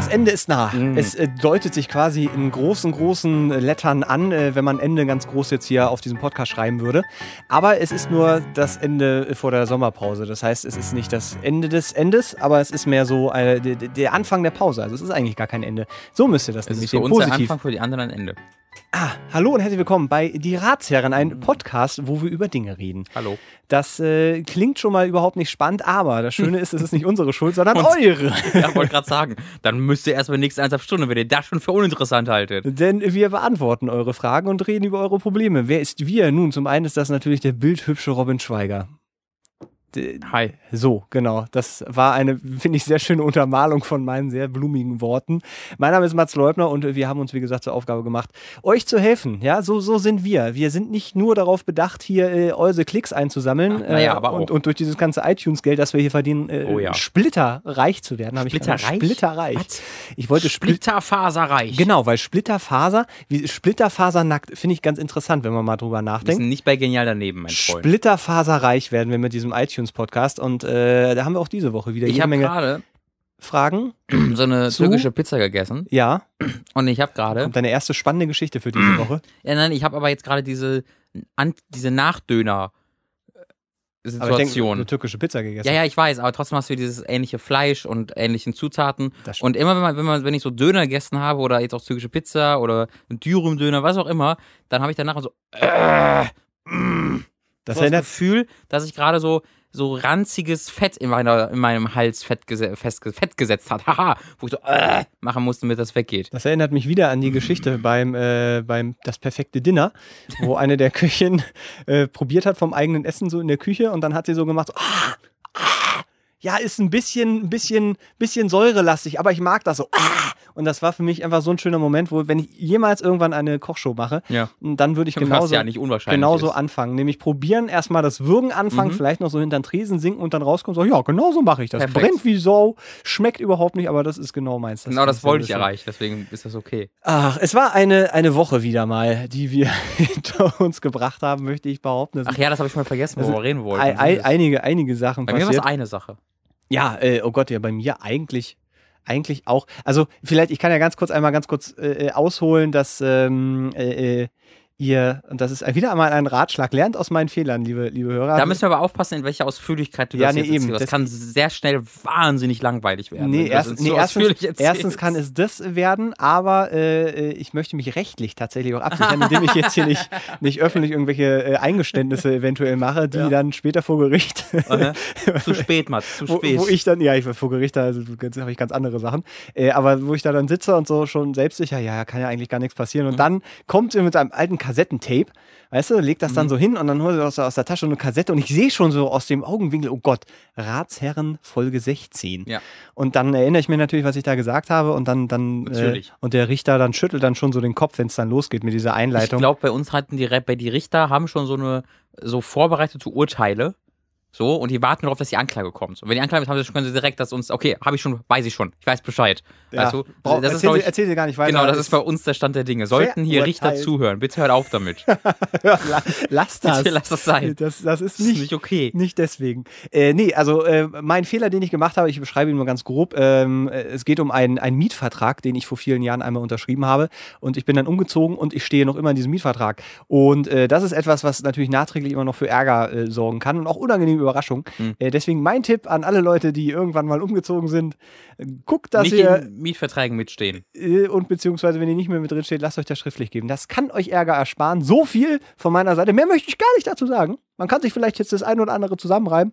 Das Ende ist nah. Mm. Es äh, deutet sich quasi in großen, großen Lettern an, äh, wenn man Ende ganz groß jetzt hier auf diesem Podcast schreiben würde. Aber es ist nur das Ende vor der Sommerpause. Das heißt, es ist nicht das Ende des Endes, aber es ist mehr so äh, der, der Anfang der Pause. Also es ist eigentlich gar kein Ende. So müsste das Es nämlich ist für sehen. uns der Positiv. Anfang, für die anderen ein Ende. Ah, hallo und herzlich willkommen bei Die Ratsherren, ein Podcast, wo wir über Dinge reden. Hallo. Das äh, klingt schon mal überhaupt nicht spannend, aber das Schöne ist, es ist nicht unsere Schuld, sondern eure. Ja, wollte gerade sagen. Dann müsst ihr erstmal nächste eineinhalb Stunden, wenn ihr das schon für uninteressant haltet. Denn wir beantworten eure Fragen und reden über eure Probleme. Wer ist wir? Nun, zum einen ist das natürlich der bildhübsche Robin Schweiger. Hi. So, genau. Das war eine, finde ich, sehr schöne Untermalung von meinen sehr blumigen Worten. Mein Name ist Mats Leubner und wir haben uns, wie gesagt, zur Aufgabe gemacht, euch zu helfen. Ja, so, so sind wir. Wir sind nicht nur darauf bedacht, hier äh, eure Klicks einzusammeln Ach, na ja, äh, aber und, auch. und durch dieses ganze iTunes-Geld, das wir hier verdienen, äh, Oh ja. splitterreich zu werden. Hab Ich Splitterreich? Splitterreich. Was? Ich wollte Splitter. Splitterfaserreich. Genau, weil Splitterfaser, wie Splitterfasernackt finde ich ganz interessant, wenn man mal drüber Wir nachdenkt. sind nicht bei Genial daneben, mein Freund. Splitterfaserreich werden wir mit diesem iTunes-Podcast und äh, da haben wir auch diese Woche wieder Ich jede habe Menge gerade Fragen. so eine Zu? türkische Pizza gegessen Ja, und ich habe gerade, deine erste spannende Geschichte für diese Woche. ja nein, ich habe aber jetzt gerade diese, diese Nachdöner äh, Aber ich Situation. eine türkische Pizza gegessen. Ja, ja, ich weiß, aber trotzdem hast du dieses ähnliche Fleisch und ähnlichen Zutaten. Und immer wenn man, wenn man, wenn ich so Döner gegessen habe oder jetzt auch türkische Pizza oder ein Dürüm-Döner, was auch immer, dann habe ich danach so, äh, mm, das so das Gefühl, dass ich gerade so so ranziges Fett in, meiner, in meinem Hals fett, gese fest, fett gesetzt hat. Haha, wo ich so äh, machen musste, damit das weggeht. das erinnert mich wieder an die Geschichte beim, äh, beim Das perfekte Dinner, wo eine der Köchin äh, probiert hat vom eigenen Essen so in der Küche und dann hat sie so gemacht, so, ah, ah, ja, ist ein bisschen, ein bisschen, bisschen säurelastig, aber ich mag das so. Ah! Und das war für mich einfach so ein schöner Moment, wo, wenn ich jemals irgendwann eine Kochshow mache, Ja. dann würde ich genauso, ja genauso ist. anfangen. Nämlich probieren, erstmal das Würgen anfangen, Mhm. vielleicht noch so hinter den Tresen sinken und dann rauskommen, so, ja, genau so mache ich das. Perfekt. Brennt wie Sau, schmeckt überhaupt nicht, aber das ist genau meins. Genau finde das wollte ich erreichen, deswegen ist das okay. Ach, es war eine, eine Woche wieder mal, die wir hinter uns gebracht haben, möchte ich behaupten. Ach ja, das habe ich mal vergessen, Das worüber wir reden wollten. ei- ei- einige, einige Sachen Bei mir war es passiert. eine Sache. Ja, äh, oh Gott, ja, bei mir eigentlich, eigentlich auch. Also vielleicht, ich kann ja ganz kurz einmal ganz kurz äh, äh, ausholen, dass ähm, äh, äh, ihr, und das ist wieder einmal ein Ratschlag, lernt aus meinen Fehlern, liebe, liebe Hörer. Da müssen wir aber aufpassen, in welcher Ausführlichkeit du Ja, das nee, jetzt eben. erzählst. Das Das- kann sehr schnell wahnsinnig langweilig werden. Nee, erst, nee so erstens, erstens kann es das werden, aber äh, ich möchte mich rechtlich tatsächlich auch absichern, indem ich jetzt hier nicht, nicht öffentlich irgendwelche äh, Eingeständnisse eventuell mache, die Ja. dann später vor Gericht, zu spät, Mats, zu wo, spät. wo ich dann, ja, ich war vor Gericht, da also, habe ich ganz andere Sachen, äh, aber wo ich da dann sitze und so schon selbstsicher, ja, kann ja eigentlich gar nichts passieren Mhm. und dann kommt sie mit einem alten Kassettentape, weißt du, legt das dann Mhm. so hin und dann holt sie aus, aus der Tasche eine Kassette und ich sehe schon so aus dem Augenwinkel, oh Gott, Ratsherren Folge 16. Ja. Und dann erinnere ich mir natürlich, was ich da gesagt habe und dann, dann äh, und der Richter dann schüttelt dann schon so den Kopf, wenn es dann losgeht mit dieser ich Einleitung. glaube, bei uns hatten die, bei die Richter haben schon so eine so vorbereitete Urteile. So, und die warten darauf, dass die Anklage kommt. Und wenn die Anklage kommt, haben können sie direkt, dass uns, okay, habe ich schon, weiß ich schon, ich weiß Bescheid. ja, Weißt du? brauch, das erzähl, ist, ich, erzähl sie gar nicht weiter. genau, das ist bei uns der Stand der Dinge. Sollten hier Richter zuhören, bitte hört auf damit. La- Lass das. Bitte lass das sein. Das, das ist Das ist nicht, nicht okay. Nicht deswegen. Äh, nee, also äh, mein Fehler, den ich gemacht habe, ich beschreibe ihn nur ganz grob. Ähm, äh, es geht um einen, einen Mietvertrag, den ich vor vielen Jahren einmal unterschrieben habe. Und ich bin dann umgezogen und ich stehe noch immer in diesem Mietvertrag. Und äh, das ist etwas, was natürlich nachträglich immer noch für Ärger äh, sorgen kann und auch unangenehme Überraschungen. Hm. Äh, deswegen mein Tipp an alle Leute, die irgendwann mal umgezogen sind, äh, guckt, dass nicht ihr in Mietverträgen mitstehen. äh, und beziehungsweise wenn ihr nicht mehr mit drin steht, lasst euch das schriftlich geben. Das kann euch Ärger ersparen. So viel von meiner Seite. Mehr möchte ich gar nicht dazu sagen. Man kann sich vielleicht jetzt das ein oder andere zusammenreiben.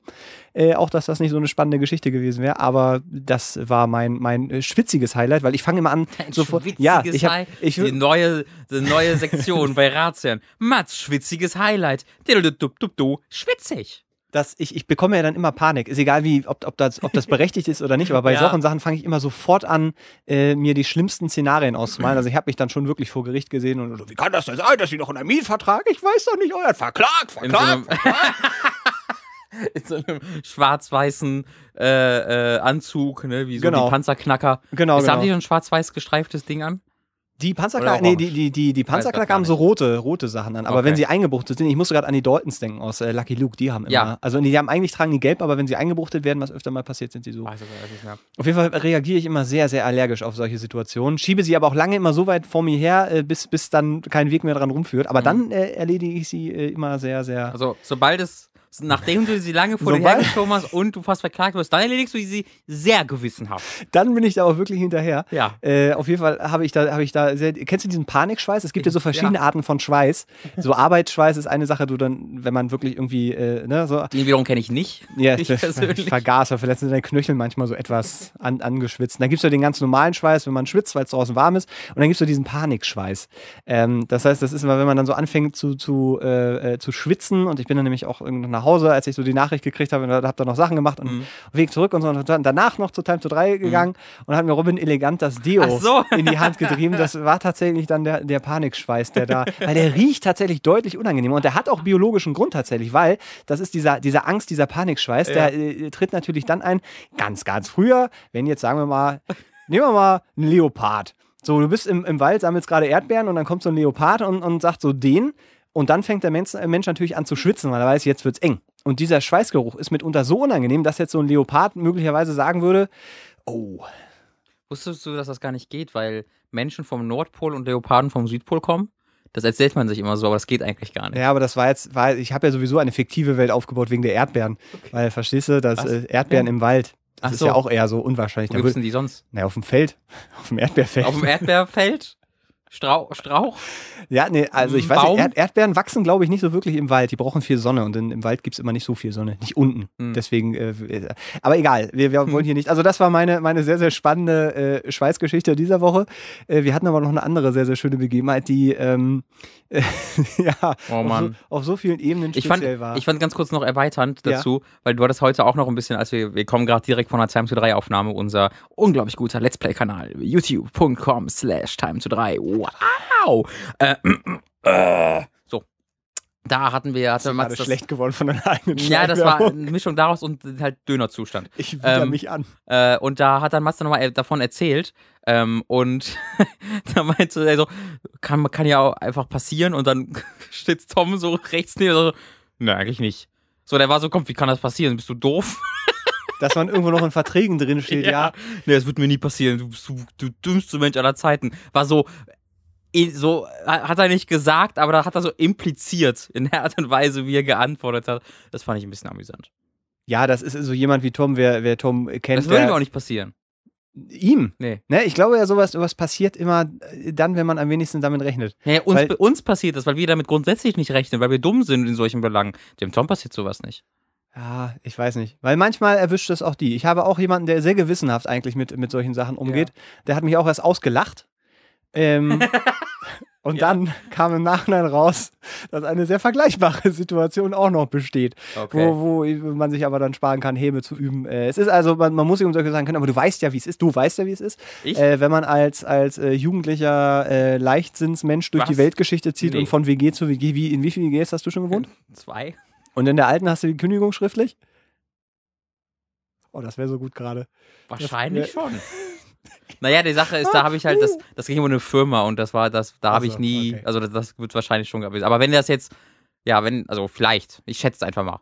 Äh, auch, dass das nicht so eine spannende Geschichte gewesen wäre. Aber das war mein, mein äh, schwitziges Highlight, weil ich fange immer an. Ein sofort, schwitziges ja, ich hab, Hi- ich, die neue, die neue Sektion bei Ratsherren. Mats, schwitziges Highlight. Diddle-dup-dup-du, Schwitzig. Das, ich, ich bekomme ja dann immer Panik. Ist egal, wie, ob, ob, das, ob das berechtigt ist oder nicht, aber bei Ja. solchen Sachen fange ich immer sofort an, äh, mir die schlimmsten Szenarien auszumalen. Also ich habe mich dann schon wirklich vor Gericht gesehen und so, wie kann das denn sein, dass Sie noch in einem Mietvertrag? Ich weiß doch nicht, euer Verklagt, In so verklagt. einem, in so einem schwarz-weißen äh, äh, Anzug, ne, wie so Genau. die Panzerknacker. Genau, Ist, Haben die genau. so ein schwarz-weiß gestreiftes Ding an? Die Panzerknacker, nee, die, die, die, die Panzerknacker haben so rote, rote Sachen an. Aber Okay. wenn sie eingebuchtet sind, ich musste gerade an die Daltons denken aus äh, Lucky Luke, die haben immer. Ja. Also die haben eigentlich tragen die gelb, aber wenn sie eingebuchtet werden, was öfter mal passiert, sind sie so. Nicht mehr. Auf jeden Fall reagiere ich immer sehr, sehr allergisch auf solche Situationen. Schiebe sie aber auch lange immer so weit vor mir her, äh, bis, bis dann kein Weg mehr dran rumführt. Aber Mhm. dann äh, erledige ich sie äh, immer sehr, sehr. Also, sobald es, nachdem du sie lange vor dir Sobald- hergeschoben hast und du fast verklagt wirst, dann erledigst du sie sehr gewissenhaft. dann bin ich da auch wirklich hinterher. Ja. Äh, auf jeden Fall habe ich da, habe ich da sehr. Kennst du diesen Panikschweiß? Es gibt ja so verschiedene Arten von Schweiß. So Arbeitsschweiß ist eine Sache, du dann, wenn man wirklich irgendwie, äh, ne, so. Den wiederum kenne ich nicht. Ja, Ich persönlich. ich vergaß, weil vielleicht sind deine Knöchel manchmal so etwas an, angeschwitzt. Dann gibt es ja den ganz normalen Schweiß, wenn man schwitzt, weil es draußen warm ist. Und dann gibt es so diesen Panikschweiß. Ähm, das heißt, das ist immer, wenn man dann so anfängt zu, zu, äh, äh, zu schwitzen. Und ich bin dann nämlich auch irgendwann nach Hause, als ich so die Nachricht gekriegt habe, und habe da noch Sachen gemacht und Mhm. Weg zurück und so. Und dann danach noch zu Time to 3 gegangen und hat mir Robin elegant das Deo so. in die Hand getrieben. Das war tatsächlich dann der, der Panikschweiß, der da, weil der riecht tatsächlich deutlich unangenehm. Und der hat auch biologischen Grund tatsächlich, weil das ist dieser, dieser Angst, dieser Panikschweiß, der äh, tritt natürlich dann ein, ganz, ganz früher, wenn jetzt sagen wir mal, nehmen wir mal einen Leopard. So, du bist im, im Wald, sammelst gerade Erdbeeren und dann kommt so ein Leopard und, und sagt so den. Und dann fängt der Mensch, äh, Mensch natürlich an zu schwitzen, weil er weiß, jetzt wird's eng. Und dieser Schweißgeruch ist mitunter so unangenehm, dass jetzt so ein Leopard möglicherweise sagen würde, oh, Wusstest du, dass das gar nicht geht, weil Menschen vom Nordpol und Leoparden vom Südpol kommen? Das erzählt man sich immer so, aber das geht eigentlich gar nicht. Ja, aber das war jetzt, war, ich habe ja sowieso eine fiktive Welt aufgebaut wegen der Erdbeeren. Weil, verstehst du, dass äh, Erdbeeren Ja. im Wald, das Ach ist so. ja auch eher so unwahrscheinlich. Wo gibt's denn die sonst? naja, auf dem Feld, auf dem Erdbeerfeld. Auf dem Erdbeerfeld? Strauch? Strauch? ja, nee, also ich weiß nicht? Erd Erdbeeren wachsen, glaube ich, nicht so wirklich im Wald. Die brauchen viel Sonne und in, im Wald gibt es immer nicht so viel Sonne. Nicht unten. Hm. Deswegen, äh, äh, aber egal, wir, wir wollen hier nicht. Also, das war meine, meine sehr, sehr spannende äh, Schweißgeschichte dieser Woche. Äh, wir hatten aber noch eine andere sehr, sehr schöne Begebenheit, die ähm, äh, ja, Oh auf, so, Mann. auf so vielen Ebenen Ich fand, speziell war. ich fand ganz kurz noch erweiternd Ja. dazu, weil du hattest heute auch noch ein bisschen, als wir, wir kommen gerade direkt von einer Time to 3 Aufnahme, unser unglaublich guter Let's Play-Kanal, youtube.com slash Time to 3. Wow! Äh, äh. Da hatten wir, hatte Mats das, schlecht geworden von deiner eigenen Ja, das war eine Mischung daraus und halt Dönerzustand. Ich widere ähm, mich an. Äh, und da hat dann Mats dann nochmal davon erzählt. Ähm, und da meinte er so, kann, kann ja auch einfach passieren. Und dann steht Tom so rechts neben so, ne, eigentlich nicht. So, der war so, komm, wie kann das passieren? Bist du doof? Dass man irgendwo noch in Verträgen drin steht, ja. Ne, das wird mir nie passieren. Du bist du, du dümmste Mensch aller Zeiten. War so, so, hat er nicht gesagt, aber da hat er so impliziert in der Art und Weise, wie er geantwortet hat. Das fand ich ein bisschen amüsant. Ja, das ist so jemand wie Tom, wer, wer Tom kennt. Das würde mir auch nicht passieren. Ihm. Nee. Ne, ich glaube ja, sowas, sowas passiert immer äh, dann, wenn man am wenigsten damit rechnet. Ja, uns, Weil- uns passiert das, weil wir damit grundsätzlich nicht rechnen, weil wir dumm sind in solchen Belangen. Dem Tom passiert sowas nicht. Ja, ich weiß nicht. Weil manchmal erwischt es auch die. Ich habe auch jemanden, der sehr gewissenhaft eigentlich mit, mit solchen Sachen umgeht. Der hat mich auch erst ausgelacht. Ähm, und Ja. dann kam im Nachhinein raus, dass eine sehr vergleichbare Situation auch noch besteht. Wo, wo man sich aber dann sparen kann, Häme zu üben. Äh, es ist also, man, man muss sich um solche Sachen können, aber du weißt ja, wie es ist. Du weißt ja, wie es ist. Ich? Äh, wenn man als, als äh, jugendlicher äh, Leichtsinnsmensch durch Was? die Weltgeschichte zieht Nee. und von WG zu WG, wie, in wie vielen WGs hast du schon gewohnt? Zwei? Und in der alten hast du die Kündigung schriftlich? Oh, das wäre so gut gerade. Wahrscheinlich Das schon. Naja, die Sache ist, da habe ich halt, das, das ging um eine Firma und das war, das, da habe Ach ich nie, okay. also das, das wird wahrscheinlich schon gewesen. Aber wenn das jetzt, ja, wenn, also vielleicht, ich schätze es einfach mal.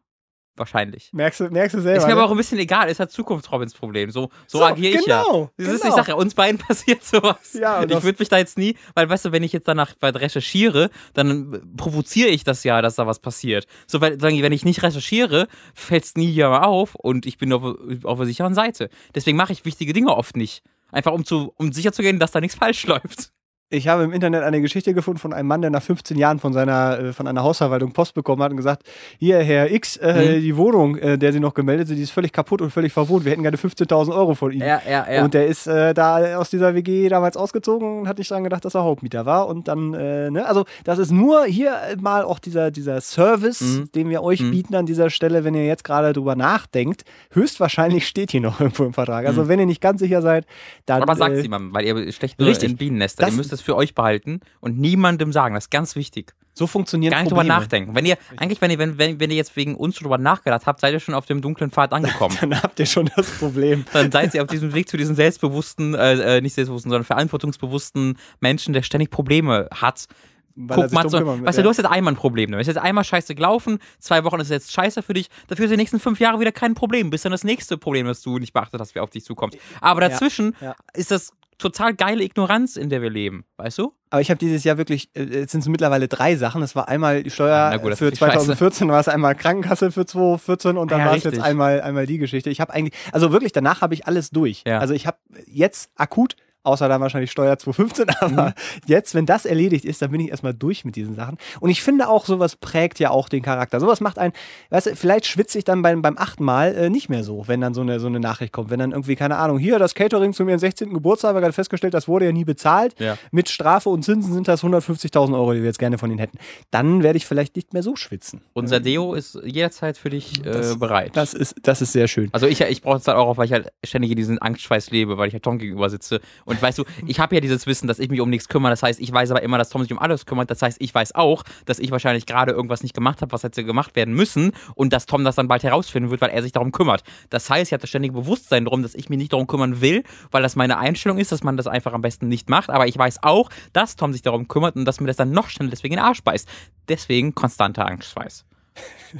Wahrscheinlich. Merkst du, merkst du selber? Ist mir aber ne? auch ein bisschen egal, ist halt Zukunfts-Robins Problem. So, so, agiere ich ja. genau, Das ist, genau. ich sage ja, uns beiden passiert sowas. Ja, und ich das- würde mich da jetzt nie, weil weißt du, wenn ich jetzt danach weit recherchiere, dann provoziere ich das ja, dass da was passiert. So, weil, wenn ich nicht recherchiere, fällt es nie hier mal auf und ich bin auf, auf der sicheren Seite. Deswegen mache ich wichtige Dinge oft nicht. Einfach um zu, um sicher zu gehen, dass da nichts falsch läuft. Ich habe im Internet eine Geschichte gefunden von einem Mann, der nach 15 Jahren von seiner äh, von einer Hausverwaltung Post bekommen hat und gesagt, hier Herr X, äh, Mhm. die Wohnung, äh, der Sie noch gemeldet sind, die ist völlig kaputt und völlig verwohnt. Wir hätten gerne 15.000 Euro von Ihnen. Ja, ja, ja. Und der ist äh, da aus dieser WG damals ausgezogen und hat nicht dran gedacht, dass er Hauptmieter war. Und dann, äh, ne, also das ist nur hier mal auch dieser, dieser Service, Mhm. den wir euch Mhm. bieten an dieser Stelle, wenn ihr jetzt gerade drüber nachdenkt. Höchstwahrscheinlich steht hier noch irgendwo im Vertrag. Also Mhm. wenn ihr nicht ganz sicher seid, dann. aber sagt äh, sie mal, weil ihr schlecht nur richtig. in. Das- ihr müsst es für euch behalten und niemandem sagen. Das ist ganz wichtig. So funktionieren Gar nicht Probleme. drüber nachdenken. Wenn ihr, eigentlich, wenn ihr, wenn, wenn, wenn ihr jetzt wegen uns drüber nachgedacht habt, seid ihr schon auf dem dunklen Pfad angekommen. Dann habt ihr schon das Problem. Dann seid ihr auf diesem Weg zu diesem selbstbewussten, äh, äh, nicht selbstbewussten, sondern verantwortungsbewussten Menschen, der ständig Probleme hat. Weil Guck mal, so, kümmern weißt du, ja. du hast jetzt einmal ein Problem. Du hast jetzt einmal scheiße gelaufen, zwei Wochen ist jetzt scheiße für dich, dafür sind die nächsten fünf Jahre wieder kein Problem, bis dann das nächste Problem, das du nicht beachtet hast, wie auf dich zukommt. Aber dazwischen ja. ist das total geile Ignoranz, in der wir leben, weißt du? Aber ich habe dieses Jahr wirklich, äh, jetzt sind es mittlerweile drei Sachen. Es war einmal die Steuer Na gut, für ist die Scheiße. 2014, war es einmal Krankenkasse für 2014 und dann Ah ja, war es jetzt einmal, einmal die Geschichte. Ich habe eigentlich, also wirklich, danach habe ich alles durch. Ja. Also ich habe jetzt akut, außer dann wahrscheinlich Steuer 2015, aber Mhm. jetzt, wenn das erledigt ist, dann bin ich erstmal durch mit diesen Sachen. Und ich finde auch, sowas prägt ja auch den Charakter. Sowas macht einen, weißt du, vielleicht schwitze ich dann beim, beim achten Mal äh, nicht mehr so, wenn dann so eine, so eine Nachricht kommt. Wenn dann irgendwie, keine Ahnung, hier das Catering zu ihrem 16. Geburtstag, haben wir gerade festgestellt, das wurde ja nie bezahlt. Ja. Mit Strafe und Zinsen sind das 150.000 Euro, die wir jetzt gerne von ihnen hätten. Dann werde ich vielleicht nicht mehr so schwitzen. Unser Deo ist jederzeit für dich äh, Das- bereit. Das ist, das ist sehr schön. Also ich, ich brauche es halt auch, weil ich halt ständig in diesen Angstschweiß lebe, weil ich halt Tom gegenüber sitze. Und weißt du, ich habe ja dieses Wissen, dass ich mich um nichts kümmere. Das heißt, ich weiß aber immer, dass Tom sich um alles kümmert. Das heißt, ich weiß auch, dass ich wahrscheinlich gerade irgendwas nicht gemacht habe, was hätte gemacht werden müssen und dass Tom das dann bald herausfinden wird, weil er sich darum kümmert. Das heißt, ich habe das ständige Bewusstsein darum, dass ich mich nicht darum kümmern will, weil das meine Einstellung ist, dass man das einfach am besten nicht macht. Aber ich weiß auch, dass Tom sich darum kümmert und dass mir das dann noch schneller deswegen in den Arsch beißt. Deswegen konstanter Angstschweiß.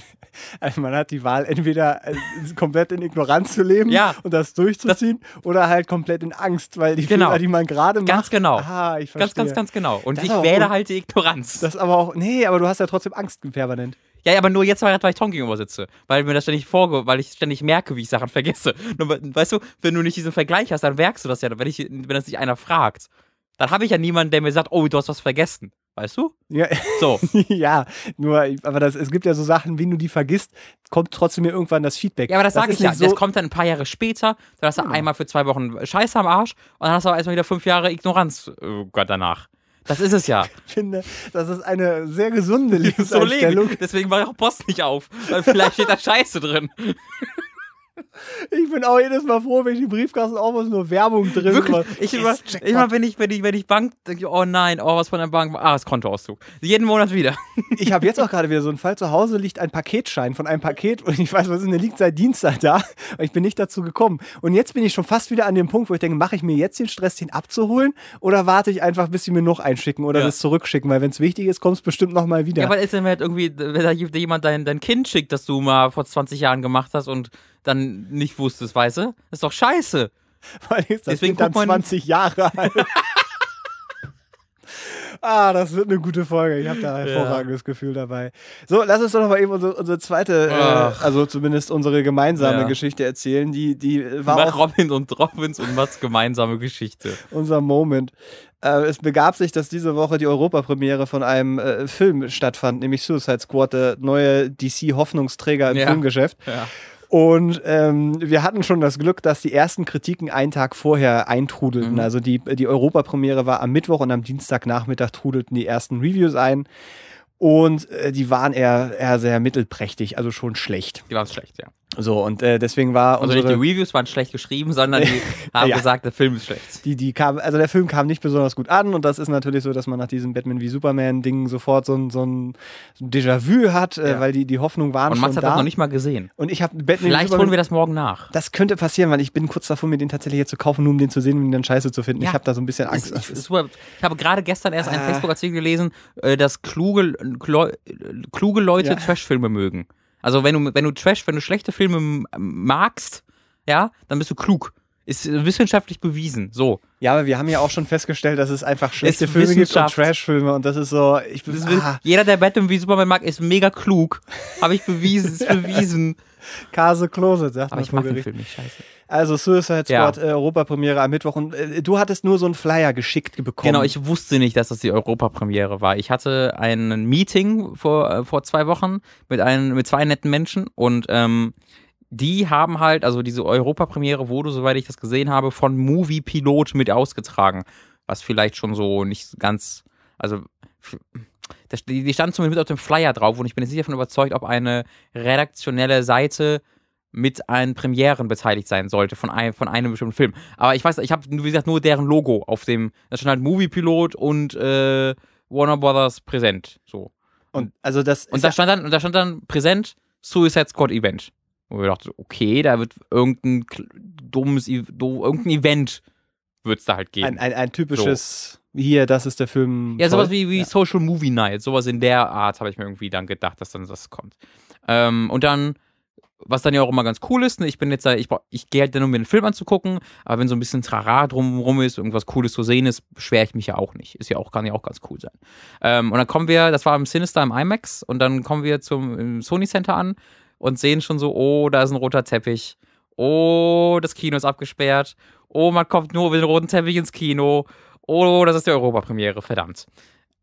Also man hat die Wahl, entweder äh, komplett in Ignoranz zu leben Ja. und das durchzuziehen oder halt komplett in Angst, weil die Genau. Fehler, die man gerade macht. Ganz genau. Ah, ich verstehe. Ganz, ganz, ganz genau. Und Das ich wähle halt die Ignoranz. Das aber auch, nee, aber du hast ja trotzdem Angst permanent. Ja, ja, aber nur jetzt, weil ich Tom gegenüber sitze. Weil mir das ständig vorge, weil ich ständig merke, wie ich Sachen vergesse. Nur, we- weißt du, wenn du nicht diesen Vergleich hast, dann merkst du das ja, wenn, ich, wenn das nicht einer fragt. Dann habe ich ja niemanden, der mir sagt, oh, du hast was vergessen. Weißt du? Ja, So. ja nur, aber das, es gibt ja so Sachen, wenn du die vergisst, kommt trotzdem mir irgendwann das Feedback. Ja, aber das, sage ist ich ja. nicht So, das kommt dann ein paar Jahre später, dann hast du einmal für zwei Wochen Scheiße am Arsch und dann hast du aber erstmal wieder fünf Jahre Ignoranz äh, Gott danach. Das ist es ja. ich finde, das ist eine sehr gesunde So Lebenseinstellung. leben. Deswegen mache ich auch Post nicht auf. Weil vielleicht steht da Scheiße drin. Ich bin auch jedes Mal froh, wenn ich den Briefkasten aufmache, ist nur Werbung drin. Wirklich, ich immer, immer wenn ich, wenn ich, wenn ich Bank, denke oh nein, oh, was von der Bank, ah, das Kontoauszug. Jeden Monat wieder. Ich habe jetzt auch gerade wieder so einen Fall. Zu Hause liegt ein Paketschein von einem Paket und ich weiß, was ist, denn, der liegt seit Dienstag da. Und ich bin nicht dazu gekommen. Und jetzt bin ich schon fast wieder an dem Punkt, wo ich denke, mache ich mir jetzt den Stress, den abzuholen oder warte ich einfach, bis sie mir noch einschicken oder Ja. das zurückschicken? Weil wenn es wichtig ist, kommt es bestimmt nochmal wieder. Ja, aber ist denn halt irgendwie, wenn da jemand dein, dein Kind schickt, das du mal vor 20 Jahren gemacht hast und dann nicht wusstest, weißt du? Das ist doch scheiße. Weil ist das Deswegen dann guckt man- 20 Jahre alt. ah, das wird eine gute Folge. Ich habe da ein hervorragendes Gefühl dabei. So, lass uns doch noch mal eben unsere, unsere zweite, äh, also zumindest unsere gemeinsame Ja. Geschichte erzählen. Die, die war Mach auch Robin und Robins und Mats gemeinsame Geschichte. unser Moment. Äh, es begab sich, dass diese Woche die Europapremiere von einem äh, Film stattfand, nämlich Suicide Squad, der neue DC-Hoffnungsträger im Ja. Filmgeschäft. Ja. Und ähm, wir hatten schon das Glück, dass die ersten Kritiken einen Tag vorher eintrudelten. Mhm. Also die, die Europapremiere war am Mittwoch und am Dienstagnachmittag trudelten die ersten Reviews ein. Und äh, die waren eher, eher sehr mittelprächtig, also schon schlecht. Die waren schlecht, ja. So, und äh, deswegen war Also nicht die Reviews waren schlecht geschrieben, sondern die haben Ja. gesagt, der Film ist schlecht. die, die kam, also der Film kam nicht besonders gut an und das ist natürlich so, dass man nach diesem Batman wie Superman-Ding sofort so ein, so ein Déjà-vu hat, äh, Ja. weil die, die Hoffnung waren Und schon Mats hat da. das noch nicht mal gesehen. und ich habe Batman Vielleicht holen wir das morgen nach. Das könnte passieren, weil ich bin kurz davor, mir den tatsächlich jetzt zu kaufen, nur um den zu sehen und ihn dann scheiße zu finden. Ja. Ich habe da so ein bisschen Angst. Ich, ich, super. ich habe gerade gestern erst einen Ah. Facebook-Artikel gelesen, äh, dass kluge, klo- kluge Leute. Trash-Filme mögen. Also wenn du, wenn du Trash, wenn du schlechte Filme magst, ja, dann bist du klug. Ist wissenschaftlich bewiesen. So. Ja, aber wir haben ja auch schon festgestellt, dass es einfach schlechte Ist Filme gibt und. Trash-Filme und das ist so, ich bin, ah, Jeder, der Batman wie Superman mag, ist mega klug. Habe ich bewiesen, ist bewiesen. Kase Closet, sagt Aber man ich mag den. Film nicht, scheiße. Also Suicide Ja. Squad, äh, Europapremiere am Mittwoch und äh, du hattest nur so einen Flyer geschickt bekommen. Genau, ich wusste nicht, dass das die Europapremiere war. Ich hatte ein Meeting vor, äh, vor zwei Wochen mit, einem, mit zwei netten Menschen und ähm, die haben halt, also diese Europapremiere wurde, soweit ich das gesehen habe, von Movie Pilot mit ausgetragen. Was vielleicht schon so nicht ganz, also die, standen zumindest mit auf dem Flyer drauf und ich bin jetzt nicht davon überzeugt, ob eine redaktionelle Seite mit an Premieren beteiligt sein sollte von einem, von einem bestimmten Film. Aber ich weiß, ich habe, wie gesagt, nur deren Logo auf dem, da stand halt Movie-Pilot und äh, Warner Brothers präsent. So. Und also das Und da ja, stand dann, und da stand dann präsent Suicide Squad Event. Wo wir dachten, okay, da wird irgendein dummes, irgendein Event wird es da halt geben. ein, ein, ein typisches, hier, das ist der Film. Ja, sowas wie, wie Ja. Social Movie Night, sowas in der Art habe ich mir irgendwie dann gedacht, dass dann das kommt. Ähm, und dann, was dann ja auch immer ganz cool ist, ne, ich bin jetzt, ich, ich gehe halt dann, um mir den Film anzugucken, aber wenn so ein bisschen Trara drumrum ist, irgendwas Cooles zu sehen ist, beschwere ich mich ja auch nicht. Ist ja auch, kann ja auch ganz cool sein. Ähm, und dann kommen wir, das war im Sinister im IMAX, und dann kommen wir zum Sony Center an und sehen schon so, oh, da ist ein roter Teppich. Oh, das Kino ist abgesperrt. Oh, man kommt nur über den roten Teppich ins Kino. Oh, das ist die Europapremiere, verdammt.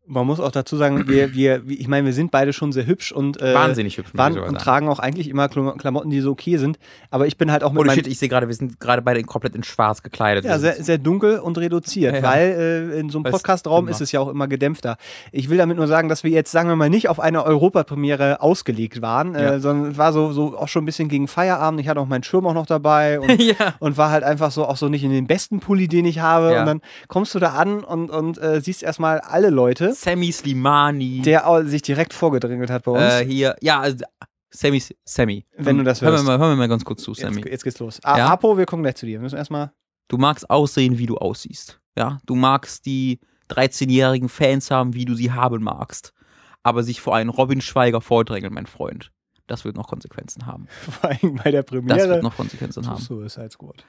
Man muss auch dazu sagen, wir, wir, ich meine, wir sind beide schon sehr hübsch und äh, Wahnsinnig hübsch, waren und tragen auch eigentlich immer Klam- Klamotten, die so okay sind. Aber ich bin halt auch mit Holy meinem shit, ich sehe gerade, wir sind gerade beide komplett in schwarz gekleidet. Ja, sehr, sehr dunkel und reduziert, Ja, ja. weil äh, in so einem Podcastraum ist es ja auch immer gedämpfter. Ich will damit nur sagen, dass wir jetzt, sagen wir mal, nicht auf eine Europapremiere ausgelegt waren, Ja. äh, sondern es war so, so auch schon ein bisschen gegen Feierabend. Ich hatte auch meinen Schirm auch noch dabei und, und war halt einfach so auch so nicht in den besten Pulli, den ich habe. Und dann kommst du da an und, und äh, siehst erstmal alle Leute, Sammy Slimani. der sich direkt vorgedrängelt hat bei uns. äh, hier, ja, also, Sammy, Sammy. Wenn du das hören hörst. Wir mal, hören wir mal ganz kurz zu, Sammy. jetzt, jetzt geht's los. Ah, Ja? Apo, wir kommen gleich zu dir. Wir müssen erstmal. Du magst aussehen, wie du aussiehst. Ja, du magst die 13-jährigen Fans haben, wie du sie haben magst. Aber sich vor einen Robin Schweiger vordrängeln, mein Freund. Das wird noch Konsequenzen haben. Vor allem bei der Das Premiere. wird noch Konsequenzen haben. Suicide Squad.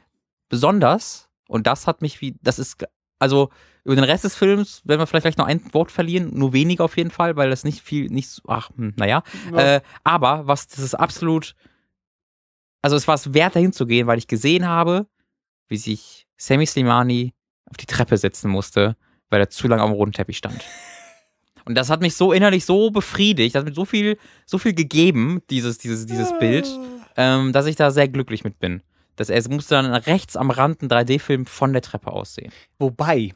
besonders, und das hat mich wie, das ist, also über den Rest des Films werden wir vielleicht gleich noch ein Wort verlieren, nur weniger auf jeden Fall, weil das nicht viel, nicht, so- ach, hm, naja. Ja. Äh, aber was, das ist absolut, also es war es wert, dahin zu gehen, weil ich gesehen habe, wie sich Sammy Slimani auf die Treppe setzen musste, weil er zu lange auf dem roten Teppich stand. Und das hat mich so innerlich so befriedigt, das hat mir so viel, so viel gegeben, dieses, dieses, dieses Bild ähm, dass ich da sehr glücklich mit bin. Dass er es musste dann rechts am Rand ein 3D-Film von der Treppe aussehen. Wobei,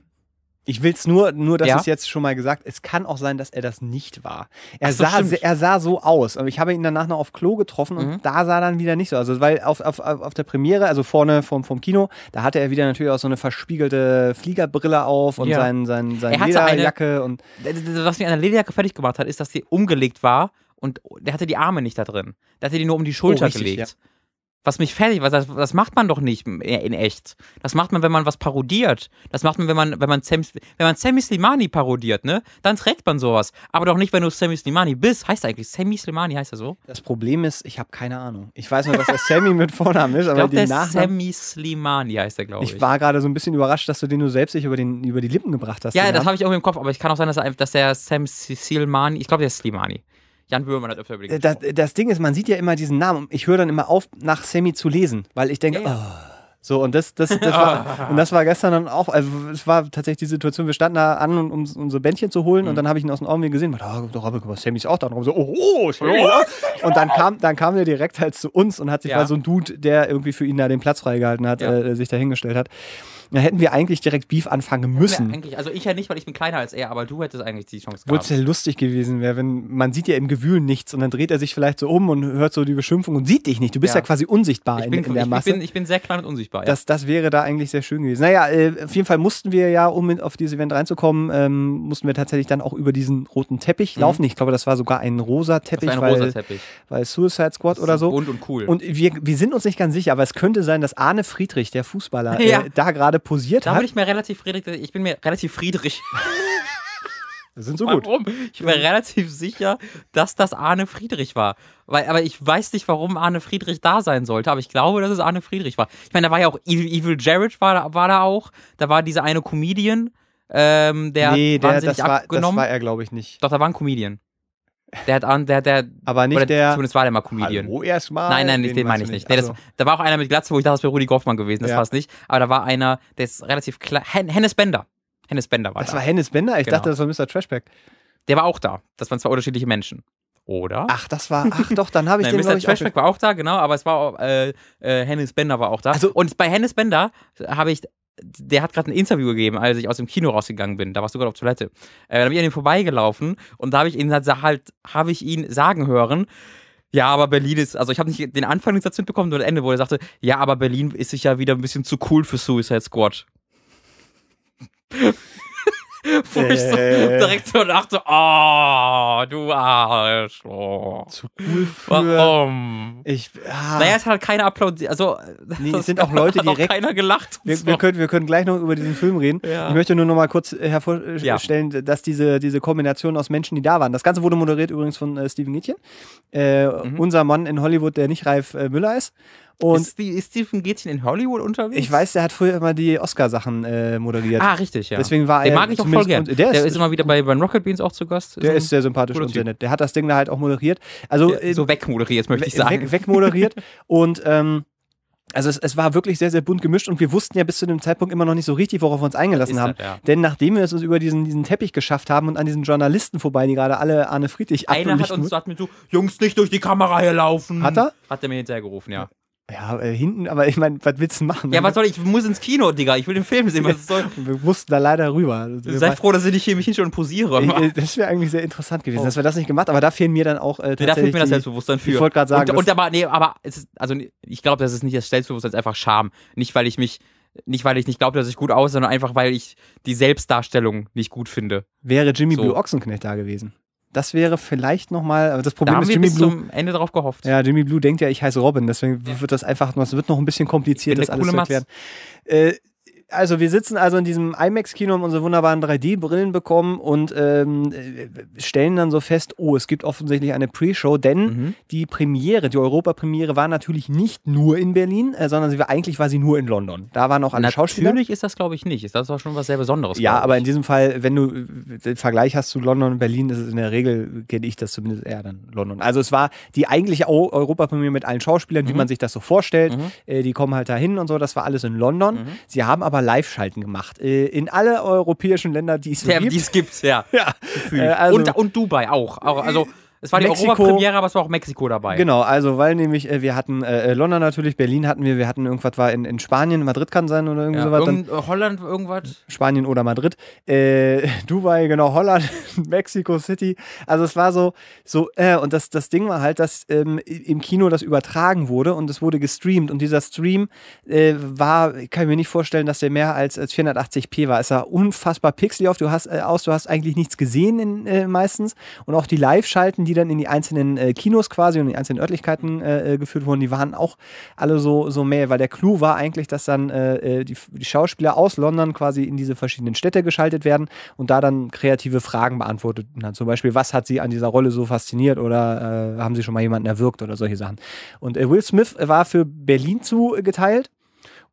ich will es nur, nur, dass Ja? es jetzt schon mal gesagt, es kann auch sein, dass er das nicht war. Er, so, sah, stimmt. er sah so aus. Aber ich habe ihn danach noch auf Klo getroffen und Mhm. da sah dann wieder nicht so aus. Also, weil auf, auf, auf der Premiere, also vorne vom, vom Kino, da hatte er wieder natürlich auch so eine verspiegelte Fliegerbrille auf und Ja. sein, sein, seine Er hatte eine- Lederjacke und Was mich an der Lederjacke fertig gemacht hat, ist, dass die umgelegt war und der hatte die Arme nicht da drin. Der hatte die nur um die Schulter Oh, richtig, gelegt. Was mich fertig, was das, das macht man doch nicht in echt. Das macht man, wenn man was parodiert. Das macht man, wenn man, wenn man, Sam, wenn man Sammy Slimani parodiert, ne? Dann trägt man sowas. Aber doch nicht, wenn du Sammy Slimani bist. Heißt er eigentlich Sammy Slimani, heißt er so? das Problem ist, ich habe keine Ahnung. Ich weiß nur, dass er Sammy mit Vornamen ist, Ich aber glaube, der den ist Nachnamen. Sammy Slimani heißt er, glaube ich. Ich war gerade so ein bisschen überrascht, dass du den nur selbst nicht über, den, über die Lippen gebracht hast. Ja, das habe ich auch im Kopf, aber ich kann auch sein, dass er, dass der Sam Silmani, ich glaube, der ist Slimani. Jan Böhmermann hat öfter über den Äh, das, das Ding ist, man sieht ja immer diesen Namen und ich höre dann immer auf, nach Sammy zu lesen, weil ich denke, Ja, ja. oh. So, und das, das, das, war, und das war gestern dann auch, also es war tatsächlich die Situation, wir standen da an, um uns unsere Bändchen zu holen und dann habe ich ihn aus den Augen gesehen, und dachte, oh, doch, aber guck mal, Sammy ist auch da. Und so, oh, oh, Sammy, ja. Und dann kam, dann kam er direkt halt zu uns und hat sich, Ja. weil so ein Dude, der irgendwie für ihn da den Platz freigehalten hat, Ja. äh, sich da hingestellt hat. Da hätten wir eigentlich direkt Beef anfangen müssen. Ja, eigentlich, also ich ja nicht, weil ich bin kleiner als er, aber du hättest eigentlich die Chance Obwohl es gehabt. ja lustig gewesen wäre, wenn man sieht ja im Gewühl nichts und dann dreht er sich vielleicht so um und hört so die Beschimpfung und sieht dich nicht. Du bist ja, Ja. quasi unsichtbar Ich in, bin, in der ich, Masse. bin, ich bin sehr klein und unsichtbar. Ja. das, das wäre da eigentlich sehr schön gewesen. Naja, äh, auf jeden Fall mussten wir ja, um in- auf dieses Event reinzukommen, ähm, mussten wir tatsächlich dann auch über diesen roten Teppich Mhm. laufen. Ich glaube, das war sogar ein rosa Teppich, ein weil, rosa Teppich. weil Suicide Squad oder so. Bunt und cool. Und wir, wir sind uns nicht ganz sicher, aber es könnte sein, dass Arne Friedrich, der Fußballer, Ja. äh, da gerade posiert da hat. bin ich mir relativ Friedrich, ich bin mir relativ Friedrich. Das sind so gut. Warum? Ich bin mir relativ sicher, dass das Arne Friedrich war. Weil, aber ich weiß nicht, warum Arne Friedrich da sein sollte, aber ich glaube, dass es Arne Friedrich war. Ich meine, da war ja auch Evil, Evil Jared war, da- war da auch. Da war dieser eine Comedian, ähm, der nee, der, wahnsinnig das, war, das war er, glaube ich, nicht. Doch, da war ein Comedian. Der hat an, der, der, Aber nicht oder der. zumindest war der mal Comedian. Hallo erstmal. Nein, nein, nicht, den meine ich du nicht. Nee, das, Also, da war auch einer mit Glatze, wo ich dachte, das wäre Rudi Goffmann gewesen. Das Ja. war es nicht. Aber da war einer, der ist relativ klein. Hen Hennes Bender. Hennes Bender war das da. war Hennes Bender? Ich Genau. dachte, das war Mr. Trashback. der war auch da. Das waren zwei unterschiedliche Menschen. Oder? Ach, das war. Ach doch, dann habe ich Nein, den, Mr. Trashback war auch da, genau, aber es war auch, äh, äh, Hennes Bender war auch da. Also- und bei Hennes Bender habe ich, der hat gerade ein Interview gegeben, als ich aus dem Kino rausgegangen bin. Da warst du gerade auf Toilette. Äh, dann bin ich an ihm vorbeigelaufen und da habe ich ihn halt, halt habe ich ihn sagen hören, Ja, aber Berlin ist, also ich habe nicht den Anfang des Satzes mitbekommen, nur das Ende, wo er sagte, ja, aber Berlin ist sich ja wieder ein bisschen zu cool für Suicide Squad. wo ich so Äh. direkt so dachte, oh, du Arschloch. Zu cool für. Warum? Ich, ah, Naja, es hat halt keiner applaudiert, also Nee, es sind auch Leute hat auch direkt- keiner gelacht. wir, so. wir, können, wir können gleich noch über diesen Film reden. Ja. Ich möchte nur noch mal kurz äh, hervorstellen, dass diese, diese Kombination aus Menschen, die da waren, das Ganze wurde moderiert übrigens von äh, Steven Gätchen, äh, Mhm. unser Mann in Hollywood, der nicht Ralf äh, Müller ist. Und ist, die, ist Stephen Gätchen in Hollywood unterwegs? ich weiß, der hat früher immer die Oscar-Sachen äh, moderiert. Ah, richtig, ja. Deswegen war Den er mag ich auch voll gern. Der Der, ist- ist, immer wieder bei, bei Rocket Beans auch zu Gast. Der ein- ist sehr sympathisch und sehr nett. Der hat das Ding da halt auch moderiert. Also äh, so wegmoderiert, möchte ich sagen. weg, wegmoderiert. und ähm, also es, es war wirklich sehr, sehr bunt gemischt und wir wussten ja bis zu dem Zeitpunkt immer noch nicht so richtig, worauf wir uns eingelassen Ist haben. das, ja. Denn nachdem wir es uns über diesen, diesen Teppich geschafft haben und an diesen Journalisten vorbei, die gerade alle Arne Friedrich Einer hat uns hat mir so, Jungs, nicht durch die Kamera hier laufen. Hat er? Hat er mir hinterher gerufen, ja. Ja, äh, hinten, aber ich meine, was willst du machen? Ja, was soll ich? Ich muss ins Kino, Digga. Ich will den Film sehen. Was soll, wir mussten da leider rüber. Wir sei froh, dass ich nicht hier mich hinschaue und posiere. Äh, das wäre eigentlich sehr interessant gewesen, Oh. dass wir das nicht gemacht aber da fehlen mir dann auch äh, Nee, da tatsächlich fehlt mir das Selbstbewusstsein für. ich wollte gerade sagen, und, und aber, nee, aber ist, also ich glaube, das ist nicht das Selbstbewusstsein, es ist einfach Scham. Nicht, weil ich mich, nicht, weil ich nicht glaube, dass ich gut aussehe, sondern einfach, weil ich die Selbstdarstellung nicht gut finde. wäre Jimmy So. Blue Ochsenknecht da gewesen. Das wäre vielleicht nochmal, aber das Da Problem haben ist, wir Jimmy bis Blue zum Ende drauf gehofft. Ja, Jimmy Blue denkt ja, ich heiße Robin, deswegen wird das einfach es wird noch ein bisschen kompliziert, das alles zu erklären. Äh, also wir sitzen also in diesem IMAX-Kino, haben unsere wunderbaren 3D-Brillen bekommen und ähm, äh, stellen dann so fest, oh, es gibt offensichtlich eine Pre-Show, denn Mhm. die Premiere, die Europapremiere war natürlich nicht nur in Berlin, äh, sondern sie war, eigentlich war sie nur in London. Da waren auch alle Schauspieler. Natürlich ist das, glaube ich, nicht. Das war schon was sehr Besonderes. Ja, aber in diesem Fall, wenn du den Vergleich hast zu London und Berlin, ist es in der Regel, kenne ich das zumindest eher dann London. Also es war die eigentliche Eu- Europapremiere mit allen Schauspielern, wie Mhm. man sich das so vorstellt. Mhm. Äh, die kommen halt dahin und so, das war alles in London. Mhm. Sie haben aber Live-Schalten gemacht. Äh, in alle europäischen Länder, die es so Ja, gibt. die es gibt, ja. ja. Äh, also- und, und Dubai auch. auch also, es war die Mexiko- Europapremiere, aber es war auch Mexiko dabei. Genau, also weil nämlich äh, wir hatten äh, London natürlich, Berlin hatten wir, wir hatten irgendwas war in, in Spanien, Madrid kann sein oder irgend Ja, sowas. Dann irgend, äh, Holland, irgendwas. Spanien oder Madrid, äh, Dubai, genau, Holland, Mexico City. Also es war so, so, äh, und das, das Ding war halt, dass ähm, im Kino das übertragen wurde und es wurde gestreamt und dieser Stream äh, war, ich kann mir nicht vorstellen, dass der mehr als, als 480p war. Es sah unfassbar pixelig auf, du hast, äh, aus, du hast eigentlich nichts gesehen in, äh, meistens und auch die Live-Schalten, die dann in die einzelnen äh, Kinos quasi und in die einzelnen Örtlichkeiten äh, äh, geführt wurden, die waren auch alle so, so mehr, weil der Clou war eigentlich, dass dann äh, äh, die, die Schauspieler aus London quasi in diese verschiedenen Städte geschaltet werden und da dann kreative Fragen beantwortet haben. Zum Beispiel, was hat sie an dieser Rolle so fasziniert oder äh, haben sie schon mal jemanden erwürgt oder solche Sachen. Und Will Smith war für Berlin zugeteilt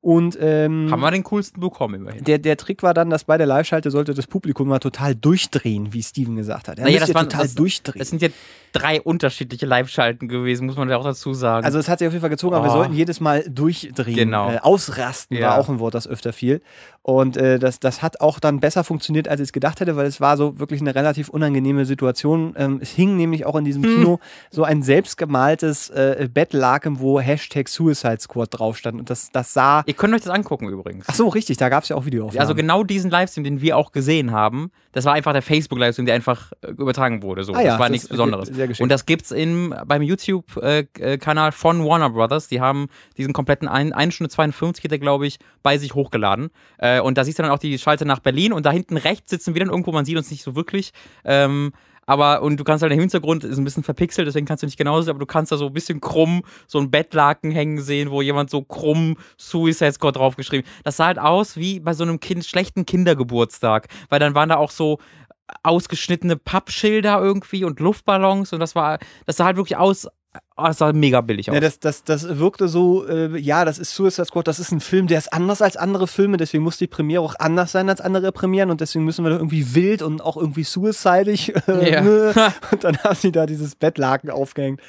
und ähm, Haben wir den coolsten bekommen immerhin. der, der Trick war dann, dass bei der Live-Schalte sollte das Publikum mal total durchdrehen, wie Steven gesagt hat. Er Naja, das waren- total das- durchdrehen. Es sind jetzt drei unterschiedliche Live-Schalten gewesen, muss man ja auch dazu sagen. Also es hat sich auf jeden Fall gezogen, aber wir Oh. sollten jedes Mal durchdrehen. Genau. Äh, ausrasten Ja. war auch ein Wort, das öfter fiel. Und äh, das, das hat auch dann besser funktioniert, als ich es gedacht hätte, weil es war so wirklich eine relativ unangenehme Situation. Ähm, es hing nämlich auch in diesem Hm. Kino so ein selbstgemaltes äh, Bettlaken, wo Hashtag Suicide Squad drauf stand. Und das, das sah... Ihr könnt euch das angucken übrigens. Ach so, richtig, da gab es ja auch Videoaufnahmen. Also genau diesen Livestream, den wir auch gesehen haben, das war einfach der Facebook-Livestream, der einfach äh, übertragen wurde. So. Ah ja, das war das nichts Besonderes. sehr. Und das gibt's im, beim YouTube-Kanal von Warner Brothers. Die haben diesen kompletten 1 Stunde 52, geht der, glaube ich, bei sich hochgeladen. Äh, und da siehst du dann auch die Schalte nach Berlin und da hinten rechts sitzen wir dann irgendwo, man sieht uns nicht so wirklich. Ähm, aber, und du kannst halt, der Hintergrund ist ein bisschen verpixelt, deswegen kannst du nicht genau sehen, aber du kannst da so ein bisschen krumm so ein Bettlaken hängen sehen, wo jemand so krumm Suicide Squad draufgeschrieben. Das sah halt aus wie bei so einem kind, schlechten Kindergeburtstag, weil dann waren da auch so ausgeschnittene Pappschilder irgendwie und Luftballons und das war, das sah halt wirklich aus, oh, das sah mega billig aus. Ja, das, das, das wirkte so, äh, ja, das ist Suicide Squad, das ist ein Film, der ist anders als andere Filme, deswegen muss die Premiere auch anders sein als andere Premieren und deswegen müssen wir da irgendwie wild und auch irgendwie suicidig. Äh, Ja. ne? und dann haben sie da dieses Bettlaken aufgehängt.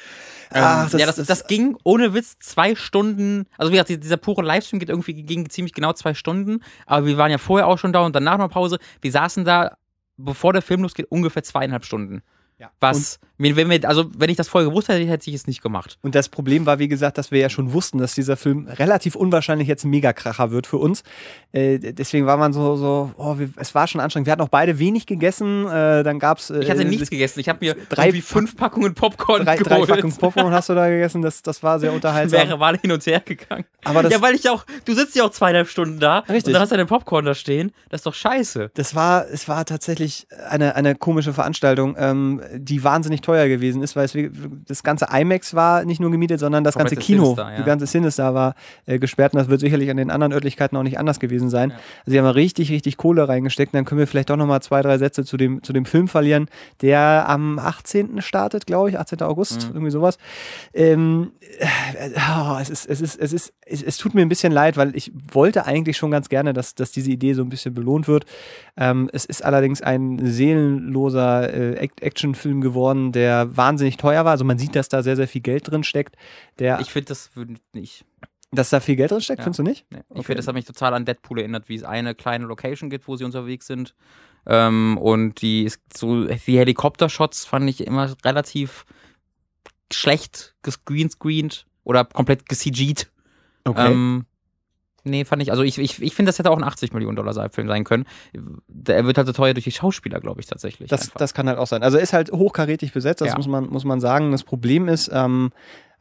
Ach, Ähm, ja, das, das, ging ohne Witz zwei Stunden. Also wie gesagt, dieser pure Livestream geht irgendwie ging ziemlich genau zwei Stunden. Aber wir waren ja vorher auch schon da und danach noch Pause. Wir saßen da, bevor der Film losgeht, ungefähr zweieinhalb Stunden. Ja. Was, mir- wenn wir, also wenn ich das vorher gewusst hätte, hätte ich es nicht gemacht. Und das Problem war, wie gesagt, dass wir ja schon wussten, dass dieser Film relativ unwahrscheinlich jetzt ein Megakracher wird für uns. Äh, deswegen war man so, so oh, wir, es war schon anstrengend. Wir hatten auch beide wenig gegessen. Äh, dann gab's äh, Ich hatte nichts gegessen. Ich habe mir drei fünf Packungen Popcorn drei, drei geholt. Packungen Popcorn hast du da gegessen. Das, das war sehr unterhaltsam. wäre mal hin und her gegangen. Aber das- ja, weil ich auch, du sitzt ja auch zweieinhalb Stunden da Richtig. und dann hast du deinen Popcorn da stehen. Das ist doch scheiße. Das war, es war tatsächlich eine, eine komische Veranstaltung, ähm, die wahnsinnig teuer gewesen ist, weil es, das ganze IMAX war nicht nur gemietet, sondern das ganze Komplette Kino, Sinister, ja. die ganze Sinister war äh, gesperrt und das wird sicherlich an den anderen Örtlichkeiten auch nicht anders gewesen sein. Also sie haben richtig, richtig Kohle reingesteckt. Dann können wir vielleicht doch nochmal zwei, drei Sätze zu dem, zu dem Film verlieren, der am 18. startet, glaube ich, 18. August, Mhm. irgendwie sowas. Ähm, äh, oh, es, ist, es, ist, es, ist, es, es tut mir ein bisschen leid, weil ich wollte eigentlich schon ganz gerne, dass, dass diese Idee so ein bisschen belohnt wird. Ähm, es ist allerdings ein seelenloser äh, Act- Actionfilm geworden, der wahnsinnig teuer war. Also man sieht, dass da sehr, sehr viel Geld drin steckt. Der, Ich finde, das würde nicht. dass da viel Geld drin steckt, Ja. findest du nicht? Nee. Ich Okay. finde, das hat mich total an Deadpool erinnert, wie es eine kleine Location gibt, wo sie unterwegs sind. Ähm, und die ist so, die Helikopter-Shots fand ich immer relativ schlecht gescreenscreened oder komplett gecg'd. Okay. Ähm, nee, fand ich, also ich, ich, ich finde, das hätte auch ein 80 Millionen Dollar Film sein können. Er wird halt so teuer durch die Schauspieler, glaube ich, tatsächlich. Das, einfach. das kann halt auch sein. Also er ist halt hochkarätig besetzt, das Ja. muss, man, muss man sagen. Das Problem ist, ähm,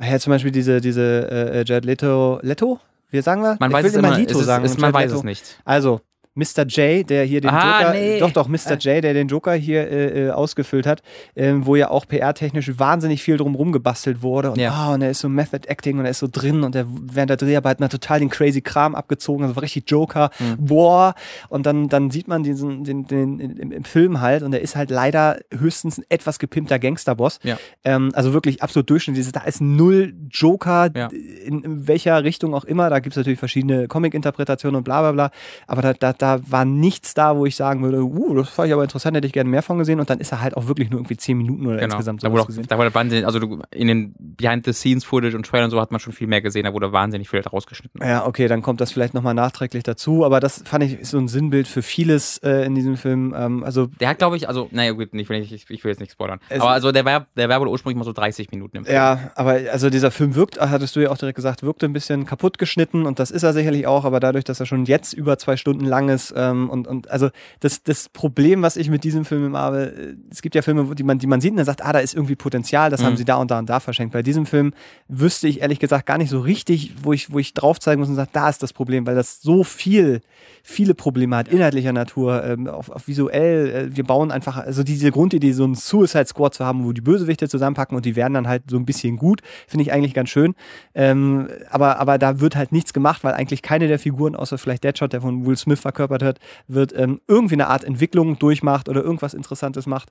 ja, zum Beispiel diese, diese äh, Jared Leto, Leto? Wie sagen wir? man ich weiß es immer es ist, sagen. und man weiß Leto. es nicht. Also, Mr. J, der hier den Ah, Joker, nee. doch, doch, Mr. J, der den Joker hier äh, äh, ausgefüllt hat, ähm, wo ja auch PR-technisch wahnsinnig viel drumherum gebastelt wurde. Und, Ja. ah, und er ist so Method Acting und er ist so drin und er während der Dreharbeiten hat total den crazy Kram abgezogen, also war richtig Joker, Mhm. boah. Und dann, dann sieht man diesen, den, den, im, im Film halt und er ist halt leider höchstens ein etwas gepimpter Gangsterboss. Ja. Ähm, also wirklich absolut durchschnittlich. Da ist null Joker, Ja. in, in welcher Richtung auch immer. Da gibt es natürlich verschiedene Comic-Interpretationen und bla bla bla. Aber da, da, da war nichts da, wo ich sagen würde, uh, das fand ich aber interessant, hätte ich gerne mehr von gesehen. Und dann ist er halt auch wirklich nur irgendwie zehn Minuten oder Genau. insgesamt Da sowas wurde auch, gesehen. da wurde wahnsinnig, also du, in den Behind-the-Scenes-Footage und Trailern und so hat man schon viel mehr gesehen, da wurde wahnsinnig viel rausgeschnitten. Ja, okay, dann kommt das vielleicht nochmal nachträglich dazu. Aber das fand ich so ein Sinnbild für vieles äh, in diesem Film. Ähm, also Der hat, glaube ich, also, naja, gut, nicht, ich, ich, ich will jetzt nicht spoilern. Aber also der war, der war wohl ursprünglich mal so 30 Minuten im Film. Ja, aber also dieser Film wirkt, hattest du ja auch direkt gesagt, wirkte ein bisschen kaputt geschnitten und das ist er sicherlich auch, aber dadurch, dass er schon jetzt über zwei Stunden lang ist ähm, und, und also das, das Problem, was ich mit diesem Film habe, äh, es gibt ja Filme, die man, die man sieht und dann sagt, ah, da ist irgendwie Potenzial, das Mhm. haben sie da und da und da verschenkt. Bei diesem Film wüsste ich ehrlich gesagt gar nicht so richtig, wo ich, wo ich drauf zeigen muss und sage, da ist das Problem, weil das so viel, viele Probleme hat, inhaltlicher Natur, ähm, auf, auf visuell, äh, wir bauen einfach, also diese Grundidee, so einen Suicide Squad zu haben, wo die Bösewichte zusammenpacken und die werden dann halt so ein bisschen gut, finde ich eigentlich ganz schön. Ähm, aber, aber da wird halt nichts gemacht, weil eigentlich keine der Figuren, außer vielleicht Deadshot, der von Will Smith verkörpert wird, wird ähm, irgendwie eine Art Entwicklung durchmacht oder irgendwas Interessantes macht.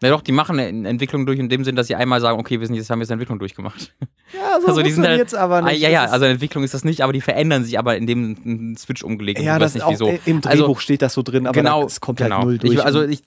Ja, doch, die machen eine Entwicklung durch in dem Sinn, dass sie einmal sagen, okay, wir sind jetzt haben jetzt eine Entwicklung durchgemacht. Ja, so Also die sind halt- jetzt aber Ah, nicht. ja, ja, ist- also eine Entwicklung ist das nicht, aber die verändern sich aber, indem ein Switch umgelegt ja, das weiß auch nicht wieso. im Drehbuch steht das so drin, aber genau, es kommt genau. halt null durch. Ich, also ich,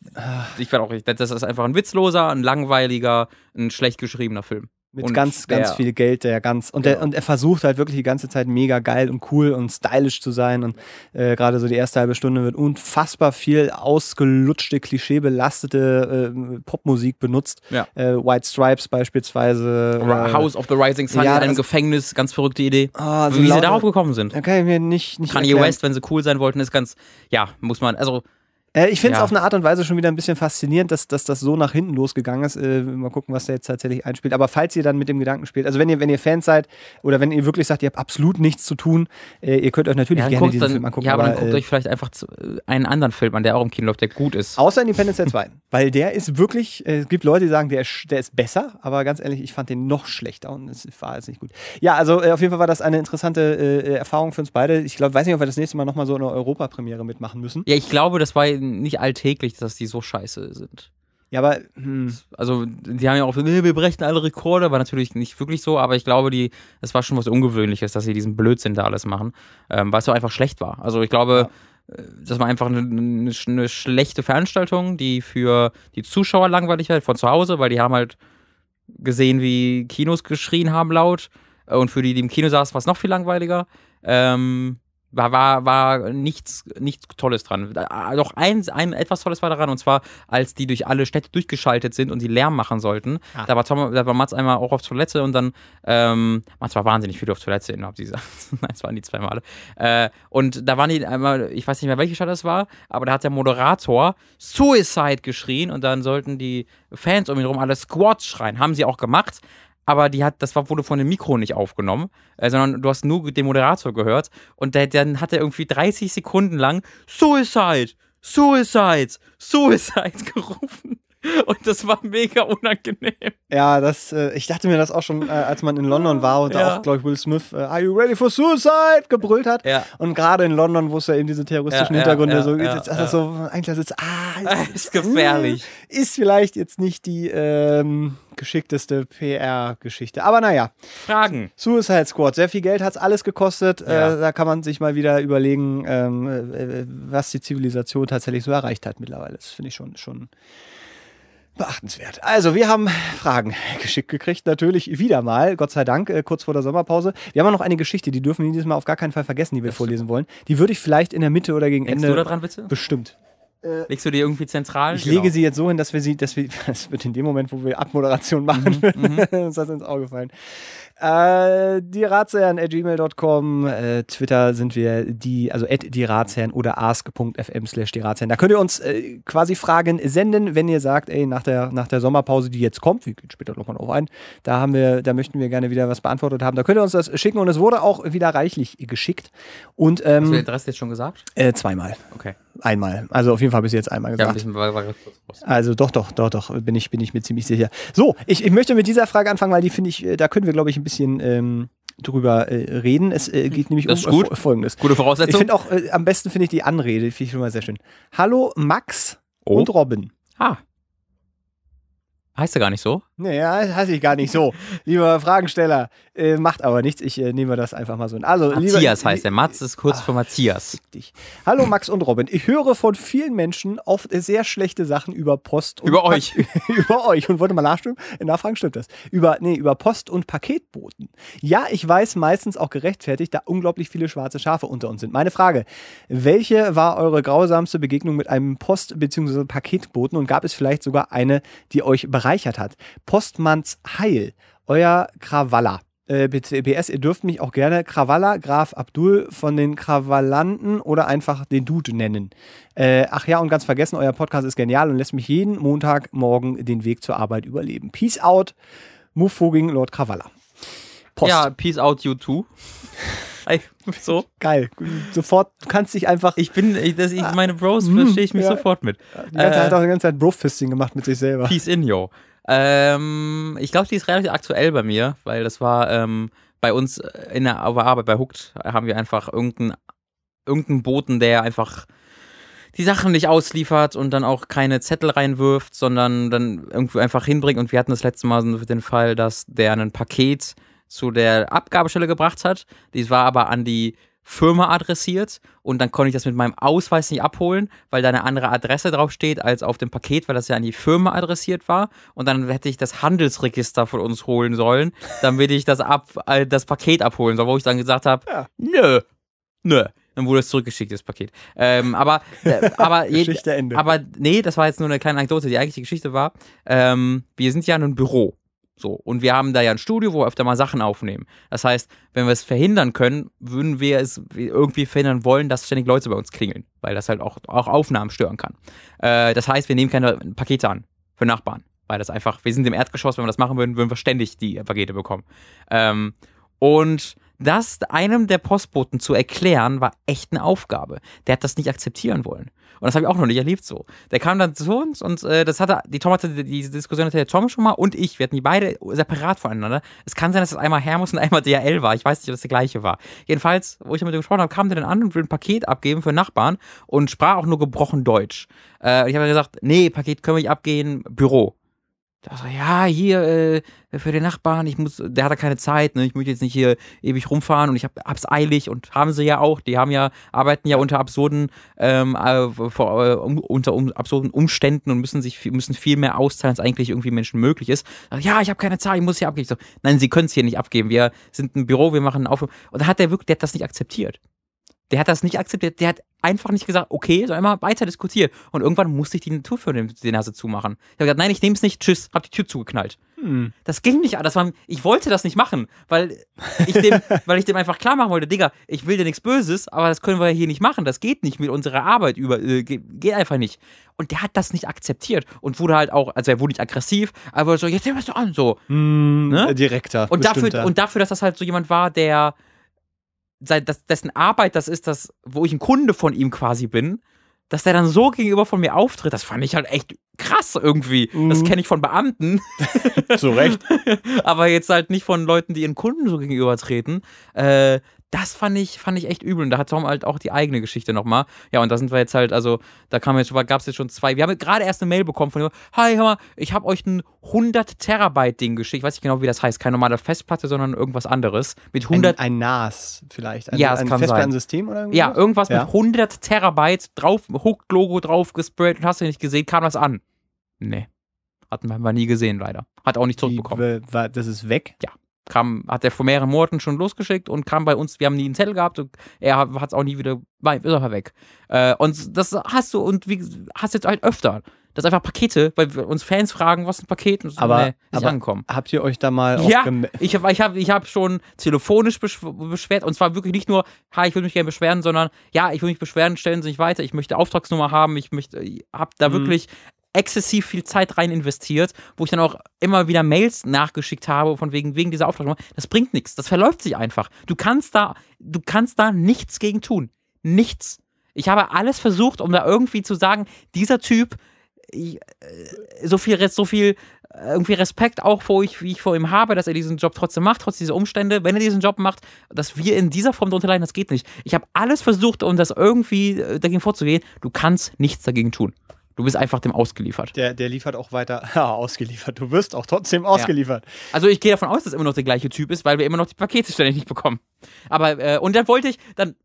ich werde auch, ich, das ist einfach ein witzloser, ein langweiliger, ein schlecht geschriebener Film. Mit Und ganz, ganz der- viel Geld, der ganz. Und, der, Genau. und er versucht halt wirklich die ganze Zeit mega geil und cool und stylisch zu sein. Und äh, gerade so die erste halbe Stunde wird unfassbar viel ausgelutschte, klischeebelastete äh, Popmusik benutzt. Ja. Äh, White Stripes beispielsweise. äh, House of the Rising Sun ja, in einem Gefängnis, ganz verrückte Idee. ah, so Wie sie lauter- darauf gekommen sind. Kann ich mir nicht, nicht Kanye erklären. West, wenn sie cool sein wollten, ist ganz, ja, muss man, also Äh, ich finde es Ja. auf eine Art und Weise schon wieder ein bisschen faszinierend, dass, dass das so nach hinten losgegangen ist. Äh, mal gucken, was der jetzt tatsächlich einspielt. Aber falls ihr dann mit dem Gedanken spielt, also wenn ihr, wenn ihr Fans seid oder wenn ihr wirklich sagt, ihr habt absolut nichts zu tun, äh, ihr könnt euch natürlich ja, dann gerne guckt diesen dann, Film angucken. ja, aber, dann aber, guckt äh, euch vielleicht einfach zu, äh, einen anderen Film an, der auch im Kino läuft, der gut ist. Außer Independence Day 2. Weil der ist wirklich, äh, es gibt Leute, die sagen, der ist, der ist besser, aber ganz ehrlich, ich fand den noch schlechter und es war jetzt nicht gut. Ja, also auf jeden Fall war das eine interessante Erfahrung für uns beide. Ich glaube, weiß nicht, ob wir das nächste Mal nochmal so eine Europapremiere mitmachen müssen. Ja, ich glaube, das war nicht alltäglich, dass die so scheiße sind. Ja, aber hm, Also, die haben ja auch, nee, wir brechen alle Rekorde, war natürlich nicht wirklich so, aber ich glaube, die, es war schon was Ungewöhnliches, dass sie diesen Blödsinn da alles machen, ähm, weil es so einfach schlecht war. Also, ich glaube, äh, das war einfach eine, eine, eine schlechte Veranstaltung, die für die Zuschauer langweilig war, von zu Hause, weil die haben halt gesehen, wie Kinos geschrien haben laut. äh, Und für die, die im Kino saßen, war es noch viel langweiliger. Ähm, war, war, war nichts, nichts Tolles dran. Da- Doch ein, ein etwas Tolles war daran, und zwar, als die durch alle Städte durchgeschaltet sind und die Lärm machen sollten. Ah. Da war Tom, da war Mats einmal auch auf Toilette und dann, ähm, Mats war wahnsinnig viel auf Toilette innerhalb dieser, nein, es waren die zwei Male. Äh, und da waren die einmal, ich weiß nicht mehr, welche Stadt das war, aber da hat der Moderator Suicide geschrien und dann sollten die Fans um ihn herum alle Squats schreien. Haben sie auch gemacht. Aber die hat, das wurde von dem Mikro nicht aufgenommen, äh, sondern du hast nur den Moderator gehört und der, dann hat er irgendwie 30 Sekunden lang Suicide, Suicide, Suicide gerufen. Und das war mega unangenehm. Ja, das, äh, ich dachte mir das auch schon, äh, als man in London war und da Ja. auch, glaube ich, Will Smith, äh, Are you ready for suicide? gebrüllt hat. Ja. Und gerade in London, wo es ja eben diese terroristischen Ja, Hintergründe so jetzt, also ja. so, eigentlich das ist, ah, Ist gefährlich. Ist vielleicht jetzt nicht die ähm, geschickteste PR-Geschichte. Aber naja, Fragen. Suicide Squad, sehr viel Geld hat es alles gekostet. Äh, da kann man sich mal wieder überlegen, ähm, äh, was die Zivilisation tatsächlich so erreicht hat mittlerweile. Das finde ich schon, schon beachtenswert. Also, wir haben Fragen geschickt gekriegt, natürlich wieder mal, Gott sei Dank, äh, kurz vor der Sommerpause. Wir haben auch noch eine Geschichte, die dürfen wir dieses Mal auf gar keinen Fall vergessen, die wir vorlesen wollen. Die würde ich vielleicht in der Mitte oder gegen Denkst Ende. du da dran bitte? Bestimmt. Legst du dir irgendwie zentral? Ich Genau. lege sie jetzt so hin, dass wir sie, dass wir, das wird in dem Moment, wo wir Abmoderation machen, Mhm, uns das ins Auge fallen. Äh, die Ratsherren at gmail.com, äh, Twitter sind wir die, also at die Ratsherren oder ask.fm slash die Ratsherren. Da könnt ihr uns äh, quasi Fragen senden, wenn ihr sagt, ey, nach der, nach der Sommerpause, die jetzt kommt, wir gehen später nochmal drauf ein, da haben wir, da möchten wir gerne wieder was beantwortet haben. Da könnt ihr uns das schicken und es wurde auch wieder reichlich geschickt. Und Hast du den ähm, Adresse jetzt schon gesagt? äh, zweimal. Okay. Einmal. Also auf jeden Fall bis jetzt einmal Ja, gesagt. ein bisschen war, war. Also doch, doch, doch, doch, bin ich, bin ich mir ziemlich sicher. So, ich, ich möchte mit dieser Frage anfangen, weil die finde ich, äh, da können wir, glaube ich, ein bisschen ähm, drüber äh, reden. Es äh, geht nämlich Das um äh, Folgendes. Gute Ich Voraussetzung. finde auch, äh, am besten finde ich die Anrede, finde ich schon mal sehr schön. Hallo Max Oh. und Robin. ah. Heißt er gar nicht so? Naja, das heißt ich gar nicht so. Lieber Fragensteller, äh, macht aber nichts. Ich äh, nehme das einfach mal so. hin. Also, lieber, Matthias heißt er. Mats ist kurz für Matthias. Dich. Hallo Max und Robin. Ich höre von vielen Menschen oft sehr schlechte Sachen über Post und Über Pa- euch. über euch und wollte mal nachstimmen. Nachfragen stimmt das. Über nee, über Post und Paketboten. Ja, ich weiß, meistens auch gerechtfertigt, da unglaublich viele schwarze Schafe unter uns sind. Meine Frage, welche war eure grausamste Begegnung mit einem Post bzw. Paketboten und gab es vielleicht sogar eine, die euch bereichert hat? Postmanns Heil, euer Krawalla. Äh, PS, ihr dürft mich auch gerne Krawalla, Graf Abdul von den Krawallanten oder einfach den Dude nennen. Äh, ach ja, und ganz vergessen, euer Podcast ist genial und lässt mich jeden Montagmorgen den Weg zur Arbeit überleben. Peace out, Muffoging Lord Krawalla. Post. Ja, peace out, you too. So. Geil. Sofort, du kannst dich einfach. Ich bin, ich, das, ich, meine Bros Mm, verstehe ich mich ja. sofort mit. die ganze Zeit äh, hat auch die ganze Zeit Bro-Fisting gemacht mit sich selber. Peace in, yo. Ähm, ich glaube, die ist relativ aktuell bei mir, weil das war ähm, bei uns in der Arbeit bei Hooked haben wir einfach irgendeinen irgendeinen Boten, der einfach die Sachen nicht ausliefert und dann auch keine Zettel reinwirft, sondern dann irgendwie einfach hinbringt. Und wir hatten das letzte Mal so den Fall, dass der ein Paket zu der Abgabestelle gebracht hat. Dies war aber an die Firma adressiert und dann konnte ich das mit meinem Ausweis nicht abholen, weil da eine andere Adresse draufsteht als auf dem Paket, weil das ja an die Firma adressiert war. Und dann hätte ich das Handelsregister von uns holen sollen, damit ich das, ab, äh, das Paket abholen soll, wo ich dann gesagt habe, Ja. nö, nö. Dann wurde es zurückgeschickt, das Paket. Ähm, aber, äh, aber, Geschichte Ende. aber nee, das war jetzt nur eine kleine Anekdote. Die eigentliche Geschichte war, ähm, wir sind ja in einem Büro. So. Und wir haben da ja ein Studio, wo wir öfter mal Sachen aufnehmen. Das heißt, wenn wir es verhindern können, würden wir es irgendwie verhindern wollen, dass ständig Leute bei uns klingeln. Weil das halt auch, auch Aufnahmen stören kann. Äh, das heißt, wir nehmen keine Pakete an für Nachbarn. Weil das einfach, wir sind im Erdgeschoss, wenn wir das machen würden, würden wir ständig die Pakete bekommen. Ähm, und das einem der Postboten zu erklären, war echt eine Aufgabe. Der hat das nicht akzeptieren wollen. Und das habe ich auch noch nicht erlebt so. Der kam dann zu uns und äh, das hatte, die Tom hatte, diese Diskussion hatte der Tom schon mal und ich. Wir hatten die beide separat voneinander. Es kann sein, dass es einmal Hermus und einmal DHL war. Ich weiß nicht, ob das der gleiche war. Jedenfalls, wo ich mit ihm gesprochen habe, kam der dann an und will ein Paket abgeben für Nachbarn und sprach auch nur gebrochen Deutsch. Äh, ich habe gesagt, nee, Paket können wir nicht abgehen, Büro. Da so, ja, hier, äh, für den Nachbarn, ich muss, der hat da keine Zeit, ne? Ich möchte jetzt nicht hier ewig rumfahren und ich hab, hab's eilig und haben sie ja auch, die haben ja, arbeiten ja unter absurden, ähm, äh, vor, äh, unter um, absurden Umständen und müssen sich viel- müssen viel mehr auszahlen, als eigentlich irgendwie Menschen möglich ist. Ja, ich habe keine Zeit, ich muss hier abgeben. Ich so, nein, sie können es hier nicht abgeben. Wir sind ein Büro, wir machen auf. Und da hat der wirklich, der hat das nicht akzeptiert. Der hat das nicht akzeptiert. Der hat einfach nicht gesagt, okay, sondern immer weiter diskutiert. Und irgendwann musste ich die Tür für den, die Nase zumachen. Ich habe gesagt, nein, ich nehme es nicht, tschüss, hab die Tür zugeknallt. Hm. Das ging nicht. Das war, ich wollte das nicht machen, weil ich, dem, weil ich dem einfach klar machen wollte, Digga, ich will dir nichts Böses, aber das können wir hier nicht machen. Das geht nicht mit unserer Arbeit über, äh, geht, einfach nicht. Und der hat das nicht akzeptiert und wurde halt auch, also er wurde nicht aggressiv, aber so, jetzt nehmen wir es an, so. Hm, Ne? äh, Direkter. Und dafür, und dafür, dass das halt so jemand war, der sei- dass, dessen Arbeit das ist, das, wo ich ein Kunde von ihm quasi bin, dass der dann so gegenüber von mir auftritt, das fand ich halt echt krass irgendwie. Das Mhm. kenne ich von Beamten, zu Recht. aber jetzt halt nicht von Leuten, die ihren Kunden so gegenübertreten. Äh, das fand ich, fand ich echt übel. Und da hat Tom halt auch die eigene Geschichte nochmal. Ja, und da sind wir jetzt halt, also, da kam jetzt, gab es jetzt schon zwei. Wir haben gerade erst eine Mail bekommen von ihm. Hi, hör mal, ich habe euch ein 100 Terabyte Ding geschickt. Ich weiß nicht genau, wie das heißt. Keine normale Festplatte, sondern irgendwas anderes. Mit 100 Ein, ein NAS vielleicht. Ein, Ja, es ein kann Festplattensystem oder irgendwie? Ja, irgendwas Ja. mit 100 Terabyte drauf, Hook-Logo drauf gesprayt und hast du nicht gesehen, kam das an. Nee. Hatten wir nie gesehen, leider. Hat auch nicht Die, zurückbekommen. war, das ist weg. Kam, hat er vor mehreren Monaten schon losgeschickt und kam bei uns, wir haben nie einen Zettel gehabt und er hat es auch nie wieder, war, ist einfach weg. Äh, und das hast du, und wie hast jetzt halt öfter. Das sind einfach Pakete, weil wir uns Fans fragen, was ist ein Paket? Und so, Aber- nee, aber- angekommen. Habt ihr euch da mal Ja, ich habe ich hab, ich hab schon telefonisch beschw beschwert und zwar wirklich nicht nur, hi, ich will mich gerne beschweren, sondern ja, ich will mich beschweren, stellen Sie sich weiter, ich möchte Auftragsnummer haben, ich möchte, ich habe da Mhm. wirklich exzessiv viel Zeit rein investiert, wo ich dann auch immer wieder Mails nachgeschickt habe von wegen wegen dieser Auftragsnummer. Das bringt nichts, das verläuft sich einfach. Du kannst da du kannst da nichts gegen tun. Nichts. Ich habe alles versucht, um da irgendwie zu sagen, dieser Typ äh, so viel so viel äh, irgendwie Respekt auch vor ich, wie ich vor ihm habe, dass er diesen Job trotzdem macht, trotz dieser Umstände, wenn er diesen Job macht, dass wir in dieser Form darunter leiden, das geht nicht. Ich habe alles versucht, um das irgendwie äh, dagegen vorzugehen. Du kannst nichts dagegen tun. Du bist einfach dem ausgeliefert. Der, der liefert auch weiter. Ja, ausgeliefert. Du wirst auch trotzdem ausgeliefert. Also ich gehe davon aus, dass es immer noch der gleiche Typ ist, weil wir immer noch die Pakete ständig nicht bekommen. Aber, äh, und dann wollte ich, dann,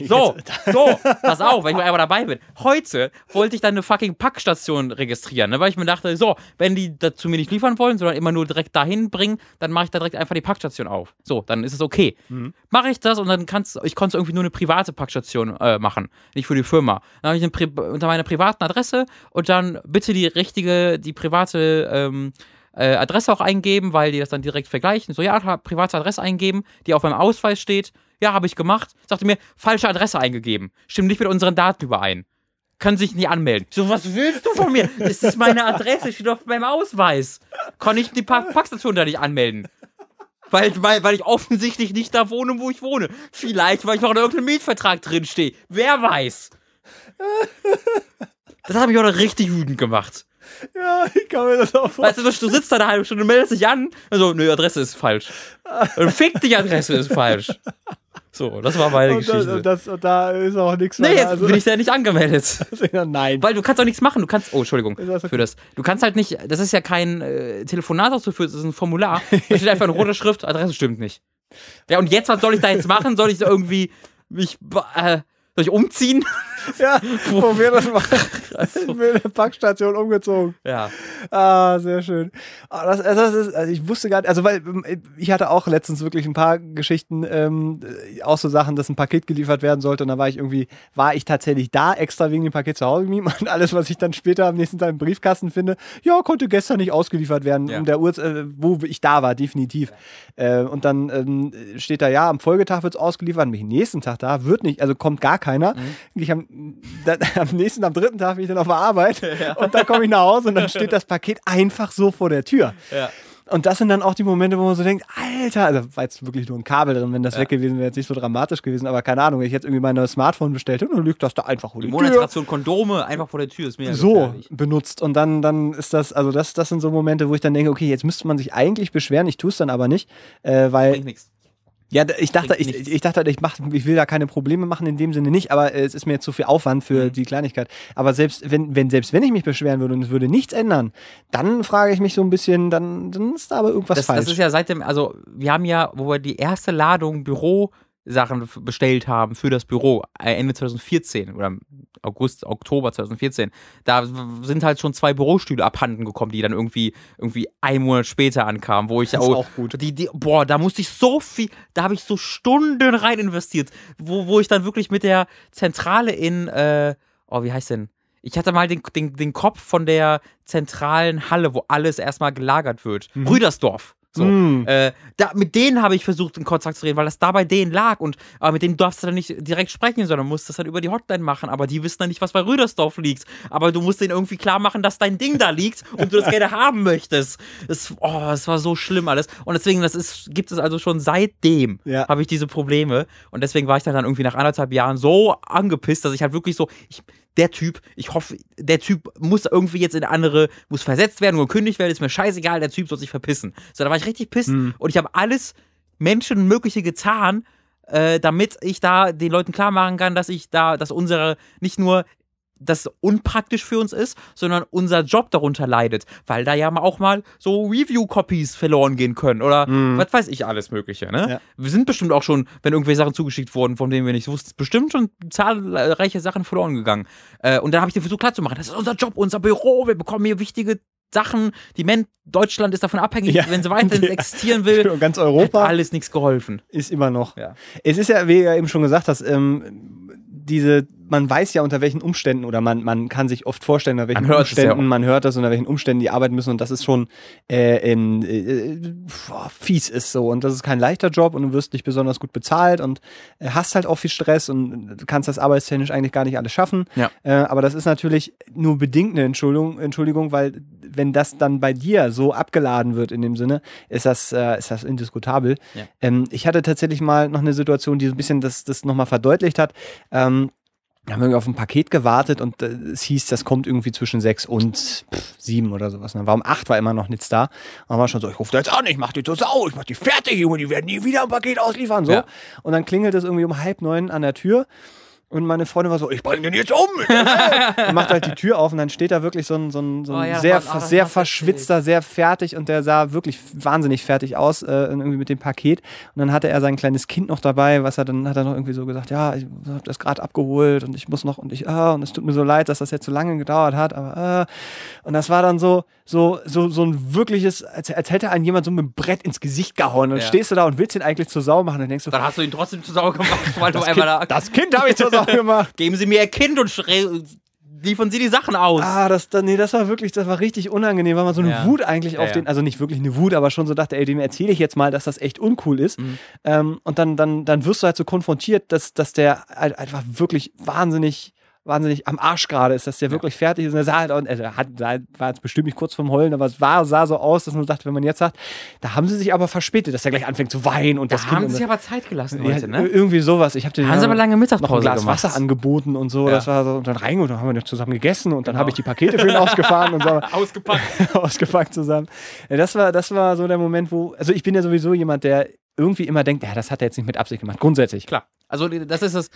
so, so, pass auf, weil ich mal einmal dabei bin. Heute wollte ich dann eine fucking Packstation registrieren, ne, weil ich mir dachte, so, wenn die das zu mir nicht liefern wollen, sondern immer nur direkt dahin bringen, dann mache ich da direkt einfach die Packstation auf. So, dann ist es okay. Mhm. Mache ich das und dann kannst ich konnte irgendwie nur eine private Packstation äh, machen, nicht für die Firma. Dann habe ich eine unter meiner privaten Adresse und dann bitte die richtige, die private ähm, äh, Adresse auch eingeben, weil die das dann direkt vergleichen. So, ja, private Adresse eingeben, die auf meinem Ausweis steht. Ja, habe ich gemacht. Sagte mir, falsche Adresse eingegeben. Stimmt nicht mit unseren Daten überein. Können sich nicht anmelden. So, was willst du von mir? Das ist meine Adresse, steht auf meinem Ausweis. Kann ich die Pa- Packstation da nicht anmelden? Weil, weil, weil ich offensichtlich nicht da wohne, wo ich wohne. Vielleicht, weil ich noch in irgendeinem Mietvertrag drinstehe. Wer weiß? Das hat mich auch noch richtig wütend gemacht. Ja, ich kann mir das auch Weißt vorstellen. du, du sitzt da eine halbe Stunde, meldest dich an. Also, nö, Adresse ist falsch. Und fick dich, Adresse ist falsch. So, das war meine Und, das, Geschichte. und, das, und da ist auch nichts nee, weiter. jetzt Also- bin ich da nicht angemeldet. Nein. Weil du kannst auch nichts machen. Du kannst. Oh, Entschuldigung das okay? für das. Du kannst halt nicht. Das ist ja kein äh, Telefonat, das du führst, das ist ein Formular. Da steht einfach in roter Schrift, Adresse stimmt nicht. Ja, und jetzt, was soll ich da jetzt machen? Soll ich irgendwie mich. Äh, soll ich umziehen? Ja, wo wir das machen. Also, Ich bin in der Packstation umgezogen. ja. Ah, sehr schön. Ah, das, also das ist, also ich wusste gar nicht, also weil ich hatte auch letztens wirklich ein paar Geschichten, ähm, äh, auch so Sachen, dass ein Paket geliefert werden sollte und da war ich irgendwie, war ich tatsächlich da extra wegen dem Paket zu Hause geblieben und alles, was ich dann später am nächsten Tag im Briefkasten finde, ja, konnte gestern nicht ausgeliefert werden, Ja. um der Uhrzeit, äh, wo ich da war, definitiv. Äh, und dann ähm, steht da, ja, am Folgetag wird es ausgeliefert, bin ich am nächsten Tag da, wird nicht, also kommt gar keiner. Ich am, dann, am nächsten, am dritten Tag bin ich dann auf der Arbeit und dann komme ich nach Hause und dann steht das Paket einfach so vor der Tür. Ja. Und das sind dann auch die Momente, wo man so denkt, Alter, also war jetzt wirklich nur ein Kabel drin, wenn das weg gewesen wäre, jetzt nicht so dramatisch gewesen, aber keine Ahnung, wenn ich jetzt irgendwie mein neues Smartphone bestellt hätte, dann liegt das da einfach vor Die der Tür Monatration Kondome einfach vor der Tür ist mir so gefährlich. benutzt und dann, dann ist das, also das, das sind so Momente, wo ich dann denke, okay, jetzt müsste man sich eigentlich beschweren, ich tue es dann aber nicht, äh, weil Bringt nichts. Ja, ich dachte, ich, ich dachte, ich, mach, ich will da keine Probleme machen, in dem Sinne nicht, aber es ist mir jetzt zu viel Aufwand für Mhm. die Kleinigkeit. Aber selbst wenn, wenn, selbst wenn ich mich beschweren würde und es würde nichts ändern, dann frage ich mich so ein bisschen, dann, dann ist da aber irgendwas Das, falsch. das ist ja seitdem, also wir haben ja, wo wir die erste Ladung Büro Sachen bestellt haben für das Büro, äh, Ende 2014 oder August, Oktober 2014, da sind halt schon zwei Bürostühle abhanden gekommen, die dann irgendwie, irgendwie einen Monat später ankamen, wo ich Das ist auch, auch gut. Die, die, boah, da musste ich so viel, da habe ich so Stunden rein investiert, wo, wo ich dann wirklich mit der Zentrale in, äh, oh, wie heißt denn? Ich hatte mal den, den, den Kopf von der zentralen Halle, wo alles erstmal gelagert wird. Rüdersdorf. So. Mm. Äh, da, mit denen habe ich versucht, in Kontakt zu reden, weil das da bei denen lag. Und aber mit denen darfst du dann nicht direkt sprechen, sondern musst das dann über die Hotline machen. Aber die wissen dann nicht, was bei Rüdersdorf liegt. Aber du musst denen irgendwie klar machen, dass dein Ding da liegt und du das gerne haben möchtest. Das, oh, das war so schlimm alles. Und deswegen, das ist, gibt es also schon seitdem, Ja. habe ich diese Probleme. Und deswegen war ich dann, dann irgendwie nach anderthalb Jahren so angepisst, dass ich halt wirklich so, ich, der Typ, ich hoffe, der Typ muss irgendwie jetzt in eine andere, muss versetzt werden gekündigt werden, ist mir scheißegal, der Typ soll sich verpissen. So, da war ich richtig pisst Mhm. und ich habe alles Menschenmögliche getan, äh, damit ich da den Leuten klar machen kann, dass ich da, dass unsere nicht nur das unpraktisch für uns ist, sondern unser Job darunter leidet, weil da ja auch mal so Review-Copies verloren gehen können oder was weiß ich alles Mögliche. Ne? Ja. Wir sind bestimmt auch schon, wenn irgendwelche Sachen zugeschickt wurden, von denen wir nicht wussten, bestimmt schon zahlreiche Sachen verloren gegangen. Äh, und dann habe ich den versucht klarzumachen, das ist unser Job, unser Büro, wir bekommen hier wichtige Sachen. Die Men Deutschland ist davon abhängig, Ja. wenn sie weiterhin Ja. existieren will. Und ganz Hat Europa alles nichts geholfen. ist immer noch. Ja. Es ist ja, wie ja eben schon gesagt hast, ähm, diese, man weiß ja unter welchen Umständen oder man, man kann sich oft vorstellen, unter welchen Man ja Umständen, auch. man hört das, unter welchen Umständen die arbeiten müssen und das ist schon äh, äh, fies ist so und das ist kein leichter Job und du wirst nicht besonders gut bezahlt und äh, hast halt auch viel Stress und kannst das arbeitstechnisch eigentlich gar nicht alles schaffen. Ja. Äh, aber das ist natürlich nur bedingt eine Entschuldigung, Entschuldigung, weil wenn das dann bei dir so abgeladen wird in dem Sinne, ist das, äh, ist das indiskutabel. Ja. Ähm, ich hatte tatsächlich mal noch eine Situation, die so ein bisschen das, das nochmal verdeutlicht hat. Ähm, haben irgendwie auf ein Paket gewartet und äh, es hieß, das kommt irgendwie zwischen sechs und pff, sieben oder sowas. Dann war um acht war immer noch nichts da. Und dann war schon so, ich rufe da jetzt an, ich mach die zur Sau, ich mach die fertig, Junge, die werden nie wieder ein Paket ausliefern. So. Ja. Und dann klingelt es irgendwie um halb neun an der Tür. Und meine Freundin war so, ich bring den jetzt um. und macht halt die Tür auf und dann steht da wirklich so ein, so ein, so ein Oh ja, sehr, war- oh, sehr verschwitzter, sehr fertig und der sah wirklich wahnsinnig fertig aus, äh, irgendwie mit dem Paket. Und dann hatte er sein kleines Kind noch dabei, was er dann hat er noch irgendwie so gesagt, ja, ich habe das gerade abgeholt und ich muss noch und ich, ah, und es tut mir so leid, dass das jetzt so lange gedauert hat, aber ah. Und das war dann so, so, so, so ein wirkliches, als, als hätte einen jemand so mit dem Brett ins Gesicht gehauen. Und dann Ja. stehst du da und willst ihn eigentlich zur Sau machen und denkst du, Dann hast du ihn trotzdem zu Sau gemacht, weil du kind, da. das kind habe ich zur Sau gemacht. Geben Sie mir Ihr Kind und liefern Sie die Sachen aus. Ah, das, nee, das war wirklich, das war richtig unangenehm, weil man so eine Ja. Wut eigentlich auf Ja, den, also nicht wirklich eine Wut, aber schon so dachte, ey, dem erzähle ich jetzt mal, dass das echt uncool ist. Mhm. Ähm, und dann, dann, dann wirst du halt so konfrontiert, dass, dass der halt einfach wirklich wahnsinnig, wahnsinnig am Arsch gerade ist, dass der wirklich fertig ist. Und er sah halt, auch- also er hat, war jetzt bestimmt nicht kurz vorm Heulen, aber es war, sah so aus, dass man sagt, wenn man jetzt sagt, da haben sie sich aber verspätet, dass er gleich anfängt zu weinen und da das haben Kind. sie sich und, aber Zeit gelassen ja, heute, ne? Irgendwie sowas. Ich habe Haben sie aber lange noch ein Mittagspause Glas gemacht. Wasser angeboten und so. Ja. Das war so, und dann rein und dann haben wir noch zusammen gegessen und dann Genau. habe ich die Pakete für ihn ausgefahren und so Ausgepackt. ausgepackt zusammen. Ja, das war, das war so der Moment, wo, also ich bin ja sowieso jemand, der irgendwie immer denkt, ja, das hat er jetzt nicht mit Absicht gemacht. Grundsätzlich. Klar. Also das ist das,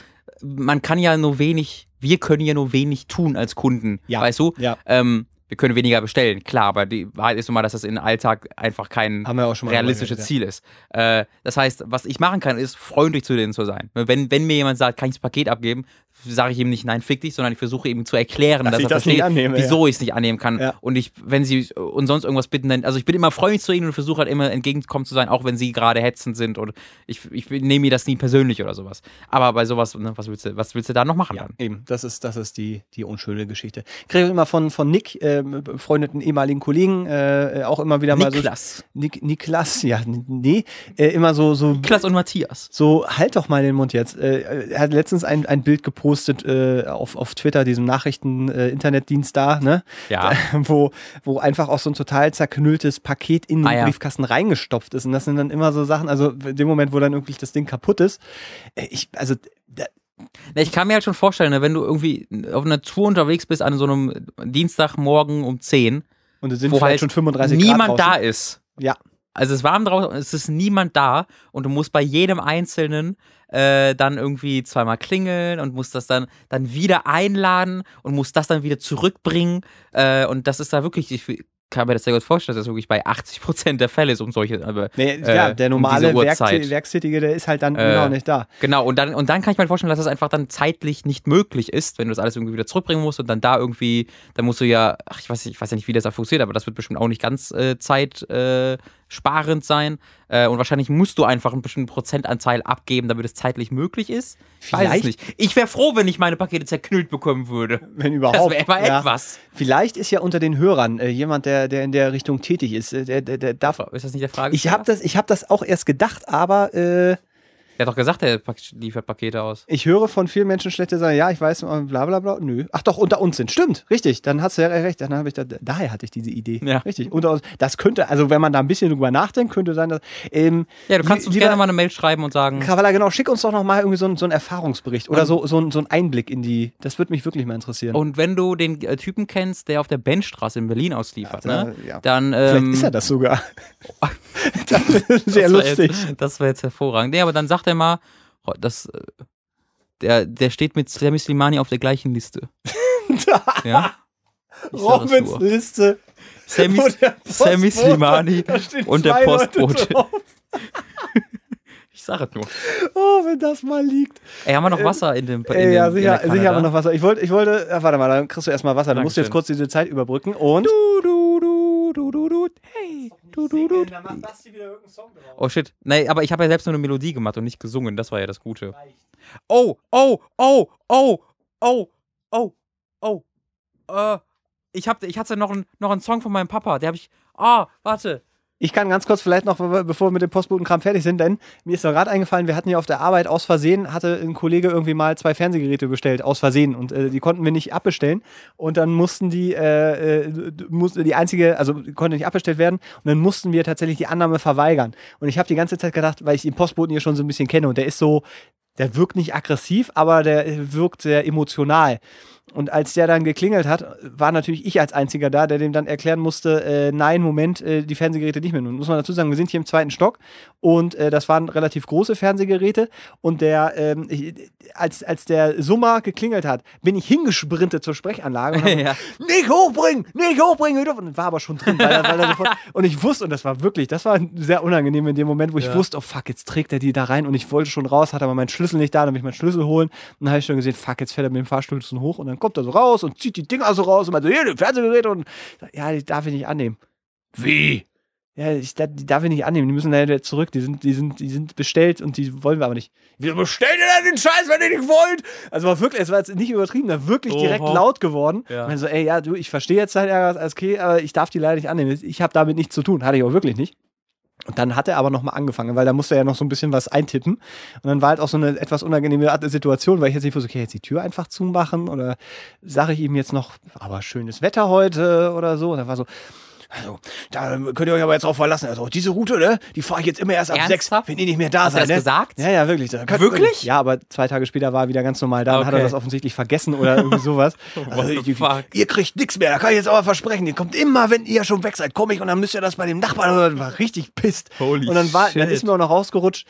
man kann ja nur wenig, wir können ja nur wenig tun als Kunden, Ja. weißt du? Ja. Ähm, wir können weniger bestellen, klar, aber die Wahrheit ist nun mal, dass das im Alltag einfach kein realistisches Ziel ist. Äh, das heißt, was ich machen kann, ist freundlich zu denen zu sein. Wenn, wenn mir jemand sagt, kann ich das Paket abgeben, sage ich ihm nicht, nein, fick dich, sondern ich versuche ihm zu erklären, Dass dass, ich das nicht versteht, annehme, wieso ich es nicht annehmen kann. Ja. Und ich, wenn sie und sonst irgendwas bitten, dann, also ich bin immer freundlich zu ihnen und versuche halt immer entgegenkommen zu sein, auch wenn sie gerade hetzend sind und ich, ich nehme mir das nie persönlich oder sowas. Aber bei sowas, ne, was willst du, was willst du da noch machen Ja, dann? eben. Das ist, das ist die, die unschöne Geschichte. Ich kriege immer von, von Nick, äh, befreundeten ehemaligen Kollegen, äh, auch immer wieder mal Niklas. so. Nick, Niklas, ja, nee, äh, immer so, so Niklas und Matthias. So, halt doch mal den Mund jetzt. Äh, er hat letztens ein, ein Bild gepostet äh, auf, auf Twitter, diesem Nachrichten-Internetdienst da, ne? Ja. Wo, wo einfach auch so ein total zerknülltes Paket in den Ah, ja. Briefkasten reingestopft ist. Und das sind dann immer so Sachen, also in dem Moment, wo dann wirklich das Ding kaputt ist, äh, ich, also da, Ich kann mir halt schon vorstellen, ne, wenn du irgendwie auf einer Tour unterwegs bist an so einem Dienstagmorgen um 10, und es sind wo halt schon 35 Grad niemand da ist. Ja, Also es ist warm draußen, es ist niemand da und du musst bei jedem Einzelnen äh, dann irgendwie zweimal klingeln und musst das dann, dann wieder einladen und musst das dann wieder zurückbringen. Äh, und das ist da wirklich, ich kann mir das sehr gut vorstellen, dass das wirklich bei 80% der Fälle ist um solche. Aber, Nee, äh, ja, der um normale diese Werk. Werkstätige, der ist halt dann Äh, genau nicht da. Genau, und dann, und dann kann ich mir halt vorstellen, dass das einfach dann zeitlich nicht möglich ist, wenn du das alles irgendwie wieder zurückbringen musst und dann da irgendwie, dann musst du ja, ach, ich weiß, nicht- ich weiß ja nicht, wie das da funktioniert, aber das wird bestimmt auch nicht ganz äh, zeitsparend äh, sparend sein. Äh, und wahrscheinlich musst du einfach einen bestimmten Prozentanteil abgeben, damit es zeitlich möglich ist. Ich weiß Vielleicht- nicht. Ich wäre froh, wenn ich meine Pakete zerknüllt bekommen würde. Wenn Das überhaupt. wäre mal ja. etwas. Vielleicht ist ja unter den Hörern äh, jemand, der, der in der Richtung tätig ist. Äh, der, der, der darf. Ist das nicht der Frage? Ich habe das, ich hab das auch erst gedacht, aber äh, Der hat doch gesagt, er liefert Pakete aus. ich höre von vielen Menschen schlechte sagen, ja, ich weiß, äh, bla bla bla. Nö. Ach doch, unter uns sind. Stimmt, richtig. Dann hast du ja recht. Dann habe ich da, daher hatte ich diese Idee. Ja. Richtig. Unter uns. Das könnte, also wenn man da ein bisschen drüber nachdenkt, könnte sein, dass. Ähm, Ja, du kannst uns gerne mal eine Mail schreiben und sagen, Kavala, genau, schick uns doch noch mal irgendwie so, einen- so einen Erfahrungsbericht oder so, so, so einen Einblick in die. Das würde mich wirklich mal interessieren. Und wenn du den äh, Typen kennst, der auf der Benchstraße in Berlin ausliefert, Ja, ne? ja. dann Vielleicht ähm, ist er das sogar. das ist sehr das lustig. Jetzt, das wäre jetzt hervorragend. Nee, aber dann sagt mal, oh, das, äh, der, der steht mit Sami Slimani auf der gleichen Liste. Ja? Robins. Liste. Sammy, Sammy Slimani und der Postbote. drauf. Ich sage es nur. Oh, wenn das mal liegt. Ey, haben wir noch Wasser in dem in Ey, ja, dem, in sicher, sicher haben wir noch Wasser. Ich wollte, ich wollte, ja, warte mal, dann kriegst du erstmal Wasser. Dann musst du jetzt kurz diese Zeit überbrücken und. Du, du, du, du, du, du. Hey, du, du, du. Oh shit. Nee, aber ich habe ja selbst nur eine Melodie gemacht und nicht gesungen. Das war ja das Gute. Oh, oh, oh, oh, oh, oh, oh. Äh, ich, hab, ich hatte noch, einen noch einen Song von meinem Papa. Der habe ich. Ah, warte. Ich kann ganz kurz vielleicht noch, bevor wir mit dem Postbotenkram fertig sind, denn mir ist doch gerade eingefallen, wir hatten ja auf der Arbeit aus Versehen, hatte ein Kollege irgendwie mal zwei Fernsehgeräte bestellt, aus Versehen. Und äh, die konnten wir nicht abbestellen. Und dann mussten die, äh, äh, musste die einzige, also konnte nicht abbestellt werden. Und dann mussten wir tatsächlich die Annahme verweigern. Und ich habe die ganze Zeit gedacht, weil ich den Postboten hier schon so ein bisschen kenne und der ist so, der wirkt nicht aggressiv, aber der wirkt sehr emotional. Und als der dann geklingelt hat, war natürlich ich als einziger da, der dem dann erklären musste, äh, nein, Moment, äh, die Fernsehgeräte nicht mehr. Nun muss man dazu sagen, wir sind hier im zweiten Stock und äh, das waren relativ große Fernsehgeräte und der, ähm, ich, als, als der Summer geklingelt hat, bin ich hingesprintet zur Sprechanlage und hab Ja. nicht hochbringen, nicht hochbringen. Und war aber schon drin, weil er, weil er sofort, und ich wusste, und das war wirklich, das war sehr unangenehm in dem Moment, wo ich Ja. wusste, oh fuck, jetzt trägt er die da rein und ich wollte schon raus, hatte aber meinen Schlüssel nicht da, dann bin ich meinen Schlüssel holen und dann habe ich schon gesehen, fuck, jetzt fährt er mit dem Fahrstuhl so hoch und dann kommt er so raus und zieht die Dinger so raus und meint so, hier, die Fernsehgeräte und ja, die darf ich nicht annehmen. Wie? Ja, ich, die darf ich nicht annehmen. Die müssen leider wieder zurück. Die sind, die sind, die sind bestellt und die wollen wir aber nicht. Wieso bestellt ihr denn den Scheiß, wenn ihr nicht wollt? Also war wirklich, es war jetzt nicht übertrieben, da wirklich direkt Oha. laut geworden. Ja. Ich meine so, ey, ja, du, ich verstehe jetzt dein Ärger, alles okay, aber ich darf die leider nicht annehmen. Ich habe damit nichts zu tun. Hatte ich auch wirklich nicht. Und dann hat er aber nochmal angefangen, weil da musste er ja noch so ein bisschen was eintippen. Und dann war halt auch so eine etwas unangenehme Situation, weil ich jetzt nicht wusste, okay, jetzt die Tür einfach zumachen oder sage ich ihm jetzt noch, aber schönes Wetter heute oder so. Und er war so, also, da könnt ihr euch aber jetzt drauf verlassen. Also, diese Route, ne, die fahre ich jetzt immer erst ab Ernsthaft? sechs, wenn ihr nicht mehr da Hast du seid. das ne? gesagt? Ja, ja, wirklich. Wirklich? Ja, aber zwei Tage später war er wieder ganz normal da und hat er Okay. das offensichtlich vergessen oder irgendwie sowas. Also, the ihr, kriegt nichts mehr, da kann ich jetzt aber versprechen. Ihr kommt immer, wenn ihr schon weg seid, komme ich und dann müsst ihr das bei dem Nachbarn hören. War richtig pisst. Holy und dann, war, dann ist mir auch noch rausgerutscht.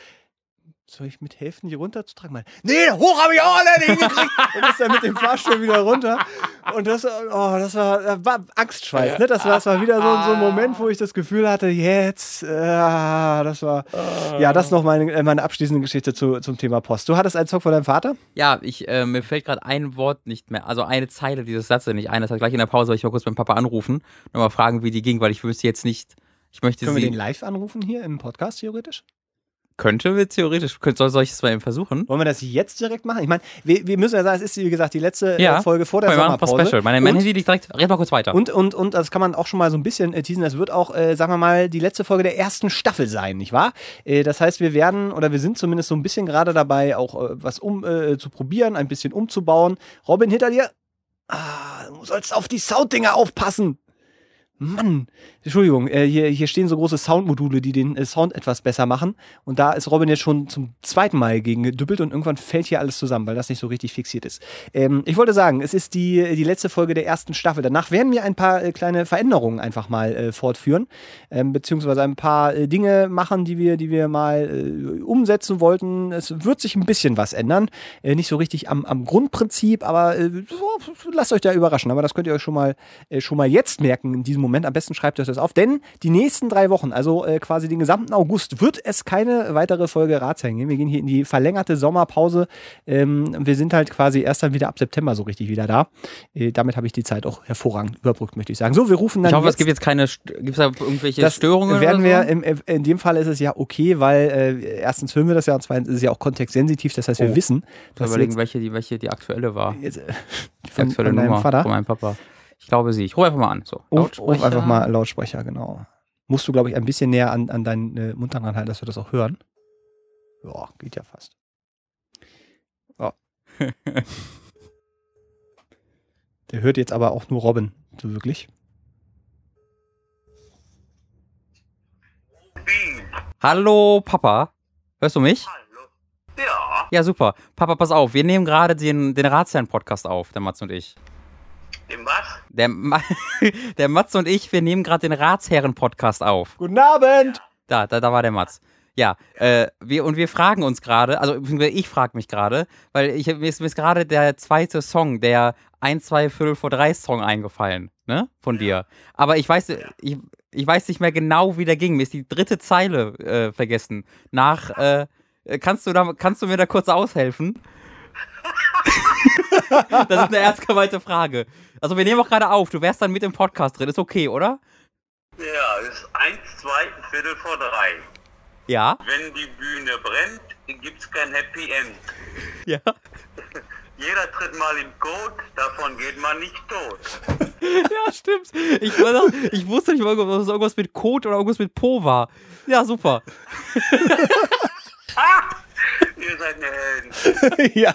Soll ich mithelfen, die runterzutragen? Mal, nee, hoch habe ich auch alle hingekriegt. und ist dann mit dem Fahrstuhl wieder runter. Und das, oh, das war, das war Angstschweiß. Ne? Das, war, das war wieder so, so ein Moment, wo ich das Gefühl hatte, jetzt, äh, das war, ja, das noch meine, äh, meine abschließende Geschichte zu, zum Thema Post. Du hattest einen Song von deinem Vater? Ja, ich, äh, mir fällt gerade ein Wort nicht mehr, also eine Zeile dieses Satzes nicht ein. Das hat gleich in der Pause, weil ich mal kurz beim Papa anrufen, nochmal fragen, wie die ging, weil ich wüsste jetzt nicht, ich möchte Können wir sie, den live anrufen hier im Podcast theoretisch? Könnte wir theoretisch, könnte, soll, soll ich es mal eben versuchen? Wollen wir das jetzt direkt machen? Ich meine, wir, wir müssen ja sagen, es ist, wie gesagt, die letzte äh, Ja. Folge vor der Sommerpause. Special. Meine, mein und, Handy liegt direkt, red mal kurz weiter. und, und, und das kann man auch schon mal so ein bisschen äh, teasen. Es wird auch, äh, sagen wir mal, die letzte Folge der ersten Staffel sein, nicht wahr? Äh, das heißt, wir werden, oder wir sind zumindest so ein bisschen gerade dabei, auch äh, was um äh, zu probieren, ein bisschen umzubauen. Robin, hinter dir. Ah, du sollst auf die Sounddinger aufpassen. Mann, Entschuldigung, äh, hier, hier stehen so große Soundmodule, die den äh, Sound etwas besser machen. Und da ist Robin jetzt schon zum zweiten Mal gegen gedüppelt und irgendwann fällt hier alles zusammen, weil das nicht so richtig fixiert ist. Ähm, ich wollte sagen, es ist die, die letzte Folge der ersten Staffel. Danach werden wir ein paar äh, kleine Veränderungen einfach mal äh, fortführen, ähm, beziehungsweise ein paar äh, Dinge machen, die wir, die wir mal äh, umsetzen wollten. Es wird sich ein bisschen was ändern. Nicht so richtig am, am Grundprinzip, aber lasst euch da überraschen. Aber das könnt ihr euch schon mal, schon mal jetzt merken in diesem Moment Moment. Am besten schreibt euch das auf. Denn die nächsten drei Wochen, also äh, quasi den gesamten August, wird es keine weitere Folge Ratshängen geben. Wir gehen hier in die verlängerte Sommerpause. Ähm, wir sind halt quasi erst dann wieder ab September so richtig wieder da. Äh, damit habe ich die Zeit auch hervorragend überbrückt, möchte ich sagen. So, wir rufen dann. Ich hoffe, jetzt es gibt jetzt keine, gibt es da irgendwelche das Störungen werden oder wir, so? im, in dem Fall ist es ja okay, weil äh, erstens hören wir das ja und zweitens ist es ja auch kontextsensitiv. Das heißt, wir Oh. wissen, dass überlegen, jetzt, welche die, welche die aktuelle war. jetzt, äh, Die von, aktuelle von Nummer Vater. von meinem Papa. Ich glaube sie. Ich rufe einfach mal an. So, Ruf, ruf einfach mal Lautsprecher, genau. Musst du, glaube ich, ein bisschen näher an, an deinen äh, Mund dran halten, dass wir das auch hören. Ja, geht ja fast. Ja. Der hört jetzt aber auch nur Robin, so wirklich. Hallo, Papa. Hörst du mich? Hallo. Ja, Ja, super. Papa, pass auf. Wir nehmen gerade den, den Ratsherrn-Podcast auf, der Mats und ich. Im was? Der, Ma der Mats und ich, wir nehmen gerade den Ratsherren-Podcast auf. Guten Abend! Da, da, da war der Mats. Ja, äh, wir, und wir fragen uns gerade, also ich frage mich gerade, weil ich, mir ist, mir ist gerade der zweite Song, der 1, 2 Viertel vor 3 Song eingefallen, ne? Von dir. Aber ich weiß, ich, ich weiß nicht mehr genau, wie der ging. Mir ist die dritte Zeile äh, vergessen. Nach, äh, kannst du, da, kannst du mir da kurz aushelfen? das ist eine ernst gemeinte Frage. Also wir nehmen auch gerade auf, du wärst dann mit im Podcast drin, ist okay, oder? Ja, es ist eins, zwei, Viertel vor drei. Ja. Wenn die Bühne brennt, gibt's kein Happy End. Ja. Jeder tritt mal im Code, davon geht man nicht tot. Ja, stimmt. Ich, ich wusste nicht, ob es irgendwas mit Code oder irgendwas mit Po war. Ja, super. Ihr seid eine Helden. ja.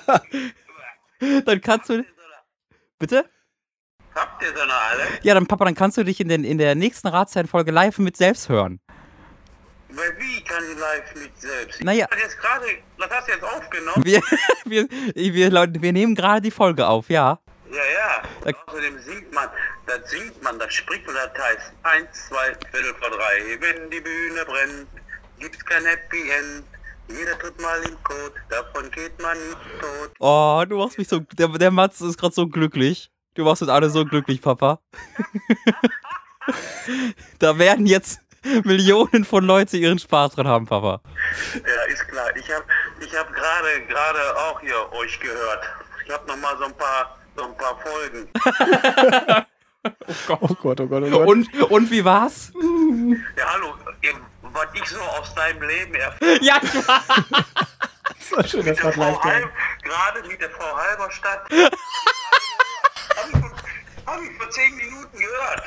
Dann kannst du. Bitte? Habt ihr noch alle? Ja, dann Papa, dann kannst du dich in, den, in der nächsten Ratsherrenfolge live mit selbst hören. Weil Wie kann ich live mit selbst? Naja. Das gerade, das hast du jetzt aufgenommen? Wir, wir, wir, wir, wir nehmen gerade die Folge auf, ja. Ja, ja. Okay. Außerdem singt man, das singt man, das spricht und das heißt eins, zwei, Viertel vor drei. Wenn die Bühne brennt, gibt's kein Happy End. Jeder tut mal im Code, davon geht man nicht tot. Oh, du machst mich so. Der, der Mats ist gerade so glücklich. Du machst uns alle so glücklich, Papa. da werden jetzt Millionen von Leuten ihren Spaß dran haben, Papa. Ja, ist klar. Ich habe ich hab gerade gerade auch hier euch gehört. Ich habe noch mal so ein paar so ein paar Folgen. Oh Gott, oh Gott, oh Gott. Und, und wie war's? Ja, hallo, was ich so aus deinem Leben erfahre. Ja, ich war. so schön, das Der war Halb, gerade mit der Frau Halberstadt. Habe ich, vor- hab ich vor zehn Minuten gehört.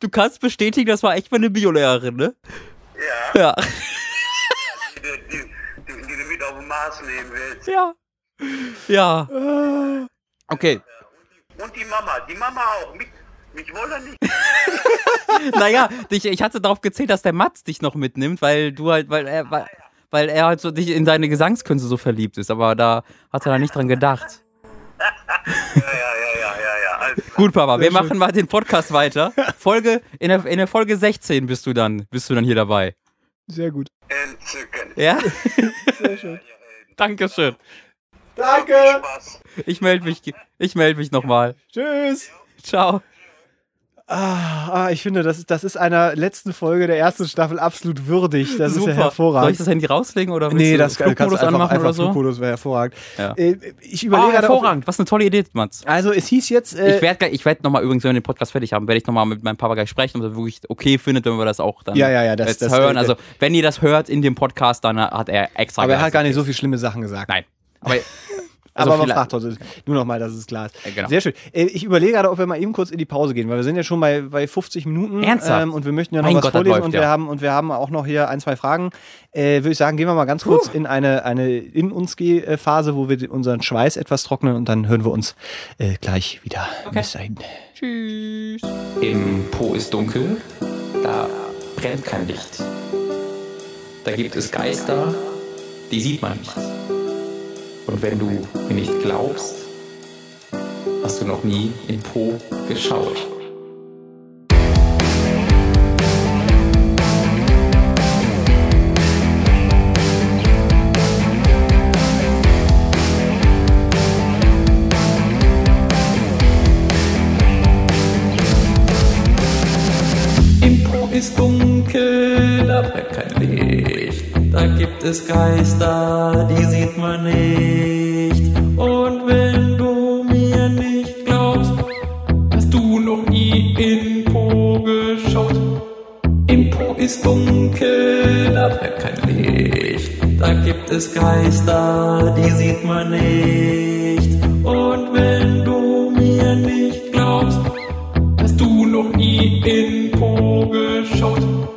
Du kannst bestätigen, das war echt mal eine Biolehrerin, ne? Ja, Ja. die, die, die, die du mit auf den Mars nehmen willst. Ja. Ja. Okay. Und die Mama, die Mama auch. Mich, mich wollen nicht. Naja, ich, ich hatte darauf gezählt, dass der Mats dich noch mitnimmt, weil du halt, weil er, weil, weil er halt so dich in deine Gesangskünste so verliebt ist, aber da hat er da nicht dran gedacht. Ja, ja, ja, ja, ja. Alles klar. Gut, Papa, wir schön. machen mal den Podcast weiter. Folge, in der, in der Folge 16 bist du dann, bist du dann hier dabei. Sehr gut. Entzückend. Ja? Sehr schön. Dankeschön. Danke. Ich melde mich, ich melde mich nochmal. Tschüss. Ciao. Ah, ah, ich finde, das ist, das ist einer letzten Folge der ersten Staffel absolut würdig. Das ist ja Soll ich hervorragend. das Handy rauslegen oder Nee, das kannst Flugmodus einfach, anmachen einfach oder so? Flugmodus wäre hervorragend. Ja. Äh, ich überlege ob- hervorragend. Was eine tolle Idee, Mats. Also es hieß jetzt, äh, Ich werde ich werd nochmal übrigens, wenn wir den Podcast fertig haben, werde ich nochmal mit meinem Papa gleich sprechen, ob er wirklich okay findet, wenn wir das auch dann Ja, ja, ja, das- das- hören. äh, Also, wenn ihr das hört in dem Podcast, dann hat er extra aber er hat gar nicht so viele schlimme Sachen gesagt. Nein. Aber, also aber man fragt trotzdem. Nur noch mal, dass es klar ist. Ja, genau. Sehr schön. Äh, Ich überlege gerade, ob wir mal eben kurz in die Pause gehen, weil wir sind ja schon bei, bei 50 Minuten. Ernsthaft? Ähm, und wir möchten ja noch Mein was Gott, vorlesen läuft, und, ja. wir haben, und wir haben auch noch hier ein, zwei Fragen. Äh, Würde ich sagen, gehen wir mal ganz kurz in eine, eine in uns geh Phase, wo wir unseren Schweiß etwas trocknen und dann hören wir uns äh, gleich wieder. Bis dahin. Tschüss. Im Po ist dunkel, da brennt kein Licht. Da gibt es Geister, die sieht man nicht. Und wenn du mir nicht glaubst, hast du noch nie in Po geschaut. ist dunkel, da brennt kein Licht. Da gibt es Geister, die sieht man nicht. Und wenn du mir nicht glaubst, hast du noch nie in Po geschaut. Im Po ist dunkel, da brennt kein Licht. Da gibt es Geister, die sieht man nicht. Und wenn du mir nicht glaubst, hast du noch nie in Po geschaut.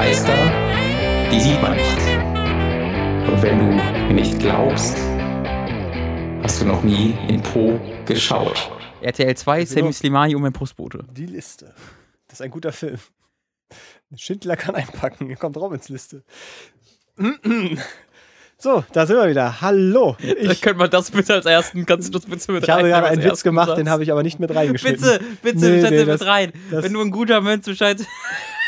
Geister, die sieht man nicht. Und wenn du mir nicht glaubst, hast du noch nie in Po geschaut. RTL 2, Sammy Slimani und mein Postbote. Die Liste. Das ist ein guter Film. Schindler kann einpacken. Hier kommt Robins Liste. So, da sind wir wieder. Hallo. Ich, Können wir das bitte als ersten, kannst du das bitte mit ich habe gerade einen Witz gemacht, Satz? den habe ich aber nicht mit reingeschrieben. Bitte, bitte, Nee, setz nee, den das- mit rein. das- Wenn du ein guter Mensch Bescheid.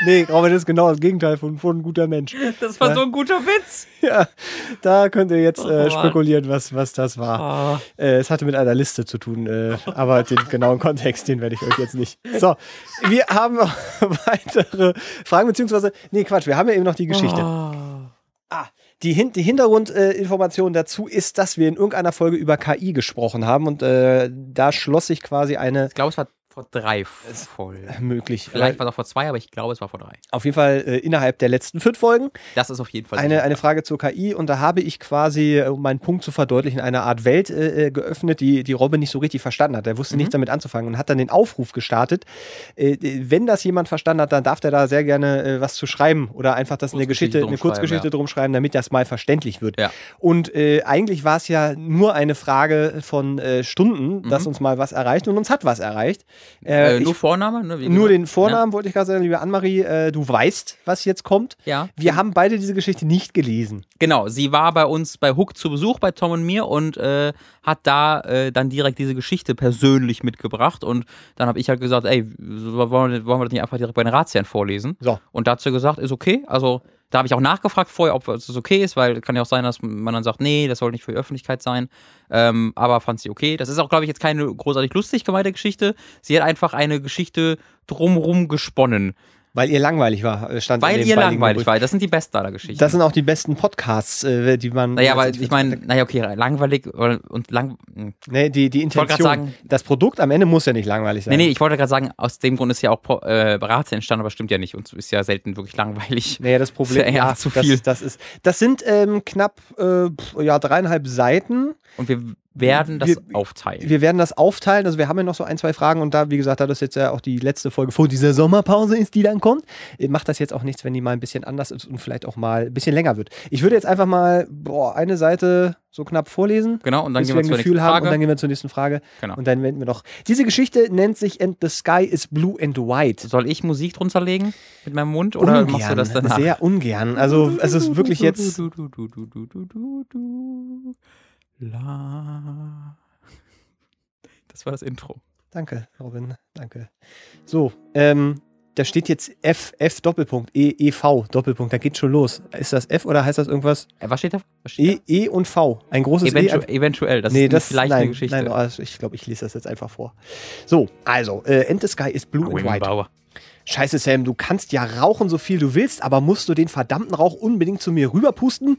Nee, das ist genau das Gegenteil von, von ein guter Mensch. Das war Ja. so ein guter Witz. Ja, da könnt ihr jetzt Oh, äh, spekulieren, was, was das war. Ah. Äh, es hatte mit einer Liste zu tun, äh, aber den genauen Kontext, den werde ich euch jetzt nicht. So, wir haben noch weitere Fragen, beziehungsweise, nee, Quatsch, wir haben ja eben noch die Geschichte. Ah, die, Hin die Hintergrundinformation dazu ist, dass wir in irgendeiner Folge über KI gesprochen haben und äh, da schloss sich quasi eine Ich glaube, es war vor drei Folgen. möglich. Vielleicht war es auch vor zwei, aber ich glaube, es war vor drei. Auf jeden Fall äh, innerhalb der letzten fünf Folgen Das ist auf jeden Fall eine, eine Frage zur KI und da habe ich quasi, äh, um meinen Punkt zu verdeutlichen, eine Art Welt äh, äh, geöffnet, die, die Robin nicht so richtig verstanden hat. Er wusste Mhm. nichts damit anzufangen und hat dann den Aufruf gestartet. Äh, äh, wenn das jemand verstanden hat, dann darf der da sehr gerne was zu schreiben oder einfach das eine Kurzgeschichte Geschichte, drum eine Kurzgeschichte schreiben, drum schreiben, damit das mal verständlich wird. Ja. Und eigentlich war es ja nur eine Frage von Stunden, dass uns mal was erreicht und uns hat was erreicht. Äh. Äh, ich, nur Vorname? Ne, wie nur den Vornamen wollte ich gerade sagen, liebe Annemarie, äh, du weißt, was jetzt kommt. Ja. Wir haben beide diese Geschichte nicht gelesen. Genau, sie war bei uns bei Hook zu Besuch bei Tom und mir und äh, hat da äh, dann direkt diese Geschichte persönlich mitgebracht und dann habe ich halt gesagt, ey, wollen wir, wollen wir das nicht einfach direkt bei den Ratsherren vorlesen? So. Und dazu gesagt, ist okay. Also da habe ich auch nachgefragt vorher, ob es okay ist, weil kann ja auch sein, dass man dann sagt, nee, das soll nicht für die Öffentlichkeit sein. Ähm, aber fand sie okay. Das ist auch, glaube ich, jetzt keine großartig lustig gemeinte Geschichte. Sie hat einfach eine Geschichte drumrum gesponnen, Weil ihr langweilig war, äh, stand weil ihr langweilig war. Das sind die Bestseller-Geschichten. Das sind auch die besten Podcasts, äh, die man. Naja, aber jetzt- ich meine, naja, okay, langweilig und lang. hm. Nee, die, die Intention. sagen- das Produkt am Ende muss ja nicht langweilig sein. Nee, nee, ich wollte gerade sagen, aus dem Grund ist ja auch äh, Berater entstanden, aber stimmt ja nicht. Uns ist ja selten wirklich langweilig. Nee, das Problem Ist ja eher zu viel. Das, das, ist, das sind ähm, knapp äh, ja, dreieinhalb Seiten. Und wir werden das Wir- aufteilen. Wir werden das aufteilen. Also wir haben ja noch so ein, zwei Fragen und da, wie gesagt, da das jetzt ja auch die letzte Folge vor dieser Sommerpause ist, die dann kommt, äh, macht das jetzt auch nichts, wenn die mal ein bisschen anders ist und vielleicht auch mal ein bisschen länger wird. Ich würde jetzt einfach mal boah, eine Seite so knapp vorlesen. genau, und dann gehen wir wir ein zur Gefühl nächsten haben Frage. und dann gehen wir zur nächsten Frage. Genau. Und dann wenden wir noch. Diese Geschichte nennt sich And the Sky is Blue and White. Soll ich Musik drunter legen mit meinem Mund oder machst du das danach? Sehr ungern. Also es ist wirklich jetzt. La. Das war das Intro. Danke, Robin. Danke. So, ähm, da steht jetzt F, F Doppelpunkt, E, E, V Doppelpunkt. Da geht schon los. Ist das F oder heißt das irgendwas? Äh, was steht da? Was steht E, E und V. Ein da? großes Eventu E. eventuell, das nee, ist das vielleicht nein, eine Geschichte. Nein, also ich glaube, ich lese das jetzt einfach vor. So, also, äh, And the Sky is Blue and White. Wimmbauer. Scheiße, Sam, du kannst ja rauchen, so viel du willst, aber musst du den verdammten Rauch unbedingt zu mir rüberpusten?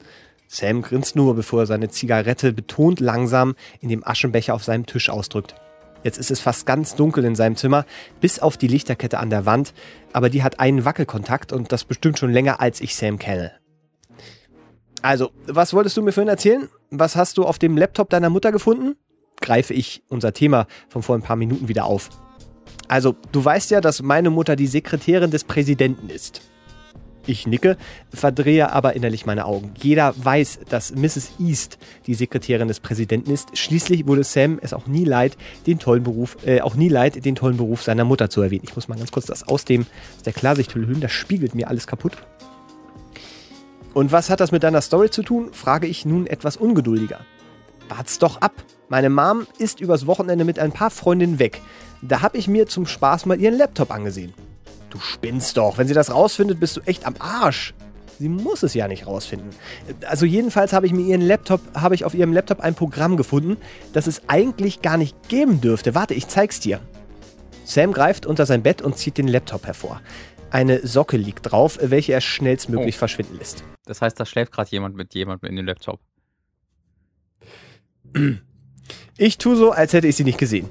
Sam grinst nur, bevor er seine Zigarette betont langsam in dem Aschenbecher auf seinem Tisch ausdrückt. Jetzt ist es fast ganz dunkel in seinem Zimmer, bis auf die Lichterkette an der Wand, aber die hat einen Wackelkontakt und das bestimmt schon länger, als ich Sam kenne. Also, was wolltest du mir vorhin erzählen? Was hast du auf dem Laptop deiner Mutter gefunden? Greife ich unser Thema von vor ein paar Minuten wieder auf. Also, du weißt ja, dass meine Mutter die Sekretärin des Präsidenten ist. Ich nicke, verdrehe aber innerlich meine Augen. Jeder weiß, dass Mrs. East die Sekretärin des Präsidenten ist. Schließlich wurde Sam es auch nie leid, den tollen Beruf, äh, auch nie leid, den tollen Beruf seiner Mutter zu erwähnen. Ich muss mal ganz kurz das aus dem, aus der Klarsichthülle hüllen. Das spiegelt mir alles kaputt. Und was hat das mit deiner Story zu tun? frage ich nun etwas ungeduldiger. Wart's doch ab. Meine Mom ist übers Wochenende mit ein paar Freundinnen weg. Da habe ich mir zum Spaß mal ihren Laptop angesehen. Du spinnst doch. Wenn sie das rausfindet, bist du echt am Arsch. Sie muss es ja nicht rausfinden. Also jedenfalls habe ich mir ihren Laptop, habe ich auf ihrem Laptop ein Programm gefunden, das es eigentlich gar nicht geben dürfte. Warte, ich zeig's dir. Sam greift unter sein Bett und zieht den Laptop hervor. Eine Socke liegt drauf, welche er schnellstmöglich Oh. verschwinden lässt. Das heißt, da schläft gerade jemand mit jemandem in dem Laptop. Ich tue so, als hätte ich sie nicht gesehen.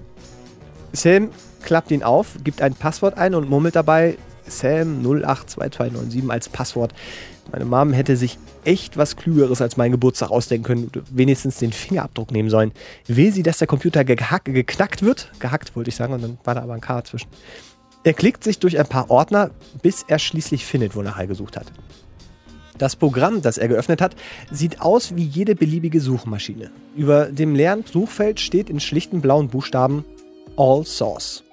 Sam klappt ihn auf, gibt ein Passwort ein und murmelt dabei Sam 082297 als Passwort. Meine Mom hätte sich echt was Klügeres als meinen Geburtstag ausdenken können oder wenigstens den Fingerabdruck nehmen sollen. Will sie, dass der Computer geknackt wird? Gehackt wollte ich sagen und dann war da aber ein K dazwischen. Er klickt sich durch ein paar Ordner, bis er schließlich findet, wonach er gesucht hat. Das Programm, das er geöffnet hat, sieht aus wie jede beliebige Suchmaschine. Über dem leeren Suchfeld steht in schlichten blauen Buchstaben All Source.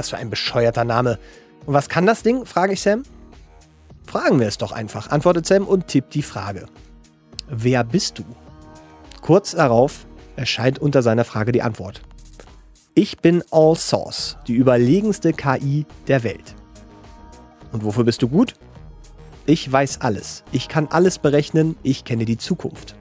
Was für ein bescheuerter Name. Und was kann das Ding? frage ich Sam. Fragen wir es doch einfach, antwortet Sam und tippt die Frage. Wer bist du? Kurz darauf erscheint unter seiner Frage die Antwort. Ich bin All Source, die überlegenste KI der Welt. Und wofür bist du gut? Ich weiß alles. Ich kann alles berechnen. Ich kenne die Zukunft.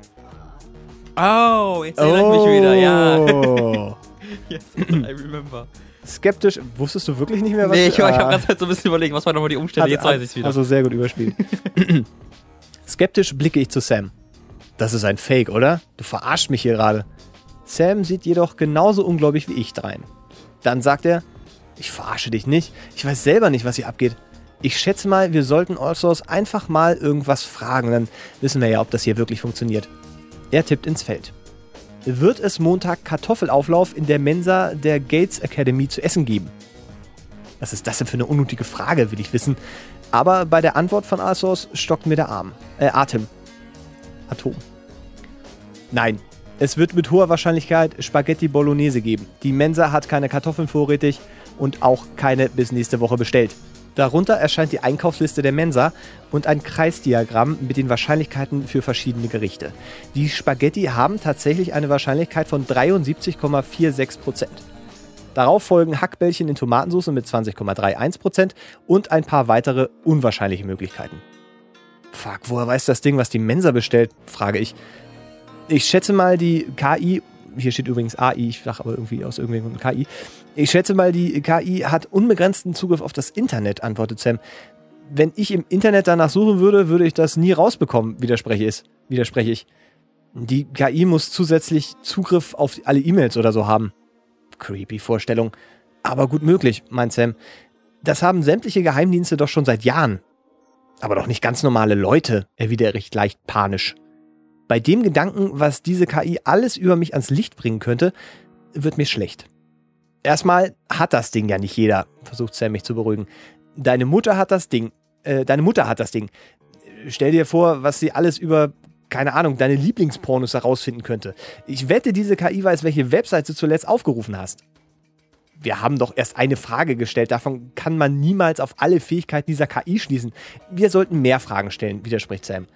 Oh, jetzt erinnere ich mich wieder, ja. Oh. Yes, I remember. Skeptisch. Wusstest du wirklich nicht mehr, was Nee, ich, ich habe Ah. gerade halt so ein bisschen überlegt, was waren nochmal die Umstände, jetzt weiß ich wieder. Also sehr gut überspielt. Skeptisch blicke ich zu Sam. Das ist ein Fake, oder? Du verarschst mich hier gerade. Sam sieht jedoch genauso ungläubig wie ich drein. Dann sagt er, ich verarsche dich nicht. Ich weiß selber nicht, was hier abgeht. Ich schätze mal, wir sollten Allsource einfach mal irgendwas fragen. Dann wissen wir ja, ob das hier wirklich funktioniert. Er tippt ins Feld. Wird es Montag Kartoffelauflauf in der Mensa der Gates Academy zu essen geben? Was ist das denn für eine unnötige Frage, will ich wissen. Aber bei der Antwort von Asos stockt mir der Arm. Äh, Atem. Atom. Nein. Es wird mit hoher Wahrscheinlichkeit Spaghetti Bolognese geben. Die Mensa hat keine Kartoffeln vorrätig und auch keine bis nächste Woche bestellt. Darunter erscheint die Einkaufsliste der Mensa und ein Kreisdiagramm mit den Wahrscheinlichkeiten für verschiedene Gerichte. Die Spaghetti haben tatsächlich eine Wahrscheinlichkeit von 73,46 Prozent. Darauf folgen Hackbällchen in Tomatensauce mit 20,31% und ein paar weitere unwahrscheinliche Möglichkeiten. Fuck, woher weiß das Ding, was die Mensa bestellt? frage ich. Ich schätze mal, die KI, hier steht übrigens AI, ich sage aber irgendwie aus irgendeinem Grund KI. Ich schätze mal, die KI hat unbegrenzten Zugriff auf das Internet, antwortet Sam. Wenn ich im Internet danach suchen würde, würde ich das nie rausbekommen, widerspreche ich. Widerspreche ich. Die KI muss zusätzlich Zugriff auf alle E-Mails oder so haben. Creepy Vorstellung. Aber gut möglich, meint Sam. Das haben sämtliche Geheimdienste doch schon seit Jahren. Aber doch nicht ganz normale Leute, erwidere ich leicht panisch. Bei dem Gedanken, was diese KI alles über mich ans Licht bringen könnte, wird mir schlecht. Erstmal hat das Ding ja nicht jeder, versucht Sam mich zu beruhigen. Deine Mutter hat das Ding. Äh, deine Mutter hat das Ding. Stell dir vor, was sie alles über, keine Ahnung, deine Lieblingspornos herausfinden könnte. Ich wette, diese KI weiß, welche Website du zuletzt aufgerufen hast. Wir haben doch erst eine Frage gestellt. Davon kann man niemals auf alle Fähigkeiten dieser KI schließen. Wir sollten mehr Fragen stellen, widerspricht Sam.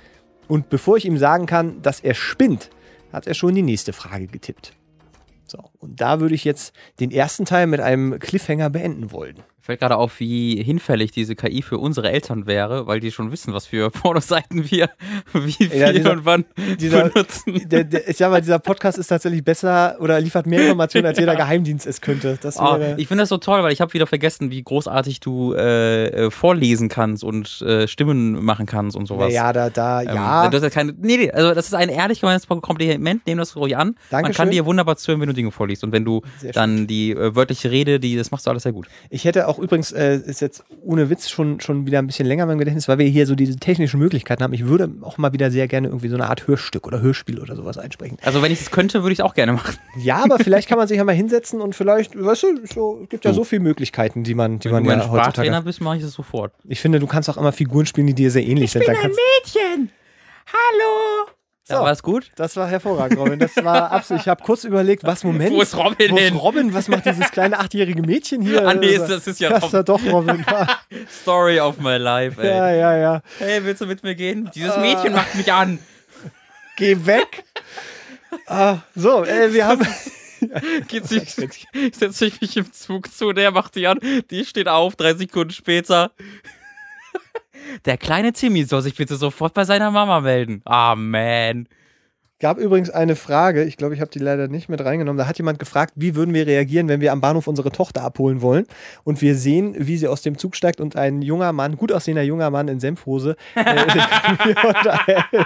Und bevor ich ihm sagen kann, dass er spinnt, hat er schon die nächste Frage getippt. So, und da würde ich jetzt den ersten Teil mit einem Cliffhanger beenden wollen. Fällt gerade auf, wie hinfällig diese KI für unsere Eltern wäre, weil die schon wissen, was für Pornoseiten wir wie viel Ja, dieser- und wann dieser- benutzen. Der, der, ich sag mal, dieser Podcast ist tatsächlich besser oder liefert mehr Informationen, als jeder Geheimdienst es könnte. Wäre, ich finde das so toll, weil ich habe wieder vergessen, wie großartig du äh, äh, vorlesen kannst und äh, Stimmen machen kannst und sowas. ja, da, da, Ähm, ja. Du hast ja keine, nee, nee, also das ist ein ehrlich gemeintes Kompliment, nehm das ruhig an. Man Dankeschön. kann dir wunderbar zuhören, wenn du Dinge vorliest. Und wenn du dann die äh, wörtliche Rede, die, das machst du alles sehr gut. Ich hätte auch übrigens, äh, ist jetzt ohne Witz schon, schon wieder ein bisschen länger mein Gedächtnis, weil wir hier so diese technischen Möglichkeiten haben. Ich würde auch mal wieder sehr gerne irgendwie so eine Art Hörstück oder Hörspiel oder sowas einsprechen. Also wenn ich es könnte, würde ich es auch gerne machen. Ja, aber vielleicht kann man sich ja mal hinsetzen und vielleicht, weißt du, so, es gibt ja so viele Möglichkeiten, die man, die Wenn man du ja heutzutage. Sprachtrainer bist, mache ich das sofort. Ich finde, du kannst auch immer Figuren spielen, die dir sehr ähnlich sind. Dann kannst, Mädchen! Hallo! So. Ja, war es gut? das war hervorragend, Robin. Das war absolut. Ich habe kurz überlegt, was Moment. Wo ist Robin Wo ist? Robin? Was macht dieses kleine achtjährige Mädchen hier? Ah, nee, das ist ja Das ja doch Robin. Story of my life, ey. ja, ja. ja. Hey, willst du mit mir gehen? Dieses Mädchen macht mich an. Geh weg. Ah, so, äh, wir haben. Geht sich, setze ich mich im Zug zu, der macht die an, die steht auf, drei Sekunden später. Der kleine Timmy soll sich bitte sofort bei seiner Mama melden. Man. Gab übrigens eine Frage, ich glaube, ich habe die leider nicht mit reingenommen. Da hat jemand gefragt, wie würden wir reagieren, wenn wir am Bahnhof unsere Tochter abholen wollen und wir sehen, wie sie aus dem Zug steigt und ein junger Mann, gut aussehender junger Mann in Senfhose, äh.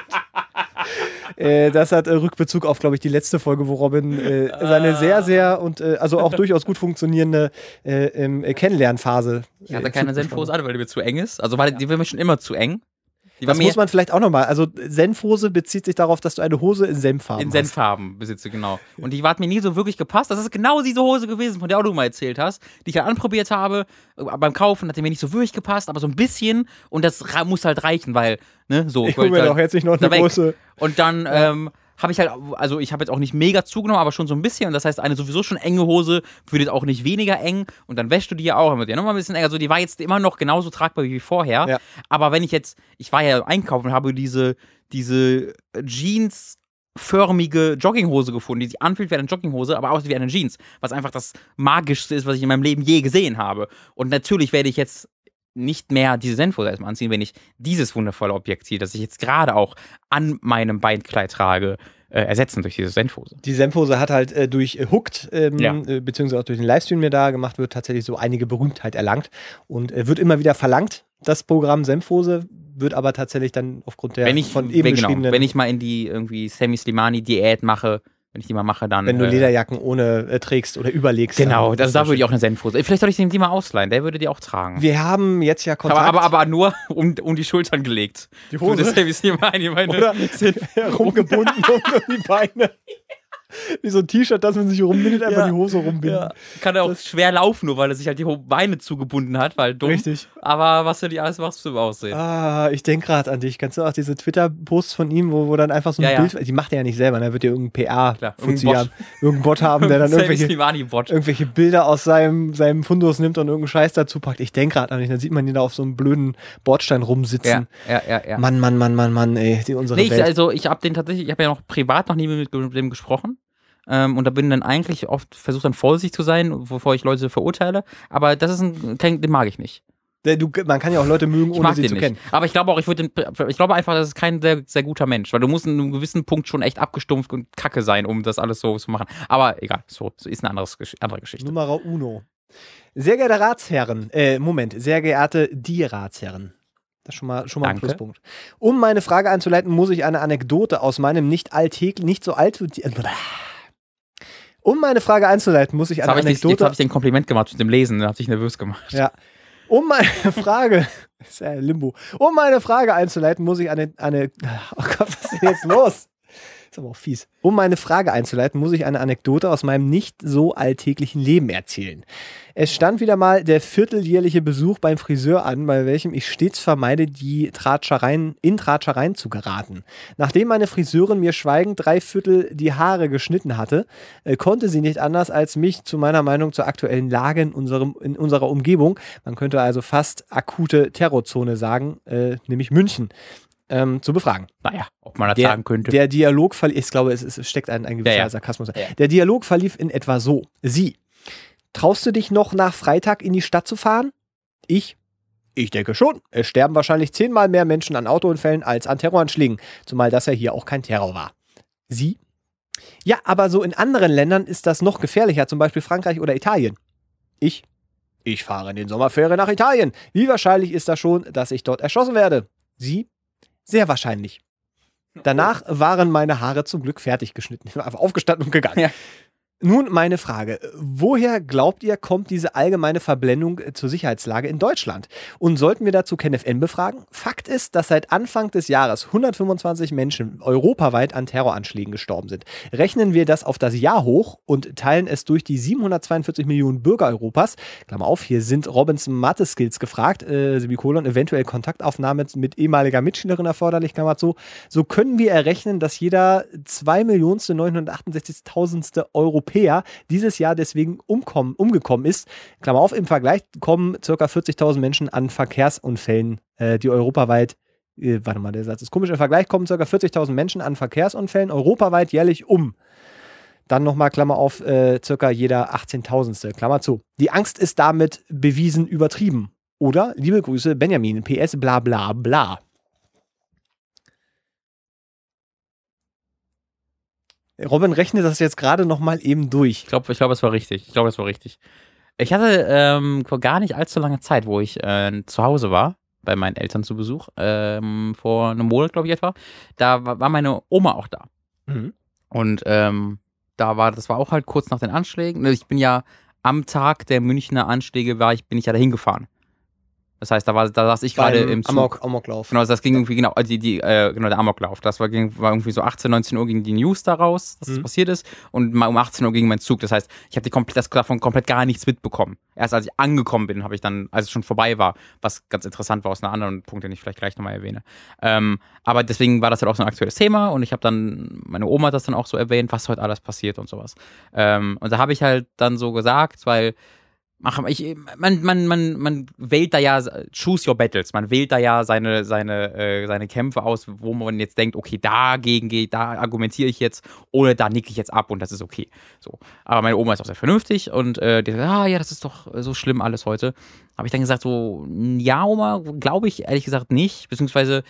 Äh, das hat äh, Rückbezug auf, glaube ich, die letzte Folge, wo Robin äh, seine sehr, sehr und äh, also auch durchaus gut funktionierende äh, äh, Kennenlernphase. Ich hatte keine Senfhose an, weil die mir zu eng ist. Also war, die war mir schon immer zu eng. Das muss man vielleicht auch nochmal. Also Senfhose bezieht sich darauf, dass du eine Hose in Senffarben in hast. Senffarben besitze, genau. Und die hat mir nie so wirklich gepasst. Das ist genau diese Hose gewesen, von der auch du mal erzählt hast, die ich ja anprobiert habe. äh, Beim Kaufen hat die mir nicht so wirklich gepasst, aber so ein bisschen. Und das muss halt reichen, weil, ne, so. Ich hole mir halt doch jetzt nicht noch eine große. Und dann ähm, habe ich halt, also ich habe jetzt auch nicht mega zugenommen, aber schon so ein bisschen. Und das heißt, eine sowieso schon enge Hose wird jetzt auch nicht weniger eng. Und dann wäschst du die ja auch, dann wird die ja nochmal ein bisschen enger. Also die war jetzt immer noch genauso tragbar wie vorher. Ja. Aber wenn ich jetzt, ich war ja einkaufen und habe diese, diese Jeans-förmige Jogginghose gefunden, die sich anfühlt wie eine Jogginghose, aber aussieht wie eine Jeans. Was einfach das Magischste ist, was ich in meinem Leben je gesehen habe. Und natürlich werde ich jetzt nicht mehr diese Senfhose erstmal anziehen, wenn ich dieses wundervolle Objekt hier, das ich jetzt gerade auch an meinem Beinkleid trage, äh, ersetzen durch diese Senfhose. Die Senfhose hat halt äh, durch äh, Hooked, ähm, Ja. äh, beziehungsweise auch durch den Livestream, der da gemacht wird, tatsächlich so einige Berühmtheit erlangt und äh, wird immer wieder verlangt, das Programm Senfhose, wird aber tatsächlich dann aufgrund der wenn ich, von eben wenn, genau, wenn ich mal in die irgendwie Semi Slimani Diät mache, wenn ich die mal mache, dann. wenn du äh, Lederjacken ohne äh, trägst oder überlegst. Genau, das, ist da würde ich auch eine Senfhose. Vielleicht soll ich den die mal ausleihen, der würde die auch tragen. Wir haben jetzt ja Kontakt. aber, aber, aber nur um, um die Schultern gelegt. Die Hose? Das Semi Slimani, meine oder rumgebunden um die Beine. Wie so ein T-Shirt, das man sich rumbindet, einfach Ja. die Hose rumbinden. Ja, kann er auch schwer laufen, nur weil er sich halt die Beine zugebunden hat, weil dumm. Richtig. Aber was du die alles machst, du aussehen. Ah, ich denke gerade an dich. Kannst du auch diese Twitter-Posts von ihm, wo, wo dann einfach so ein Ja. Bild, die macht er ja nicht selber, da wird ja irgendein Klar, PR-Fuzzi irgendein Bot. haben, irgendein Bot haben, der dann irgendwelche, irgendwelche Bilder aus seinem, seinem Fundus nimmt und irgendeinen Scheiß dazu packt. Ich denke gerade an dich, dann sieht man ihn da auf so einem blöden Bordstein rumsitzen. ja, ja, ja. Mann, Mann, Mann, Mann, Mann, ey, die unsere Nee, ich, Welt. also ich habe den tatsächlich, ich habe ja noch privat noch nie mit, mit dem gesprochen. Ähm, und da bin dann eigentlich oft versucht dann vorsichtig zu sein, bevor ich Leute verurteile. Aber das ist ein, kein, den mag ich nicht. Der, du, man kann ja auch Leute mögen, ohne sie zu nicht. kennen. Aber ich glaube auch, ich würde ich glaube einfach, das ist kein sehr, sehr guter Mensch, weil du musst in einem gewissen Punkt schon echt abgestumpft und kacke sein, um das alles so zu machen. Aber egal, so, so ist eine anderes, andere Geschichte. Nummer uno. Sehr geehrte Ratsherren, äh, Moment, sehr geehrte die Ratsherren. Das ist schon mal, schon mal ein. Pluspunkt. Um meine Frage einzuleiten, muss ich eine Anekdote aus meinem nicht alltäglich, nicht so alt. Um meine Frage einzuleiten, muss ich Jetzt eine habe ich, jetzt Anekdote. hab ich dir ein Kompliment gemacht mit dem Lesen, da hat dich nervös gemacht. Ja. Um meine Frage, ist ja Limbo. Um meine Frage einzuleiten, muss ich eine, eine, oh Gott, was ist denn jetzt los? Ist aber auch fies. Um meine Frage einzuleiten, muss ich eine Anekdote aus meinem nicht so alltäglichen Leben erzählen. Es stand wieder mal der vierteljährliche Besuch beim Friseur an, bei welchem ich stets vermeide, die Tratschereien, in Tratschereien zu geraten. Nachdem meine Friseurin mir schweigend drei Viertel die Haare geschnitten hatte, äh, konnte sie nicht anders als mich zu meiner Meinung zur aktuellen Lage in, unserem, in unserer Umgebung, man könnte also fast akute Terrorzone sagen, äh, nämlich München, ähm, zu befragen. Naja, ob man das Der, sagen könnte. der Dialog verlief, ich glaube, es, es steckt ein, ein gewisser Ja, ja. Sarkasmus. Ja. Der Dialog verlief in etwa so. Sie, traust du dich noch nach Freitag in die Stadt zu fahren? Ich, ich denke schon. Es sterben wahrscheinlich zehnmal mehr Menschen an Autounfällen als an Terroranschlägen, zumal das ja hier auch kein Terror war. Sie, ja, aber so in anderen Ländern ist das noch gefährlicher, zum Beispiel Frankreich oder Italien. Ich, ich fahre in den Sommerferien nach Italien. Wie wahrscheinlich ist das schon, dass ich dort erschossen werde? Sie, sehr wahrscheinlich. Danach waren meine Haare zum Glück fertig geschnitten. Ich bin einfach aufgestanden und gegangen. Ja. Nun meine Frage. Woher glaubt ihr, kommt diese allgemeine Verblendung äh, zur Sicherheitslage in Deutschland? Und sollten wir dazu KenFN befragen? Fakt ist, dass seit Anfang des Jahres 125 Menschen europaweit an Terroranschlägen gestorben sind. Rechnen wir das auf das Jahr hoch und teilen es durch die 742 Millionen Bürger Europas, Klammer auf, hier sind Robins Mathe-Skills gefragt, äh, Semikolon, eventuell Kontaktaufnahme mit ehemaliger Mitschülerin erforderlich, Klammer zu, so können wir errechnen, dass jeder 2.968.000. Europäer dieses Jahr deswegen umkommen, umgekommen ist. Klammer auf, im Vergleich kommen ca. 40.000 Menschen an Verkehrsunfällen, äh, die europaweit äh, warte mal, der Satz ist komisch, im Vergleich kommen ca. 40.000 Menschen an Verkehrsunfällen europaweit jährlich um. Dann nochmal Klammer auf, äh, circa jeder 18.000. Klammer zu. Die Angst ist damit bewiesen übertrieben. Oder, liebe Grüße, Benjamin, PS, bla bla bla. Robin rechnet das jetzt gerade nochmal eben durch. Ich glaube, ich glaub, es war richtig. Ich glaube, es war richtig. Ich hatte ähm, vor gar nicht allzu lange Zeit, wo ich äh, zu Hause war, bei meinen Eltern zu Besuch, ähm, vor einem Monat, glaube ich etwa. Da war, war meine Oma auch da. Mhm. Und ähm, da war, das war auch halt kurz nach den Anschlägen. Ich bin ja am Tag der Münchner Anschläge war ich, bin ich ja da hingefahren. Das heißt, da war, da saß ich gerade im Zug. Amok, Amoklauf. Genau, das ging irgendwie, genau, die, die, äh, genau, der Amoklauf. Das war, ging, war irgendwie so 18, 19 Uhr ging die News daraus, dass das Mhm. passiert ist. Und mal um 18 Uhr ging mein Zug. Das heißt, ich habe komplett, das davon komplett gar nichts mitbekommen. Erst als ich angekommen bin, habe ich dann, als es schon vorbei war, was ganz interessant war aus einem anderen Punkt, den ich vielleicht gleich nochmal erwähne. Ähm, aber deswegen war das halt auch so ein aktuelles Thema und ich habe dann, meine Oma hat das dann auch so erwähnt, was heute alles passiert und sowas. Ähm, und da habe ich halt dann so gesagt, weil Ach, ich, man, man, man, man wählt da ja, choose your battles, man wählt da ja seine, seine, äh, seine Kämpfe aus, wo man jetzt denkt, okay, dagegen geht, da argumentiere ich jetzt oder da nicke ich jetzt ab und das ist okay. So. Aber meine Oma ist auch sehr vernünftig und äh, die sagt, ah ja, das ist doch so schlimm alles heute. Habe ich dann gesagt, so, ja, Oma, glaube ich ehrlich gesagt nicht, beziehungsweise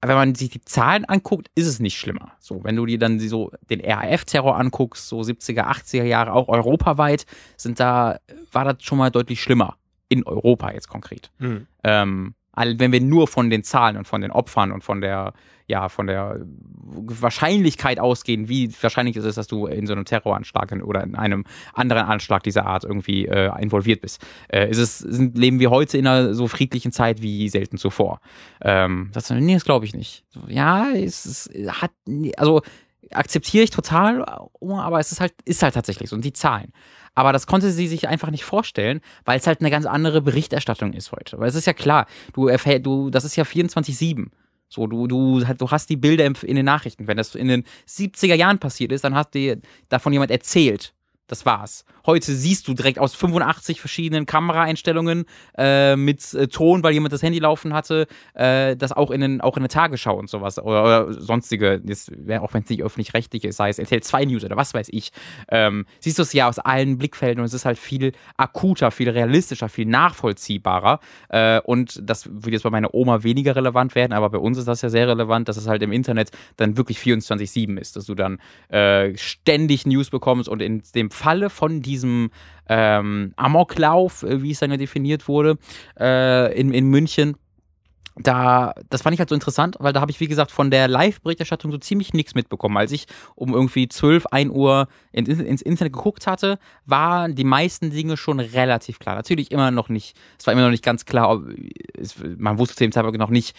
wenn man sich die Zahlen anguckt, ist es nicht schlimmer. So, wenn du dir dann so den RAF-Terror anguckst, so 70er, 80er Jahre, auch europaweit, sind da, war das schon mal deutlich schlimmer. In Europa jetzt konkret. Mhm. Ähm, wenn wir nur von den Zahlen und von den Opfern und von der, ja, von der Wahrscheinlichkeit ausgehen, wie wahrscheinlich ist es, dass du in so einem Terroranschlag oder in einem anderen Anschlag dieser Art irgendwie äh, involviert bist. Äh, ist es, sind, leben wir heute in einer so friedlichen Zeit wie selten zuvor? Ähm, das, nee, das glaube ich nicht. Ja, es, es hat, also akzeptiere ich total, aber es ist halt, ist halt tatsächlich so. Und die Zahlen. Aber das konnte sie sich einfach nicht vorstellen, weil es halt eine ganz andere Berichterstattung ist heute. Weil es ist ja klar, du erfährst, du, das ist ja 24-7. So, du, du, du hast die Bilder in den Nachrichten. Wenn das in den 70er Jahren passiert ist, dann hat dir davon jemand erzählt. Das war's. Heute siehst du direkt aus 85 verschiedenen Kameraeinstellungen äh, mit äh, Ton, weil jemand das Handy laufen hatte, äh, das auch in, den, auch in der Tagesschau und sowas oder, oder sonstige, wär, auch wenn es nicht öffentlich-rechtlich ist, sei es RTL 2 News oder was weiß ich, ähm, siehst du es ja aus allen Blickfeldern und es ist halt viel akuter, viel realistischer, viel nachvollziehbarer äh, und das würde jetzt bei meiner Oma weniger relevant werden, aber bei uns ist das ja sehr relevant, dass es halt im Internet dann wirklich 24-7 ist, dass du dann äh, ständig News bekommst und in dem Falle von diesem ähm, Amoklauf, äh, wie es dann ja definiert wurde, äh, in, in München, da, das fand ich halt so interessant, weil da habe ich, wie gesagt, von der Live-Berichterstattung so ziemlich nichts mitbekommen. Als ich um irgendwie 12, 1 Uhr in, ins Internet geguckt hatte, waren die meisten Dinge schon relativ klar. Natürlich immer noch nicht, es war immer noch nicht ganz klar, ob, es, man wusste zu dem Zeitpunkt noch nicht,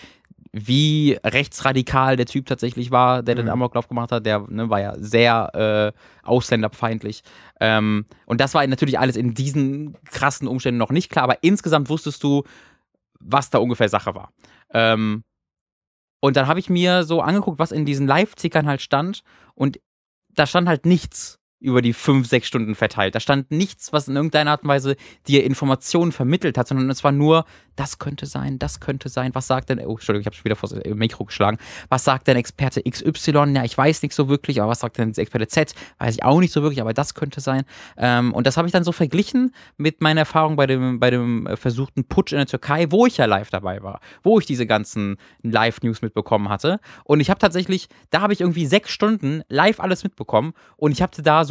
wie rechtsradikal der Typ tatsächlich war, der den Mhm. Amoklauf gemacht hat. Der ne, war ja sehr äh, ausländerfeindlich. Ähm, und das war natürlich alles in diesen krassen Umständen noch nicht klar, aber insgesamt wusstest du, was da ungefähr Sache war. Ähm, und dann habe ich mir so angeguckt, was in diesen Live-Tickern halt stand. Und da stand halt nichts über die fünf, sechs Stunden verteilt. Da stand nichts, was in irgendeiner Art und Weise dir Informationen vermittelt hat, sondern es war nur, das könnte sein, das könnte sein. Was sagt denn, oh, Entschuldigung, ich habe wieder vor das Mikro geschlagen. Was sagt denn Experte XY? Ja, ich weiß nicht so wirklich, aber was sagt denn Experte Z? Weiß ich auch nicht so wirklich, aber das könnte sein. Ähm, und das habe ich dann so verglichen mit meiner Erfahrung bei dem, bei dem äh, versuchten Putsch in der Türkei, wo ich ja live dabei war, wo ich diese ganzen Live-News mitbekommen hatte. Und ich habe tatsächlich, da habe ich irgendwie sechs Stunden live alles mitbekommen und ich hatte da so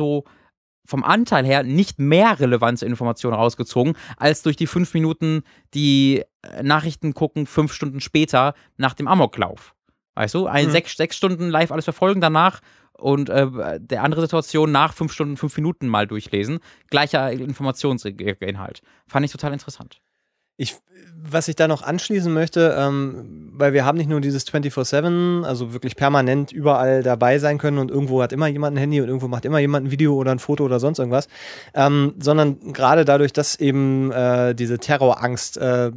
vom Anteil her nicht mehr relevante Informationen rausgezogen, als durch die fünf Minuten, die äh, Nachrichten gucken, fünf Stunden später nach dem Amoklauf. Weißt du, ein Mhm. sechs, sechs Stunden live alles verfolgen, danach und äh, der andere Situation nach fünf Stunden, fünf Minuten mal durchlesen. Gleicher Informationsinhalt. Fand ich total interessant. Ich, was ich da noch anschließen möchte, ähm, weil wir haben nicht nur dieses 24-7, also wirklich permanent überall dabei sein können und irgendwo hat immer jemand ein Handy und irgendwo macht immer jemand ein Video oder ein Foto oder sonst irgendwas, ähm, sondern gerade dadurch, dass eben äh, diese Terrorangst äh,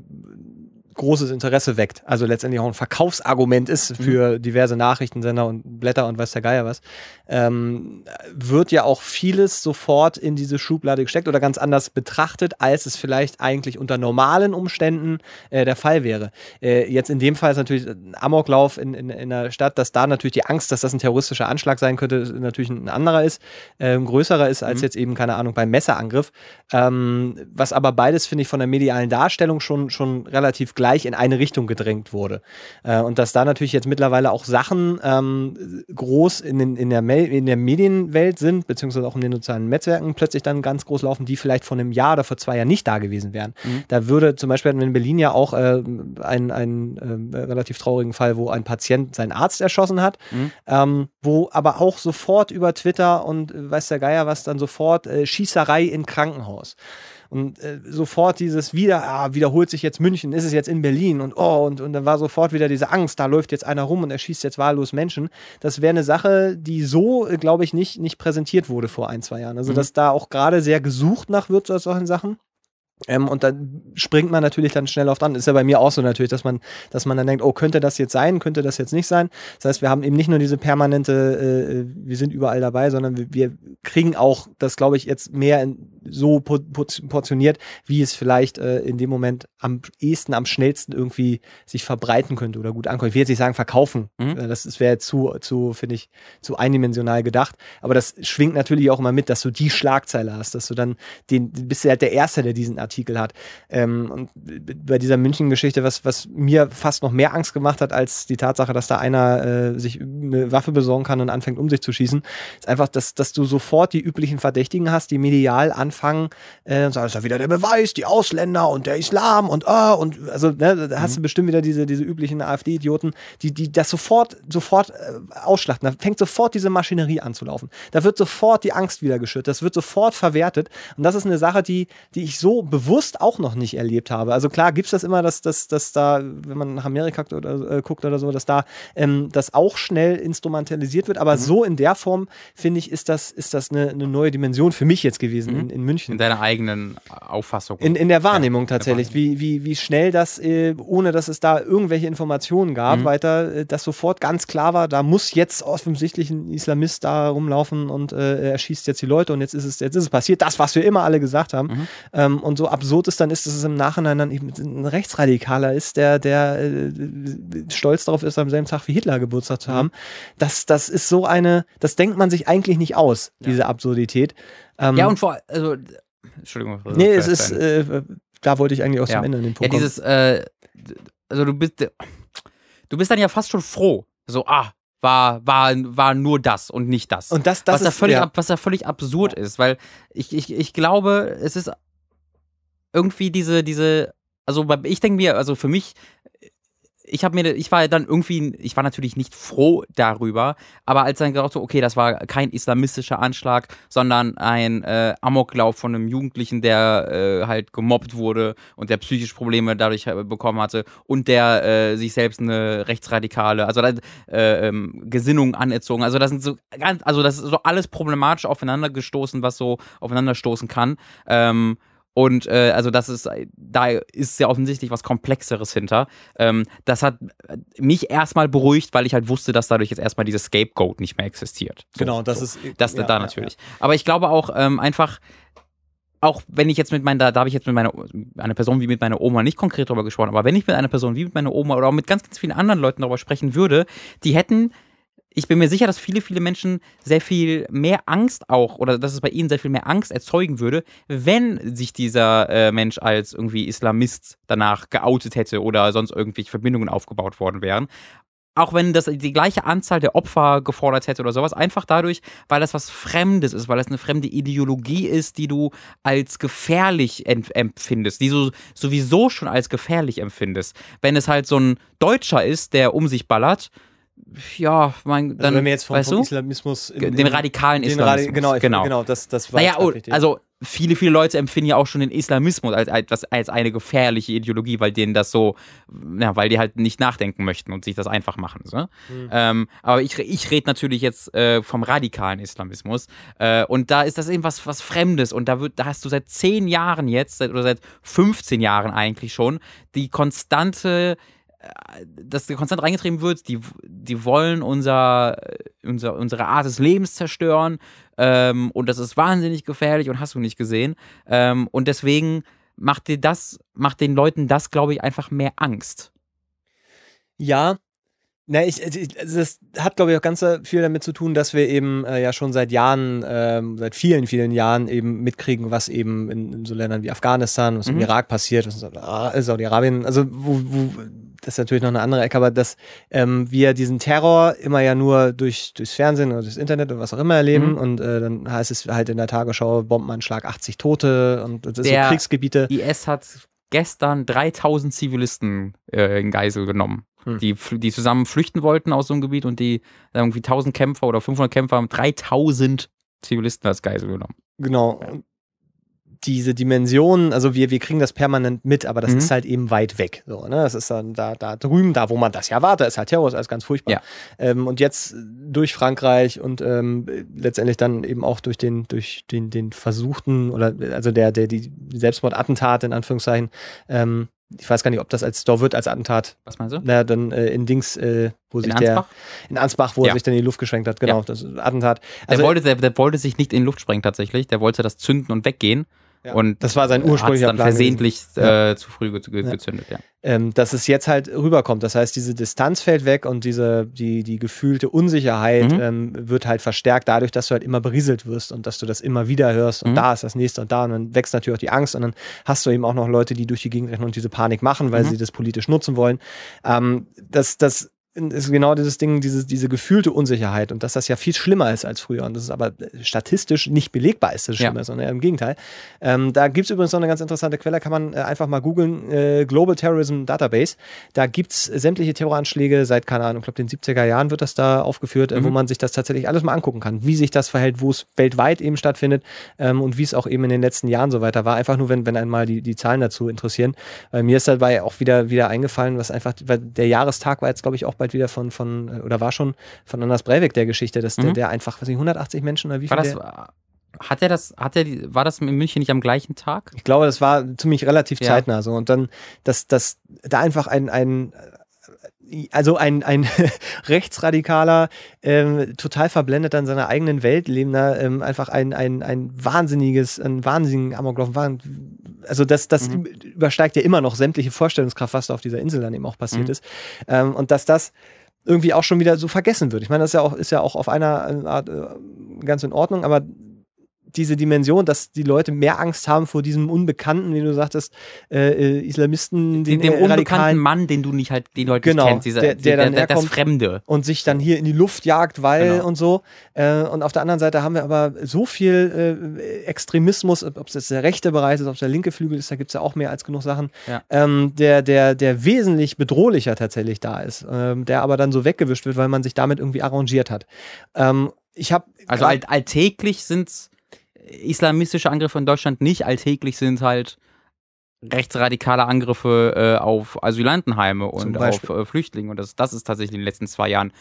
großes Interesse weckt. Also letztendlich auch ein Verkaufsargument ist für diverse Nachrichtensender und Blätter und weiß der Geier was, ähm, wird ja auch vieles sofort in diese Schublade gesteckt oder ganz anders betrachtet, als es vielleicht eigentlich unter normalen Umständen äh, der Fall wäre. Äh, jetzt in dem Fall ist natürlich ein Amoklauf in, in, in der Stadt, dass da natürlich die Angst, dass das ein terroristischer Anschlag sein könnte, natürlich ein anderer ist, äh, ein größerer ist als jetzt eben, keine Ahnung, beim Messerangriff. Ähm, was aber beides, finde ich, von der medialen Darstellung schon, schon relativ gleich in eine Richtung gedrängt wurde. Äh, und dass da natürlich jetzt mittlerweile auch Sachen ähm, groß in, den, in, der Mel in der Medienwelt sind, beziehungsweise auch in den sozialen Netzwerken plötzlich dann ganz groß laufen, die vielleicht vor einem Jahr oder vor zwei Jahren nicht da gewesen wären. Da würde zum Beispiel in Berlin ja auch äh, einen, einen äh, relativ traurigen Fall, wo ein Patient seinen Arzt erschossen hat, ähm, wo aber auch sofort über Twitter und äh, weiß der Geier was dann sofort äh, Schießerei in Krankenhaus. Und äh, sofort dieses wieder, ah, wiederholt sich jetzt München, ist es jetzt in Berlin und oh, und, und dann war sofort wieder diese Angst, da läuft jetzt einer rum und erschießt jetzt wahllos Menschen. Das wäre eine Sache, die so, äh, glaube ich, nicht, nicht präsentiert wurde vor ein, zwei Jahren. Also, dass da auch gerade sehr gesucht nach wird solchen Sachen. Ähm, und dann springt man natürlich dann schnell oft an. Ist ja bei mir auch so natürlich, dass man, dass man dann denkt, oh, könnte das jetzt sein, könnte das jetzt nicht sein. Das heißt, wir haben eben nicht nur diese permanente, äh, wir sind überall dabei, sondern wir, wir kriegen auch das, glaube ich, jetzt mehr in, so po- po- portioniert, wie es vielleicht äh, in dem Moment am ehesten, am schnellsten irgendwie sich verbreiten könnte oder gut ankommt. Ich will jetzt nicht sagen verkaufen. Mhm. Äh, Das, das wäre zu, zu finde ich, zu eindimensional gedacht. Aber das schwingt natürlich auch immer mit, dass du die Schlagzeile hast, dass du dann den, bist du halt der Erste, der diesen Artikel hat. Ähm, und bei dieser München-Geschichte, was, was mir fast noch mehr Angst gemacht hat, als die Tatsache, dass da einer äh, sich eine Waffe besorgen kann und anfängt, um sich zu schießen, ist einfach, dass, dass du sofort die üblichen Verdächtigen hast, die medial anfangen äh, und sagen, das ist ja wieder der Beweis, die Ausländer und der Islam und ah, und also ne, da hast du bestimmt wieder diese, diese üblichen AfD-Idioten, die, die das sofort, sofort äh, ausschlachten. Da fängt sofort diese Maschinerie an zu laufen. Da wird sofort die Angst wieder geschürt, das wird sofort verwertet. Und das ist eine Sache, die, die ich so bewusst auch noch nicht erlebt habe. Also klar gibt es das immer, dass, dass, dass da, wenn man nach Amerika guckt oder, äh, guckt oder so, dass da ähm, das auch schnell instrumentalisiert wird. Aber so in der Form, finde ich, ist das, ist das eine, eine neue Dimension für mich jetzt gewesen in, in München. In deiner eigenen Auffassung. In, in der Wahrnehmung tatsächlich, wie, wie, wie schnell das, äh, ohne dass es da irgendwelche Informationen gab, Mhm. weiter, äh, das sofort ganz klar war, da muss jetzt offensichtlich ein Islamist da rumlaufen und äh, er schießt jetzt die Leute und jetzt ist es, jetzt ist es passiert, das, was wir immer alle gesagt haben. Mhm. Ähm, und so absurd es dann ist, dass es im Nachhinein dann eben ein Rechtsradikaler ist, der, der äh, stolz darauf ist, am selben Tag wie Hitler Geburtstag Mhm. zu haben. Das, das ist so eine, das denkt man sich eigentlich nicht aus, diese Absurdität. Ähm, ja, und vor also Entschuldigung. Nee, es ist, äh, da wollte ich eigentlich aus Ja. dem Ende an den Ja, Punkt kommen. dieses, äh, also du bist, du bist dann ja fast schon froh. So, ah, war, war, war nur das und nicht das. Und das, das was, da ist, völlig, ja. ab, was da völlig absurd ist, weil ich, ich, ich glaube, es ist irgendwie diese, diese, also ich denke mir, also für mich, ich habe mir, ich war dann irgendwie, ich war natürlich nicht froh darüber, aber als dann gedacht so, okay, das war kein islamistischer Anschlag, sondern ein äh, Amoklauf von einem Jugendlichen, der äh, halt gemobbt wurde und der psychische Probleme dadurch äh, bekommen hatte und der äh, sich selbst eine rechtsradikale, also äh, ähm, Gesinnung anerzogen. Also das sind so ganz, also das ist so alles problematisch aufeinander gestoßen, was so aufeinander stoßen kann. Ähm, und äh, also das ist, da ist ja offensichtlich was Komplexeres hinter. Ähm, das hat mich erstmal beruhigt, weil ich halt wusste, dass dadurch jetzt erstmal dieses Scapegoat nicht mehr existiert. So, Genau, das so. ist. Das ja, da ja, natürlich. Aber ich glaube auch ähm, einfach, auch wenn ich jetzt mit meiner, da habe ich jetzt mit meiner, einer Person wie mit meiner Oma nicht konkret drüber gesprochen, aber wenn ich mit einer Person wie mit meiner Oma oder auch mit ganz, ganz vielen anderen Leuten darüber sprechen würde, die hätten, ich bin mir sicher, dass viele, viele Menschen sehr viel mehr Angst auch, oder dass es bei ihnen sehr viel mehr Angst erzeugen würde, wenn sich dieser äh, Mensch als irgendwie Islamist danach geoutet hätte oder sonst irgendwelche Verbindungen aufgebaut worden wären auch wenn das die gleiche Anzahl der Opfer gefordert hätte oder sowas, einfach dadurch, weil das was Fremdes ist, weil das eine fremde Ideologie ist, die du als gefährlich empfindest, die du sowieso schon als gefährlich empfindest. Wenn es halt so ein Deutscher ist, der um sich ballert, ja, mein, dann, also wenn wir jetzt vom, weißt du, Islamismus in, den in, radikalen den Islamismus. Radi genau, ich, genau. genau, das, das war Naja, oh, also viele, viele Leute empfinden ja auch schon den Islamismus als, als, als eine gefährliche Ideologie, weil denen das so, ja, weil die halt nicht nachdenken möchten und sich das einfach machen. So. Mhm. Ähm, aber ich, ich rede natürlich jetzt äh, vom radikalen Islamismus. Äh, und da ist das eben was, was Fremdes. Und da, wird, da hast du seit zehn Jahren jetzt, seit, oder seit 15 Jahren eigentlich schon, die konstante dass konstant reingetrieben wird, die, die wollen unser, unser, unsere Art des Lebens zerstören ähm, und das ist wahnsinnig gefährlich und hast du nicht gesehen. Ähm, und deswegen macht dir das, macht den Leuten das, glaube ich, einfach mehr Angst. Ja. Na, ich, ich, also das hat, glaube ich, auch ganz viel damit zu tun, dass wir eben äh, ja schon seit Jahren, ähm, seit vielen, vielen Jahren eben mitkriegen, was eben in, in so Ländern wie Afghanistan, was Mhm. im Irak passiert, was in Sa- Saudi-Arabien, also wo, wo, das ist natürlich noch eine andere Ecke, aber dass ähm, wir diesen Terror immer ja nur durch, durchs Fernsehen oder durchs Internet oder was auch immer erleben Mhm. und äh, dann heißt es halt in der Tagesschau Bombenanschlag 80 Tote und das Der- so Kriegsgebiete. IS hat gestern 3000 Zivilisten äh, in Geisel genommen. Hm. Die, die zusammen flüchten wollten aus so einem Gebiet und die irgendwie 1000 Kämpfer oder 500 Kämpfer haben 3000 Zivilisten als Geisel genommen. Genau. Diese Dimensionen, also wir, wir kriegen das permanent mit, aber das Mhm. ist halt eben weit weg. So, ne? Das ist dann da, da drüben, da wo man das ja erwartet, ist halt Terror, ist alles ganz furchtbar. Ja. Ähm, und jetzt durch Frankreich und ähm, letztendlich dann eben auch durch den, durch den, den versuchten oder also der, der, die Selbstmordattentat in Anführungszeichen, ähm, ich weiß gar nicht, ob das als da wird als Attentat, Was meinst du? na, dann äh, in Dings, äh, wo In sich der Ansbach? in Ansbach, wo er Ja. sich dann in die Luft geschwenkt hat, genau, Ja. das Attentat. Der, Also, wollte, der, der wollte sich nicht in die Luft sprengen tatsächlich. Der wollte das zünden und weggehen. Ja. Und Das war sein ursprünglicher dann Plan versehentlich äh, zu früh ge ge Ja. gezündet, ja. ähm, dass es jetzt halt rüberkommt. Das heißt, diese Distanz fällt weg und diese, die, die gefühlte Unsicherheit Mhm. ähm, wird halt verstärkt dadurch, dass du halt immer berieselt wirst und dass du das immer wieder hörst und Mhm. da ist das nächste und da und dann wächst natürlich auch die Angst und dann hast du eben auch noch Leute, die durch die Gegend rennen und diese Panik machen, weil Mhm. sie das politisch nutzen wollen. Ähm, das, das ist genau dieses Ding, diese, diese gefühlte Unsicherheit und dass das ja viel schlimmer ist als früher und das ist aber statistisch nicht belegbar ist, dass es Ja. schlimmer ist, sondern im Gegenteil. Ähm, da gibt es übrigens noch eine ganz interessante Quelle, kann man äh, einfach mal googeln, äh, Global Terrorism Database. Da gibt es sämtliche Terroranschläge seit, keine Ahnung, ich glaube den 70er Jahren wird das da aufgeführt, äh, wo Mhm. man sich das tatsächlich alles mal angucken kann, wie sich das verhält, wo es weltweit eben stattfindet ähm, und wie es auch eben in den letzten Jahren so weiter war. Einfach nur, wenn, wenn einmal die, die Zahlen dazu interessieren. Mir ist dabei auch wieder, wieder eingefallen, was einfach, weil der Jahrestag war jetzt, glaube ich, auch bald wieder von, von, äh, oder war schon von Anders Breivik der Geschichte, dass der, Mhm. der einfach, was weiß ich, 180 Menschen oder wie War viel? das, der, hat er das, hat er, die- war das in München nicht am gleichen Tag? Ich glaube, das war ziemlich relativ Ja. zeitnah so. Und dann, dass, dass da einfach ein, ein also ein, ein Rechtsradikaler, ähm, total verblendet an seiner eigenen Welt lebender, ähm, einfach ein, ein, ein wahnsinniges, ein wahnsinnigen Amoklauf. Also das, das Mhm. übersteigt ja immer noch sämtliche Vorstellungskraft, was da auf dieser Insel dann eben auch passiert Mhm. ist. Ähm, und dass das irgendwie auch schon wieder so vergessen wird. Ich meine, das ist ja auch, ist ja auch auf einer Art äh, ganz in Ordnung, aber diese Dimension, dass die Leute mehr Angst haben vor diesem Unbekannten, wie du sagtest, äh, äh, Islamisten, Den, dem äh, unbekannten Mann, den du nicht halt, den Leute Genau, nicht kennst, dieser, der- der dann das herkommt. Fremde. und sich dann hier in die Luft jagt, weil Genau. und so. Äh, und auf der anderen Seite haben wir aber so viel äh, Extremismus, ob es jetzt der rechte Bereich ist, ob es der linke Flügel ist, da gibt es ja auch mehr als genug Sachen, Ja. ähm, der, der, der wesentlich bedrohlicher tatsächlich da ist, ähm, der aber dann so weggewischt wird, weil man sich damit irgendwie arrangiert hat. Ähm, ich habe Also all, alltäglich sind islamistische Angriffe in Deutschland nicht, alltäglich sind halt rechtsradikale Angriffe äh, auf Asylantenheime und auf äh, Flüchtlinge. Und das, das ist tatsächlich in den letzten zwei Jahren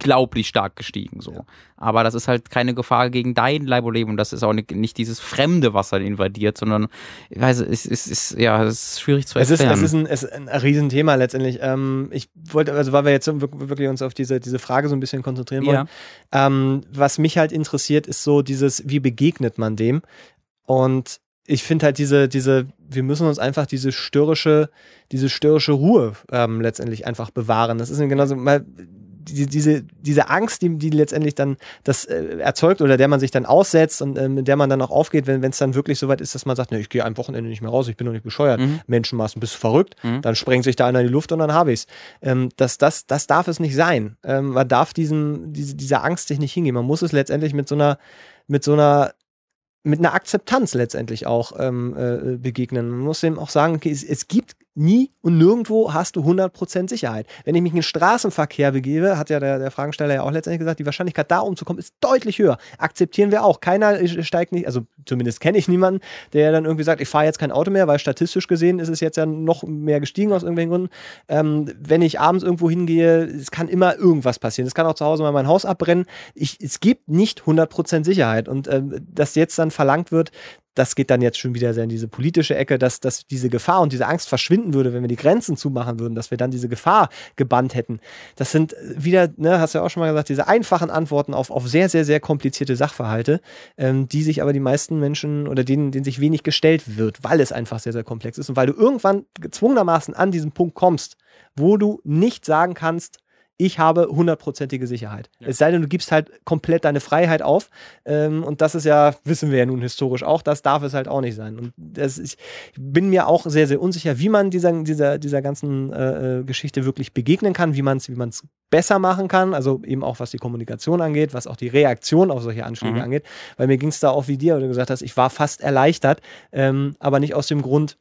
unglaublich stark gestiegen. So. Ja. Aber das ist halt keine Gefahr gegen dein Leib und Leben. Und das ist auch nicht, nicht dieses fremde Wasser invadiert, sondern ich weiß, es ist, ist, ja, es ist schwierig zu Es ist, erklären. es ist ein, es ist ein Riesenthema letztendlich. Ähm, ich wollte, also weil wir jetzt wirklich uns auf diese, diese Frage so ein bisschen konzentrieren wollen. ja. Ähm, was mich halt interessiert, ist so dieses, wie begegnet man dem? Und ich finde halt diese, diese, wir müssen uns einfach diese störrische, diese störrische Ruhe ähm, letztendlich einfach bewahren. Das ist genauso mal die, diese, diese Angst, die, die letztendlich dann das äh, erzeugt oder der man sich dann aussetzt und ähm, mit der man dann auch aufgeht, wenn es dann wirklich so weit ist, dass man sagt, ne, ich gehe am Wochenende nicht mehr raus, ich bin doch nicht bescheuert. Mhm. Menschenmaßen, bist du verrückt? Mhm. Dann sprengt sich da einer in die Luft und dann habe ich's. Ähm, das, das, das darf es nicht sein. Ähm, man darf diesem, diese, dieser Angst sich nicht hingehen. Man muss es letztendlich mit so einer, mit so einer, mit einer Akzeptanz letztendlich auch ähm, äh, begegnen. Man muss eben auch sagen, okay, es, es gibt nie und nirgendwo hast du 100% Sicherheit. Wenn ich mich in den Straßenverkehr begebe, hat ja der, der Fragensteller ja auch letztendlich gesagt, die Wahrscheinlichkeit da umzukommen ist deutlich höher. Akzeptieren wir auch. Keiner steigt nicht, also zumindest kenne ich niemanden, der dann irgendwie sagt, ich fahre jetzt kein Auto mehr, weil statistisch gesehen ist es jetzt ja noch mehr gestiegen aus irgendwelchen Gründen. Ähm, wenn ich abends irgendwo hingehe, es kann immer irgendwas passieren. Es kann auch zu Hause mal mein Haus abbrennen. Ich, es gibt nicht 100% Sicherheit und ähm, dass jetzt dann verlangt wird, das geht dann jetzt schon wieder sehr in diese politische Ecke, dass, dass diese Gefahr und diese Angst verschwinden würde, wenn wir die Grenzen zumachen würden, dass wir dann diese Gefahr gebannt hätten. Das sind wieder, ne, hast du ja auch schon mal gesagt, diese einfachen Antworten auf, auf sehr, sehr, sehr komplizierte Sachverhalte, ähm, die sich aber die meisten Menschen oder denen, denen sich wenig gestellt wird, weil es einfach sehr, sehr komplex ist und weil du irgendwann gezwungenermaßen an diesen Punkt kommst, wo du nicht sagen kannst, ich habe hundertprozentige Sicherheit. Ja. Es sei denn, du gibst halt komplett deine Freiheit auf. Ähm, und das ist ja, wissen wir ja nun historisch auch, das darf es halt auch nicht sein. Und das, ich bin mir auch sehr, sehr unsicher, wie man dieser, dieser, dieser ganzen äh, äh Geschichte wirklich begegnen kann, wie man es wie man's besser machen kann. Also eben auch was die Kommunikation angeht, was auch die Reaktion auf solche Anschläge mhm. angeht. Weil mir ging es da auch wie dir, wo du gesagt hast, ich war fast erleichtert, ähm, aber nicht aus dem Grund,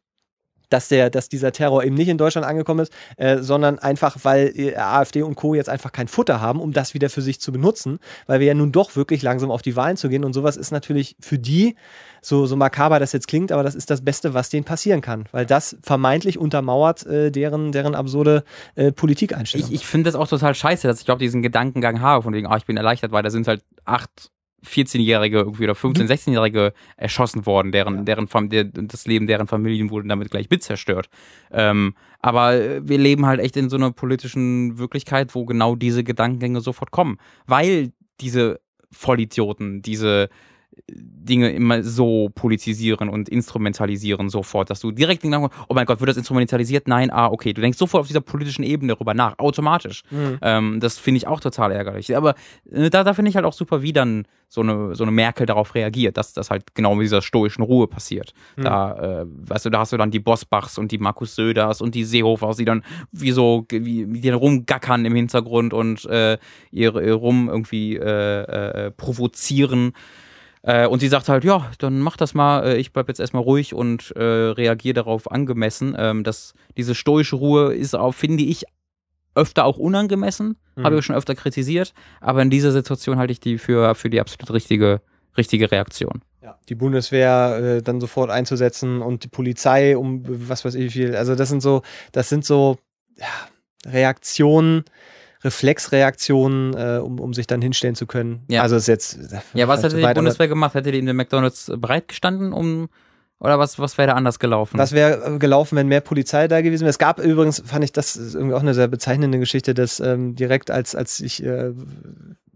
dass, der, dass dieser Terror eben nicht in Deutschland angekommen ist, äh, sondern einfach, weil äh, AfD und Co. jetzt einfach kein Futter haben, um das wieder für sich zu benutzen, weil wir ja nun doch wirklich langsam auf die Wahlen zu gehen und sowas ist natürlich für die, so, so makaber das jetzt klingt, aber das ist das Beste, was denen passieren kann, weil das vermeintlich untermauert äh, deren, deren absurde äh, Politikeinstellung. Ich, ich finde das auch total scheiße, dass ich glaube, diesen Gedankengang habe, von wegen, ah, ich bin erleichtert, weil da sind halt acht 14-Jährige irgendwie oder 15-, 16-Jährige erschossen worden, deren, deren der, das Leben deren Familien wurde damit gleich mit zerstört. Ähm, aber wir leben halt echt in so einer politischen Wirklichkeit, wo genau diese Gedankengänge sofort kommen. Weil diese Vollidioten, diese Dinge immer so politisieren und instrumentalisieren sofort, dass du direkt den Gedanken, oh mein Gott, wird das instrumentalisiert? Nein, ah, okay. Du denkst sofort auf dieser politischen Ebene darüber nach, automatisch. Mhm. Ähm, das finde ich auch total ärgerlich. Aber äh, da, da finde ich halt auch super, wie dann so eine, so eine Merkel darauf reagiert, dass das halt genau mit dieser stoischen Ruhe passiert. Mhm. Da, äh, weißt du, da hast du dann die Bosbachs und die Markus Söders und die Seehofers, die dann wie so, wie, wie die rumgackern im Hintergrund und äh, ihre, ihre rum irgendwie äh, äh, provozieren. Äh, und sie sagt halt, ja, dann mach das mal, äh, ich bleib jetzt erstmal ruhig und äh, reagiere darauf angemessen. Ähm, dass diese stoische Ruhe ist auch, finde ich, öfter auch unangemessen, mhm. habe ich schon öfter kritisiert, aber in dieser Situation halte ich die für, für die absolut richtige, richtige Reaktion. Ja, die Bundeswehr äh, dann sofort einzusetzen und die Polizei um was weiß ich wie viel. Also das sind so, das sind so ja, Reaktionen, Reflexreaktionen, äh, um, um sich dann hinstellen zu können. Ja. Also ist jetzt. Ja, was hätte die Bundeswehr gemacht? Hätte die in den McDonalds bereitgestanden, um oder was, was wäre da anders gelaufen? Was wäre äh, gelaufen, wenn mehr Polizei da gewesen wäre? Es gab übrigens, fand ich das irgendwie auch eine sehr bezeichnende Geschichte, dass ähm, direkt als, als ich äh,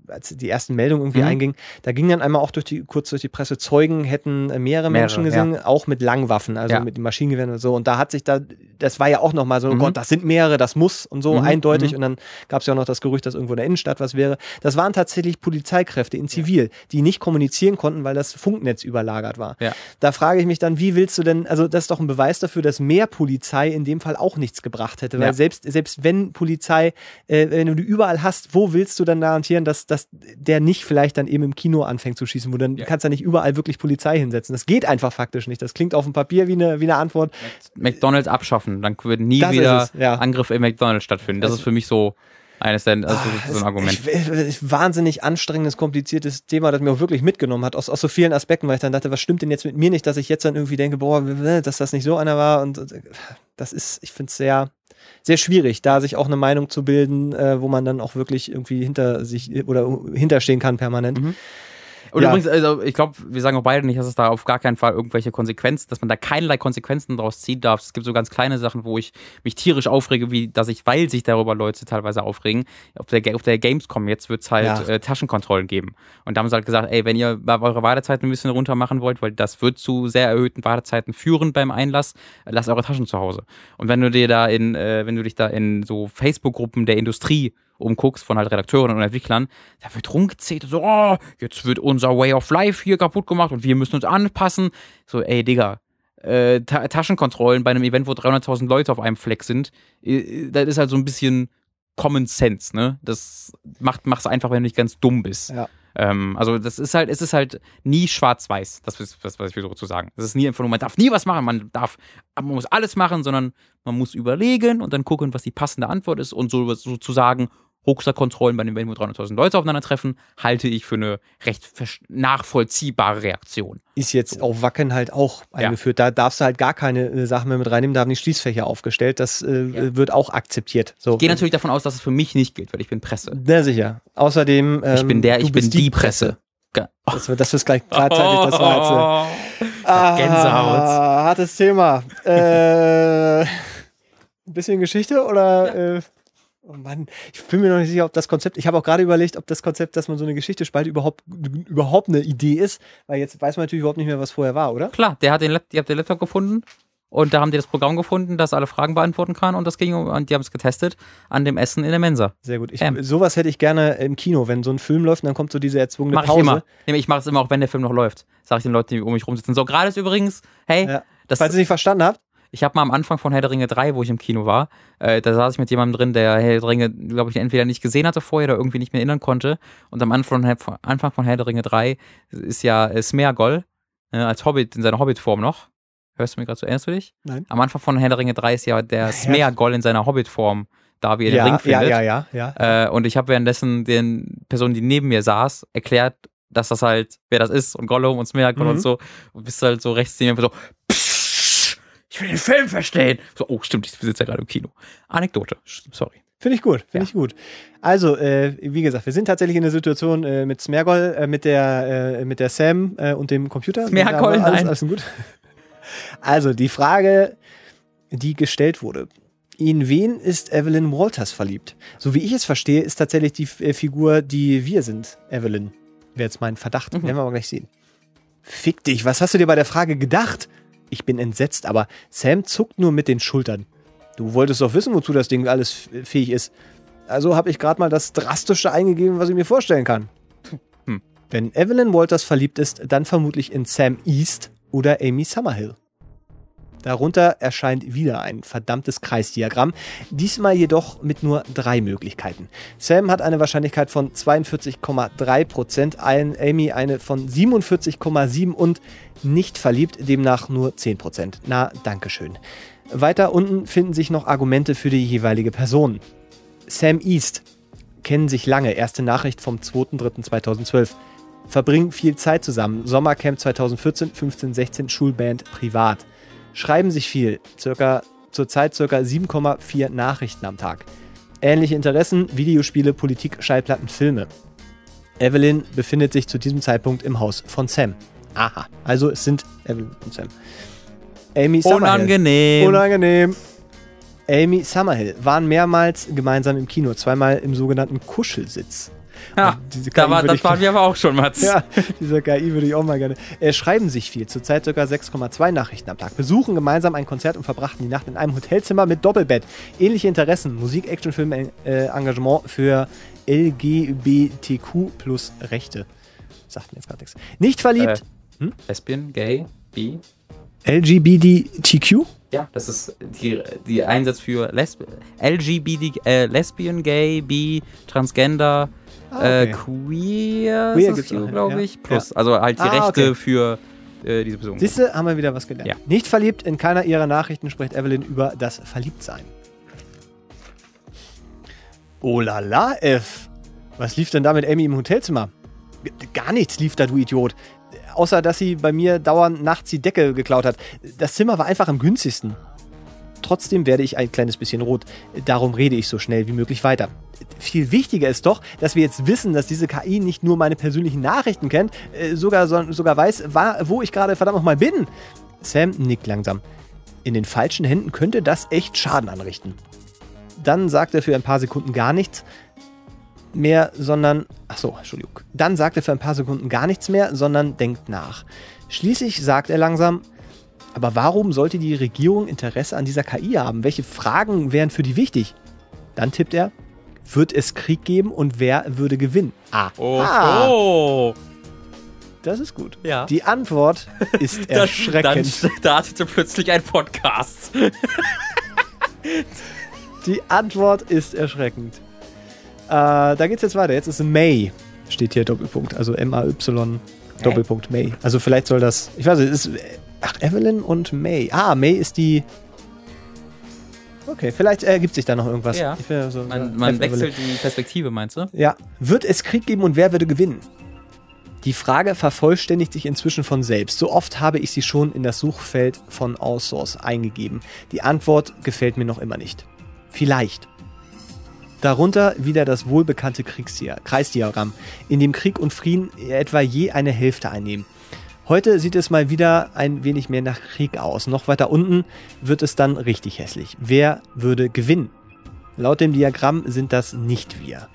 als die ersten Meldungen irgendwie mhm. einging, da ging dann einmal auch durch die, kurz durch die Presse, Zeugen hätten äh, mehrere, mehrere Menschen gesehen, ja. auch mit Langwaffen, also ja. mit Maschinengewehren und so. Und da hat sich da, das war ja auch nochmal so, oh mhm. Gott, das sind mehrere, das muss und so mhm. eindeutig. Mhm. Und dann gab es ja auch noch das Gerücht, dass irgendwo in der Innenstadt was wäre. Das waren tatsächlich Polizeikräfte in Zivil, ja. die nicht kommunizieren konnten, weil das Funknetz überlagert war. Da frage ich mich dann, wie willst du denn, also das ist doch ein Beweis dafür, dass mehr Polizei in dem Fall auch nichts gebracht hätte. Weil selbst, selbst wenn Polizei, äh, wenn du die überall hast, wo willst du dann garantieren, dass, dass der nicht vielleicht dann eben im Kino anfängt zu schießen, wo dann ja. kannst du ja nicht überall wirklich Polizei hinsetzen. Das geht einfach faktisch nicht. Das klingt auf dem Papier wie eine, wie eine Antwort. McDonalds abschaffen, dann wird nie das wieder ja. Angriff im McDonalds stattfinden. Das also, ist für mich so eines der, also ah, so ein Argument. Ich, ich, wahnsinnig anstrengendes, kompliziertes Thema, das mir auch wirklich mitgenommen hat, aus, aus so vielen Aspekten, weil ich dann dachte, was stimmt denn jetzt mit mir nicht, dass ich jetzt dann irgendwie denke, boah, dass das nicht so einer war und das ist, ich finde es sehr, sehr schwierig, da sich auch eine Meinung zu bilden, äh, wo man dann auch wirklich irgendwie hinter sich oder hinterstehen kann permanent. Mhm. Und ja. übrigens, also ich glaube, wir sagen auch beide nicht, dass es da auf gar keinen Fall irgendwelche Konsequenzen, dass man da keinerlei Konsequenzen daraus ziehen darf. Es gibt so ganz kleine Sachen, wo ich mich tierisch aufrege, wie dass ich, weil sich darüber Leute teilweise aufregen, auf der, auf der Gamescom jetzt wird es halt ja. äh, Taschenkontrollen geben. Und da haben sie halt gesagt, ey, wenn ihr eure Wartezeiten ein bisschen runter machen wollt, weil das wird zu sehr erhöhten Wartezeiten führen beim Einlass, lasst eure Taschen zu Hause. Und wenn du dir da in, äh, wenn du dich da in so Facebook-Gruppen der Industrie umguckst von halt Redakteuren und Entwicklern, da wird rumgezählt, so, oh, jetzt wird unser Way of Life hier kaputt gemacht und wir müssen uns anpassen. So, ey, Digga, äh, Ta Taschenkontrollen bei einem Event, wo 300.000 Leute auf einem Fleck sind, äh, das ist halt so ein bisschen Common Sense, ne? Das macht, mach's einfach, wenn du nicht ganz dumm bist. Ja. Ähm, also das ist halt, es ist halt nie schwarz-weiß, das ist das, was ich versuche zu sagen. Es ist nie einfach nur, man darf nie was machen, man darf, man muss alles machen, sondern man muss überlegen und dann gucken, was die passende Antwort ist und so sozusagen Rucksackkontrollen bei den wenn 300.000 Leute aufeinandertreffen, halte ich für eine recht nachvollziehbare Reaktion. Ist jetzt auf Wacken halt auch eingeführt. Da darfst du halt gar keine äh, Sachen mehr mit reinnehmen. Da haben die Schließfächer aufgestellt. Das äh, Ja. wird auch akzeptiert. So. Ich gehe natürlich davon aus, dass es für mich nicht gilt, weil ich bin Presse. Na sicher. Außerdem. Ähm, Ich bin der, du ich bin die Presse. Ge- Das wird, das wird gleich gleichzeitig. Das war jetzt, äh, Oh, Gänsehaut. Ah, hartes Thema. äh, ein bisschen Geschichte oder? Äh, oh Mann, ich bin mir noch nicht sicher, ob das Konzept. Ich habe auch gerade überlegt, ob das Konzept, dass man so eine Geschichte spaltet, überhaupt überhaupt eine Idee ist, weil jetzt weiß man natürlich überhaupt nicht mehr, was vorher war, oder? Klar, der hat den, die habt den Laptop gefunden und da haben die das Programm gefunden, das alle Fragen beantworten kann und das ging und die haben es getestet an dem Essen in der Mensa. Sehr gut. Ich, Ähm. sowas hätte ich gerne im Kino, wenn so ein Film läuft und dann kommt so diese erzwungene Mache ich Pause. immer. Nee, Ich mache es immer, auch wenn der Film noch läuft. Sage ich den Leuten, die um mich rumsitzen. So, gerade ist übrigens, hey, Ja. das, Falls ihr nicht verstanden habt, ich habe mal am Anfang von Herr der Ringe 3, wo ich im Kino war, äh, da saß ich mit jemandem drin, der Herr der Ringe, glaube ich, entweder nicht gesehen hatte vorher oder irgendwie nicht mehr erinnern konnte. Und am Anfang, von- Anfang von Herr der Ringe 3 ist ja äh, Smeagol äh, als Hobbit, in seiner Hobbit-Form noch. Hörst du mir gerade so, erinnerst du dich? Nein. Am Anfang von Herr der Ringe 3 ist ja der Smeagol in seiner Hobbit-Form da, wie er den ja, Ring ja, findet. ja, ja, ja. Äh, und ich habe währenddessen den Personen, die neben mir saß, erklärt, dass das halt, wer das ist und Gollum und Smeagol Mhm. und so. Und bist halt so rechts neben mir so, "Psst, ich will den Film verstehen. So, oh, stimmt, ich sitze ja gerade im Kino. Anekdote, sorry. Finde ich gut, finde Ja. ich gut. Also, äh, wie gesagt, wir sind tatsächlich in der Situation äh, mit Smergol, äh, mit der, äh, mit der Sam äh, und dem Computer. Smergol, alles, nein. alles gut. Also, die Frage, die gestellt wurde. In wen ist Evelyn Walters verliebt? So wie ich es verstehe, ist tatsächlich die äh, Figur, die wir sind, Evelyn. Wäre jetzt mein Verdacht. Mhm. Werden wir aber gleich sehen. Fick dich, was hast du dir bei der Frage gedacht? Ich bin entsetzt, aber Sam zuckt nur mit den Schultern. Du wolltest doch wissen, wozu das Ding alles fähig ist. Also habe ich gerade mal das Drastische eingegeben, was ich mir vorstellen kann. Hm. Wenn Evelyn Walters verliebt ist, dann vermutlich in Sam East oder Amy Summerhill. Darunter erscheint wieder ein verdammtes Kreisdiagramm, diesmal jedoch mit nur drei Möglichkeiten. Sam hat eine Wahrscheinlichkeit von 42,3%, ein- Amy eine von 47,7% und nicht verliebt, demnach nur 10%. Na, dankeschön. Weiter unten finden sich noch Argumente für die jeweilige Person. Sam East kennen sich lange, erste Nachricht vom 2.3.2012. Verbringen viel Zeit zusammen. Sommercamp 2014, 15, 16, Schulband privat. Schreiben sich viel, circa, zurzeit circa 7,4 Nachrichten am Tag. Ähnliche Interessen, Videospiele, Politik, Schallplatten, Filme. Evelyn befindet sich zu diesem Zeitpunkt im Haus von Sam. Aha, also es sind Evelyn und Sam. Amy Summerhill. Unangenehm. Unangenehm. Amy Summerhill waren mehrmals gemeinsam im Kino, zweimal im sogenannten Kuschelsitz. Ja, Diese da war, das waren wir aber auch schon, Mats. Ja, dieser KI würde ich auch mal gerne. Äh, schreiben sich viel, zurzeit ca. 6,2 Nachrichten am Tag. Besuchen gemeinsam ein Konzert und verbrachten die Nacht in einem Hotelzimmer mit Doppelbett. Ähnliche Interessen, Musik, Actionfilm, äh, Engagement für LGBTQ plus Rechte. Sagt mir jetzt gerade nichts. Nicht verliebt. Lesbian, gay, bi. LGBTQ? Ja, das ist die, die Einsatz für Lesb LGBT, äh, Lesbian, Gay, Bi, Transgender, Ah, okay. äh, Queer, Queer gibt's auch, glaube ja. ich. Plus, also halt die Ah, Rechte okay. für äh, diese Person. Siehst du, haben wir wieder was gelernt. Ja. Nicht verliebt, in keiner ihrer Nachrichten spricht Evelyn über das Verliebtsein. Oh la la, F. Was lief denn da mit Amy im Hotelzimmer? Gar nichts lief da, du Idiot. Außer, dass sie bei mir dauernd nachts die Decke geklaut hat. Das Zimmer war einfach am günstigsten. Trotzdem werde ich ein kleines bisschen rot. Darum rede ich so schnell wie möglich weiter. Viel wichtiger ist doch, dass wir jetzt wissen, dass diese KI nicht nur meine persönlichen Nachrichten kennt, äh, sogar, so, sogar weiß, wo ich gerade verdammt nochmal bin. Sam nickt langsam. In den falschen Händen könnte das echt Schaden anrichten. Dann sagt er für ein paar Sekunden gar nichts mehr, sondern. Ach so, Entschuldigung. Dann sagt er für ein paar Sekunden gar nichts mehr, sondern denkt nach. Schließlich sagt er langsam: Aber warum sollte die Regierung Interesse an dieser KI haben? Welche Fragen wären für die wichtig? Dann tippt er: Wird es Krieg geben und wer würde gewinnen? Ah, ah oh. das ist gut. Ja. Die Antwort ist erschreckend. Dann startete plötzlich ein Podcast. Die Antwort ist erschreckend. Äh, da geht's jetzt weiter. Jetzt ist May. steht hier Doppelpunkt. Also M-A-Y Doppelpunkt May. Also vielleicht soll das. Ich weiß nicht, ist. Ach, Evelyn und May. Ah, May ist die. Okay, vielleicht ergibt sich da noch irgendwas. Ja. Will so- Man, man wechselt die Perspektive, meinst du? Ja. Wird es Krieg geben und wer würde gewinnen? Die Frage vervollständigt sich inzwischen von selbst. So oft habe ich sie schon in das Suchfeld von Allsource eingegeben. Die Antwort gefällt mir noch immer nicht. Vielleicht. Darunter wieder das wohlbekannte Kreisdiagramm, in dem Krieg und Frieden etwa je eine Hälfte einnehmen. Heute sieht es mal wieder ein wenig mehr nach Krieg aus. Noch weiter unten wird es dann richtig hässlich. Wer würde gewinnen? Laut dem Diagramm sind das nicht wir.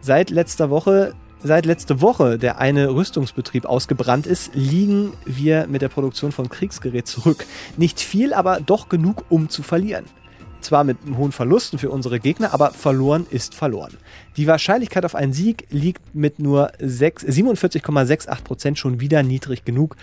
Seit letzter Woche, seit letzte Woche der eine Rüstungsbetrieb ausgebrannt ist, liegen wir mit der Produktion von Kriegsgerät zurück. Nicht viel, aber doch genug, um zu verlieren. Zwar mit hohen Verlusten für unsere Gegner, aber verloren ist verloren. Die Wahrscheinlichkeit auf einen Sieg liegt mit nur 6 47,68% schon wieder niedrig genug,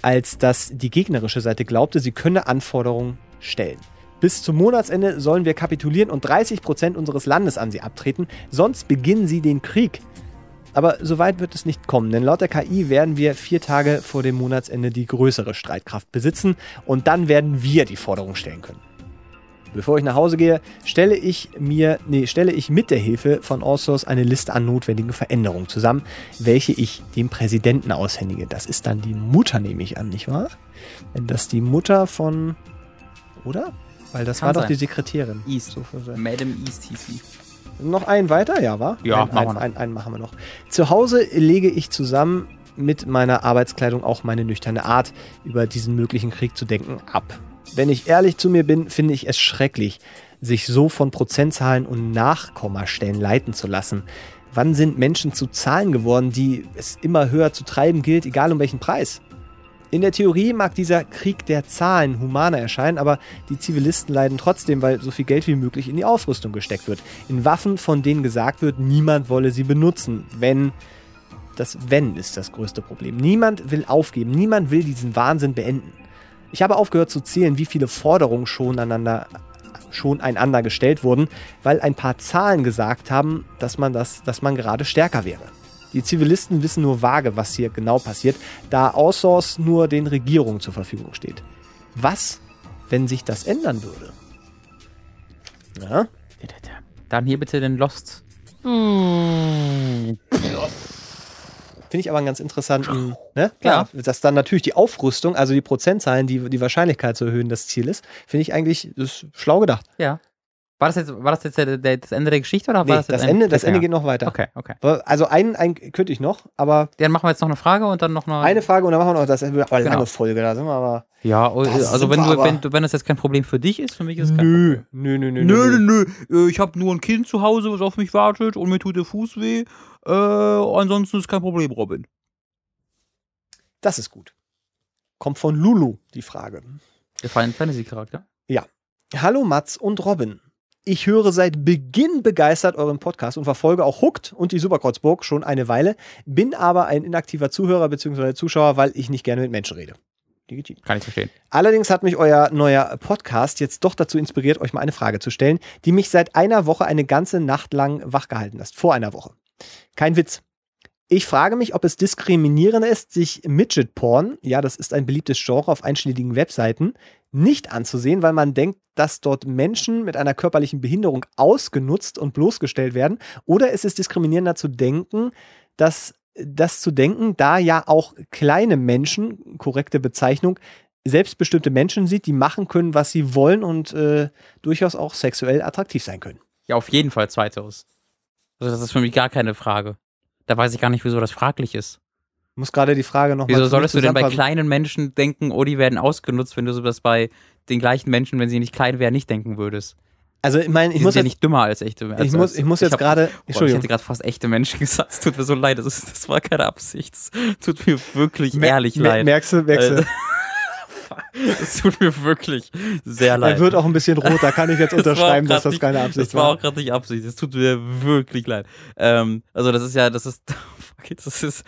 als dass die gegnerische Seite glaubte, sie könne Anforderungen stellen. Bis zum Monatsende sollen wir kapitulieren und 30% unseres Landes an sie abtreten, sonst beginnen sie den Krieg. Aber so weit wird es nicht kommen, denn laut der KI werden wir vier Tage vor dem Monatsende die größere Streitkraft besitzen und dann werden wir die Forderung stellen können. Bevor ich nach Hause gehe, stelle ich mir, nee, stelle ich mit der Hilfe von Allsource eine Liste an notwendigen Veränderungen zusammen, welche ich dem Präsidenten aushändige. Das ist dann die Mutter, nehme ich an, nicht wahr? Wenn das die Mutter von, oder? Weil das Kann war doch sein. die Sekretärin. East. So Madam East hieß sie. noch einen weiter, ja, war? Ja, ein, machen wir ein, noch. ein, einen machen wir noch. Zu Hause lege ich zusammen mit meiner Arbeitskleidung auch meine nüchterne Art, über diesen möglichen Krieg zu denken, ab. Wenn ich ehrlich zu mir bin, finde ich es schrecklich, sich so von Prozentzahlen und Nachkommastellen leiten zu lassen. Wann sind Menschen zu Zahlen geworden, die es immer höher zu treiben gilt, egal um welchen Preis? In der Theorie mag dieser Krieg der Zahlen humaner erscheinen, aber die Zivilisten leiden trotzdem, weil so viel Geld wie möglich in die Aufrüstung gesteckt wird. In Waffen, von denen gesagt wird, niemand wolle sie benutzen. Wenn. Das Wenn ist das größte Problem. Niemand will aufgeben, niemand will diesen Wahnsinn beenden. Ich habe aufgehört zu zählen, wie viele Forderungen schon aneinander schon einander gestellt wurden, weil ein paar Zahlen gesagt haben, dass man das, dass man gerade stärker wäre. Die Zivilisten wissen nur vage, was hier genau passiert, da Outsource nur den Regierungen zur Verfügung steht. Was, wenn sich das ändern würde? Ja? Dann hier bitte den Lost. Finde ich aber einen ganz interessanten, ne? Klar, Ja. dass dann natürlich die Aufrüstung, also die Prozentzahlen, die, die Wahrscheinlichkeit zu erhöhen, das Ziel ist, finde ich eigentlich ist schlau gedacht. Ja. War das jetzt, war das, jetzt der, der, das Ende der Geschichte oder Nee, war das, das, Ende, das Ende geht noch weiter. Okay, okay. Also einen, einen könnte ich noch, aber Dann machen wir jetzt noch eine Frage und dann noch eine. eine Frage und dann machen wir noch das. Aber lange Genau. Folge, da sind wir aber. Ja, also sind wenn du, wenn, wenn das jetzt kein Problem für dich ist, für mich ist es kein Nö, Problem. nö, nö, nö. Nö, nö, nö. Äh, Ich habe nur ein Kind zu Hause, was auf mich wartet und mir tut der Fuß weh. Äh, ansonsten ist kein Problem, Robin. Das ist gut. Kommt von Lulu, die Frage. Der Final Fantasy Charakter. Hallo Mats und Robin. Ich höre seit Beginn begeistert euren Podcast und verfolge auch Hooked und die Superkreuzburg schon eine Weile, bin aber ein inaktiver Zuhörer bzw. Zuschauer, weil ich nicht gerne mit Menschen rede. Legitim. Kann ich verstehen. Allerdings hat mich euer neuer Podcast jetzt doch dazu inspiriert, euch mal eine Frage zu stellen, die mich seit einer Woche eine ganze Nacht lang wachgehalten lässt. Vor einer Woche. Kein Witz. Ich frage mich, ob es diskriminierend ist, sich Midget-Porn, ja, das ist ein beliebtes Genre auf einschlägigen Webseiten, nicht anzusehen, weil man denkt, dass dort Menschen mit einer körperlichen Behinderung ausgenutzt und bloßgestellt werden. Oder ist es diskriminierender zu denken, dass das zu denken, da ja auch kleine Menschen, korrekte Bezeichnung, selbstbestimmte Menschen sieht, die machen können, was sie wollen und äh, durchaus auch sexuell attraktiv sein können. Ja, auf jeden Fall zweiteres. Also das ist für mich gar keine Frage. Da weiß ich gar nicht, wieso das fraglich ist. Ich muss gerade die Frage nochmal. Wieso solltest du denn bei kleinen Menschen denken, oh, die werden ausgenutzt, wenn du so das bei den gleichen Menschen, wenn sie nicht klein wären, nicht denken würdest? Also ich meine, ich muss sind ja jetzt, nicht dümmer als echte Menschen. ich muss, ich muss jetzt gerade, Boah, ich Entschuldigung, hätte gerade fast echte Menschen gesagt. Es tut mir so leid. Das, ist, das war keine Absicht. Es tut mir wirklich Mer- ehrlich leid. Merkst du, merkst du. Es tut mir wirklich sehr leid. Er wird auch ein bisschen rot, da kann ich jetzt Das war unterschreiben, grad dass das keine Absicht Das war war. auch gerade nicht Absicht. Es tut mir wirklich leid. Ähm, also das ist ja, das ist, das ist,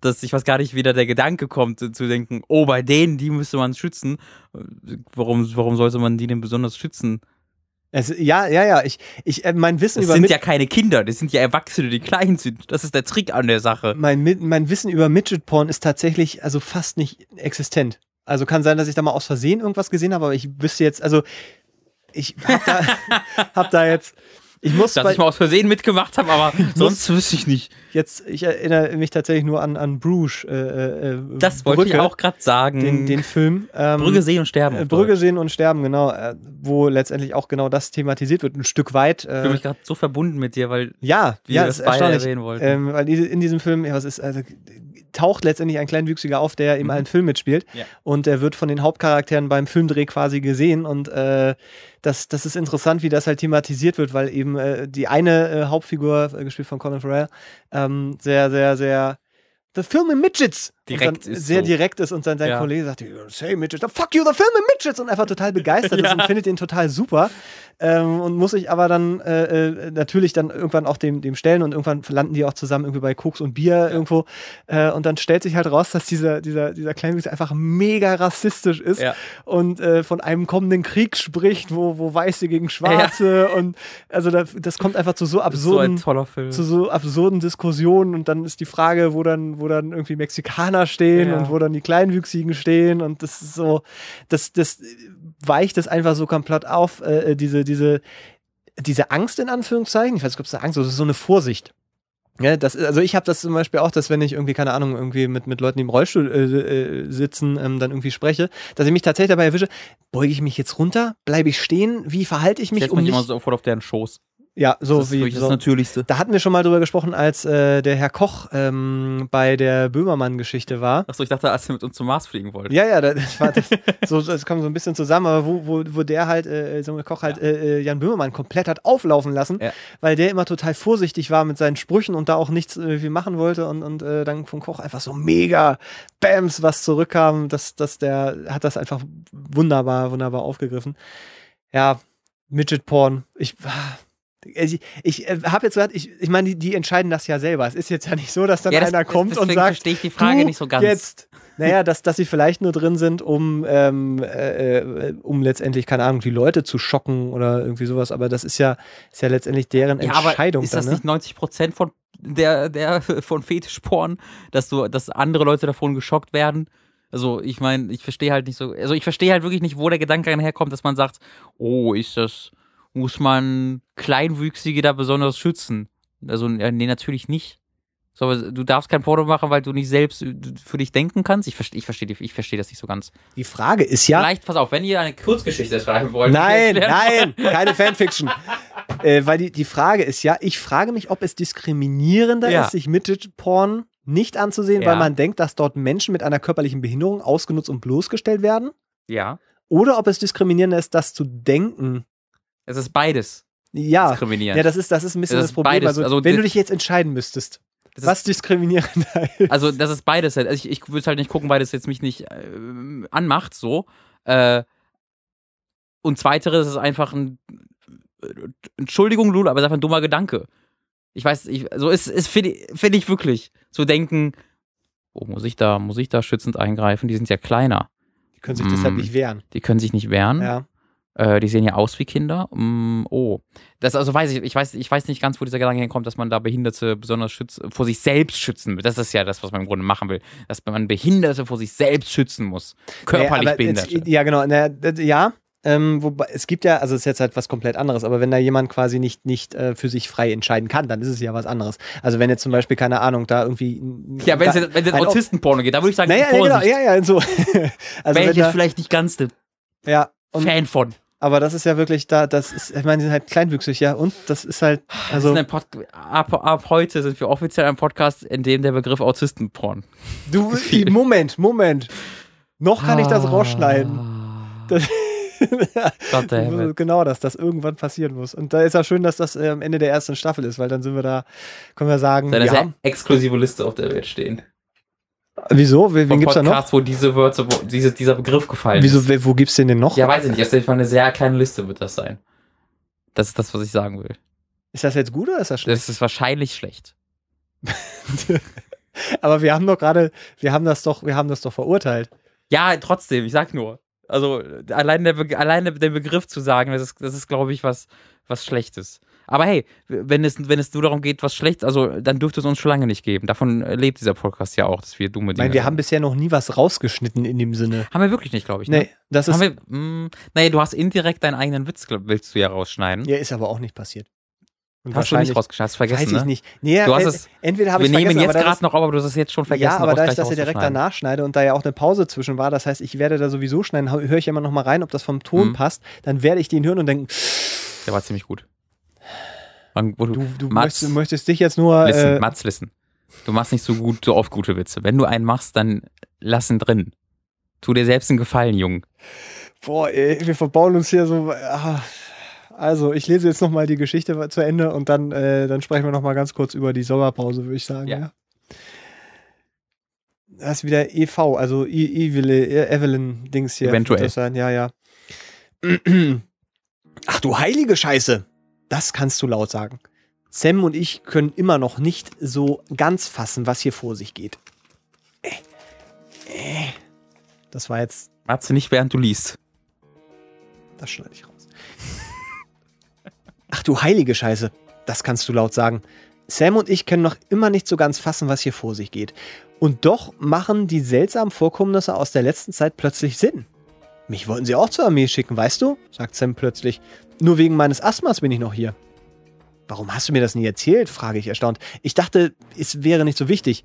dass ich weiß gar nicht, wie da der Gedanke kommt, zu denken, oh, bei denen, die müsste man schützen. Warum, warum sollte man die denn besonders schützen? Es, ja, ja, ja. Ich, ich, äh, mein Wissen Das über sind Mid- ja keine Kinder, das sind ja Erwachsene, die klein sind. Das ist der Trick an der Sache. mein, mein Wissen über Midget Porn ist tatsächlich also fast nicht existent. Also kann sein, dass ich da mal aus Versehen irgendwas gesehen habe, aber ich wüsste jetzt, also ich hab da, hab da jetzt, ich muss Dass bei, ich mal aus Versehen mitgemacht habe, aber sonst wüsste ich nicht. jetzt, ich erinnere mich tatsächlich nur an, an Bruges. Äh, äh, Das wollte ich auch gerade sagen. Den, den Film. Ähm, Brügge sehen und sterben. äh, Brügge sehen und sterben, genau, äh, wo letztendlich auch genau das thematisiert wird, ein Stück weit. Ich fühle Äh, mich gerade so verbunden mit dir, weil ja, wir ja, das beide erwähnen wollten. Ähm, weil in diesem Film, ja, was ist, also, taucht letztendlich ein Kleinwüchsiger auf, der im Mhm. einen Film mitspielt. Ja. Und er wird von den Hauptcharakteren beim Filmdreh quasi gesehen. Und äh, das, das ist interessant, wie das halt thematisiert wird, weil eben äh, die eine äh, Hauptfigur, äh, gespielt von Colin Farrell, ähm, sehr, sehr, sehr. The film in Midgets! Direkt ist sehr so. direkt ist und dann sein Ja. Kollege sagt, "You don't say Midgets, fuck you, the film in Midgets! Und einfach total begeistert ist Ja. und findet ihn total super. Ähm, und muss sich aber dann äh, äh, natürlich dann irgendwann auch dem, dem stellen und irgendwann landen die auch zusammen irgendwie bei Koks und Bier irgendwo. Äh, und dann stellt sich halt raus, dass dieser, dieser, dieser Kleinwüchse einfach mega rassistisch ist Ja. und äh, von einem kommenden Krieg spricht, wo, wo Weiße gegen Schwarze und also da, das kommt einfach zu so so absurden Film. zu so absurden Diskussionen und dann ist die Frage, wo dann, wo dann irgendwie Mexikaner stehen Ja. und wo dann die Kleinwüchsigen stehen und das ist so, das, das weicht das einfach so komplett auf, äh, diese, diese, diese Angst in Anführungszeichen, ich weiß nicht, ob es eine Angst ist, so eine Vorsicht. Ja, das, also ich habe das zum Beispiel auch, dass wenn ich irgendwie, keine Ahnung, irgendwie mit, mit Leuten, die im Rollstuhl äh, äh, sitzen, ähm, dann irgendwie spreche, dass ich mich tatsächlich dabei erwische, beuge ich mich jetzt runter, bleibe ich stehen, wie verhalte ich Ich mich, setze um mich nicht, immer sofort auf deren Schoß. Ja, so das ist wie, so, das Natürlichste. da hatten wir schon mal drüber gesprochen, als äh, der Herr Koch ähm, bei der Böhmermann-Geschichte war. Achso, ich dachte, als er mit uns zum Mars fliegen wollte. Ja, ja, das, war, das, so, das kam so ein bisschen zusammen, aber wo, wo, wo der halt, äh, so ein Koch halt äh, äh, Jan Böhmermann komplett hat auflaufen lassen, Ja. weil der immer total vorsichtig war mit seinen Sprüchen und da auch nichts äh, viel machen wollte und, und äh, dann von Koch einfach so mega Bams was zurückkam, das, das, der hat das einfach wunderbar, wunderbar aufgegriffen. Ja, Midget Porn, ich, ich, ich äh, habe jetzt gesagt, ich, ich meine, die, die entscheiden das ja selber. Es ist jetzt ja nicht so, dass dann Ja, das- einer kommt und sagt, verstehe ich die Frage nicht so ganz. Jetzt. Naja, dass, dass sie vielleicht nur drin sind, um, ähm, äh, um letztendlich, keine Ahnung, die Leute zu schocken oder irgendwie sowas, aber das ist ja, ist ja letztendlich deren Ja, aber Entscheidung ist dann, das ne? nicht 90 Prozent von der, der von Fetischporn, dass du, dass andere Leute davon geschockt werden? Also ich meine, ich verstehe halt nicht so, also ich verstehe halt wirklich nicht, wo der Gedanke herkommt, dass man sagt, oh, ist das, muss man Kleinwüchsige da besonders schützen? Also nee, natürlich nicht. So, aber du darfst kein Porno machen, weil du nicht selbst äh, für dich denken kannst. Ich verstehe, ich verstehe, ich verstehe das nicht so ganz. Die Frage ist ja, Vielleicht, pass auf, wenn ihr eine Kurzgeschichte schreiben wollt. nein, nein, keine Fanfiction. äh, weil die, die Frage ist ja, ich frage mich, ob es diskriminierender Ja. ist, sich Midget-Porn nicht anzusehen, Ja. weil man denkt, dass dort Menschen mit einer körperlichen Behinderung ausgenutzt und bloßgestellt werden. Ja, Oder ob es diskriminierender ist, das zu denken. Es ist beides Ja, diskriminierend. ja, das ist, das ist ein bisschen Das das, Problem. beides. Also, Also, wenn du dich jetzt entscheiden müsstest, Das ist- was diskriminierender ist. Also, das ist beides halt. Also ich, ich würde halt nicht gucken, weil das jetzt mich nicht äh, anmacht, so. Äh, und zweiteres ist einfach ein. äh, Entschuldigung, Lulu, aber es ist einfach ein dummer Gedanke. Ich weiß, ich, so ist, ist finde ich, find ich wirklich. Zu denken, oh, muss ich da, muss ich da schützend eingreifen? Die sind ja kleiner. Die können sich deshalb Mm. nicht wehren. Die können sich nicht wehren. Ja. Äh, die sehen ja aus wie Kinder. Mm, oh. Das also weiß ich, ich weiß, ich weiß nicht ganz, wo dieser Gedanke herkommt, dass man da Behinderte besonders schützt, vor sich selbst schützen will. Das ist ja das, was man im Grunde machen will. Dass man Behinderte vor sich selbst schützen muss. Körperlich aber Behinderte. Jetzt, ja, genau. Na, das- ja. Ähm, wobei, es gibt ja, also es ist jetzt halt was komplett anderes, aber wenn da jemand quasi nicht, nicht äh, für sich frei entscheiden kann, dann ist es ja was anderes. Also wenn jetzt zum Beispiel, keine Ahnung, da irgendwie. ja, wenn es jetzt- wenn es ein- Autistenporno geht, da würde ich sagen, Naja, ja, genau, ja, ja, so. also Wäre ich jetzt vielleicht nicht ganz der ja, Fan von. Aber das ist ja wirklich da, das ist, ich meine, die sind halt kleinwüchsig, ja, und das ist halt, also ein Pod ab, ab heute sind wir offiziell ein Podcast, in dem der Begriff Autistenporn. du, Moment, Moment. Noch kann ich das rausschneiden. Das, genau das, dass irgendwann passieren muss. Und da ist ja schön, dass das äh, am Ende der ersten Staffel ist, weil dann sind wir da, können wir sagen, Da wir ist ja haben, exklusive Liste auf der Welt stehen. Wieso? Wen, wen gibt's da noch? Podcasts, wo diese Wörter, wo diese, dieser Begriff gefallen ist. Wieso, wer- wo gibt's den denn noch? Ja, weiß ich nicht. Das ist mal eine sehr kleine Liste wird das sein. Das ist das, was ich sagen will. Ist das jetzt gut oder ist das schlecht? Das ist wahrscheinlich schlecht. Aber wir haben doch gerade, wir haben das doch, wir haben das doch verurteilt. Ja, trotzdem, ich sag nur. Also allein der, Be allein der Begriff zu sagen, das ist, das ist glaube ich, was, was Schlechtes. Aber hey, wenn es, wenn es nur darum geht, was schlecht, also dann dürfte es uns schon lange nicht geben. Davon lebt dieser Podcast ja auch, dass wir dumme Ich Dinge meine, wir haben bisher noch nie was rausgeschnitten in dem Sinne. haben wir wirklich nicht, glaube ich. Ne? Nee, das ist, wir, mh, nee, du hast indirekt deinen eigenen Witz, willst du ja rausschneiden. ja, ist aber auch nicht passiert. Und hast du nicht rausgeschniden, hast vergessen, Weiß ich ne? nicht. Nee, Du hast äh, es- entweder habe Wir ich nehmen vergessen, jetzt gerade noch aber du hast es jetzt schon vergessen. Ja, aber da ich das ja direkt danach schneide und da ja auch eine Pause zwischen war, das heißt, ich werde da sowieso schneiden, höre ich immer noch mal rein, ob das vom Ton Mhm. passt, dann werde ich den hören und denken, Der war ziemlich gut. Wo du, du, du Mats, möchtest, möchtest dich jetzt nur listen, äh, Mats, listen. Du machst nicht so gut, so oft gute Witze. Wenn du einen machst, dann lass ihn drin. Tu dir selbst einen Gefallen, Jung. boah, ey, wir verbauen uns hier so ah. also, ich lese jetzt noch mal die Geschichte zu Ende und dann äh, dann sprechen wir noch mal ganz kurz über die Sommerpause, würde ich sagen, Ja. ja. Das ist wieder EV, also E- Evelyn, Evelyn Dings hier. Eventuell. Ja, ja. Ach du heilige Scheiße. Das kannst du laut sagen. Sam und ich können immer noch nicht so ganz fassen, was hier vor sich geht. Äh, äh. Das war jetzt, Matze nicht, während du liest. das schneide ich raus. Ach du heilige Scheiße. Das kannst du laut sagen. Sam und ich können noch immer nicht so ganz fassen, was hier vor sich geht. Und doch machen die seltsamen Vorkommnisse aus der letzten Zeit plötzlich Sinn. Mich wollten sie auch zur Armee schicken, weißt du? sagt Sam plötzlich. Nur wegen meines Asthmas bin ich noch hier. Warum hast du mir das nie erzählt? frage ich erstaunt. Ich dachte, es wäre nicht so wichtig.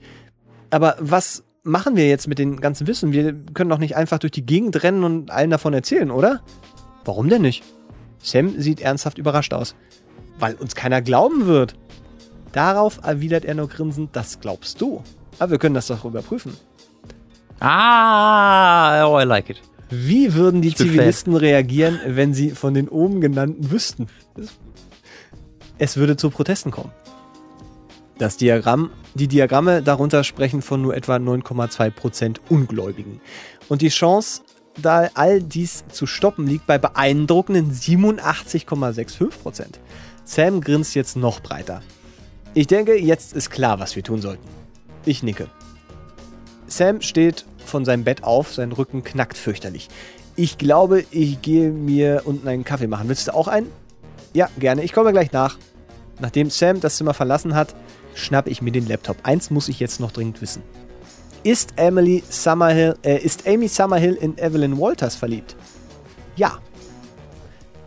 Aber was machen wir jetzt mit dem ganzen Wissen? Wir können doch nicht einfach durch die Gegend rennen und allen davon erzählen, oder? Warum denn nicht? Sam sieht ernsthaft überrascht aus. Weil uns keiner glauben wird. Darauf erwidert er nur grinsend, das glaubst du. Aber wir können das doch überprüfen. Ah, oh, I like it. Wie würden die Zivilisten reagieren, wenn sie von den oben genannten wüssten? Es würde zu Protesten kommen. Das Diagramm, die Diagramme darunter sprechen von nur etwa 9,2% Ungläubigen. Und die Chance, da all dies zu stoppen, liegt bei beeindruckenden 87,65%. Sam grinst jetzt noch breiter. Ich denke, jetzt ist klar, was wir tun sollten. Ich nicke. Sam steht von seinem Bett auf, sein Rücken knackt fürchterlich. Ich glaube, ich gehe mir unten einen Kaffee machen. Willst du auch einen? Ja, gerne. Ich komme gleich nach. Nachdem Sam das Zimmer verlassen hat, schnappe ich mir den Laptop. Eins muss ich jetzt noch dringend wissen. Ist Emily Summerhill, äh, ist Amy Summerhill in Evelyn Walters verliebt? Ja.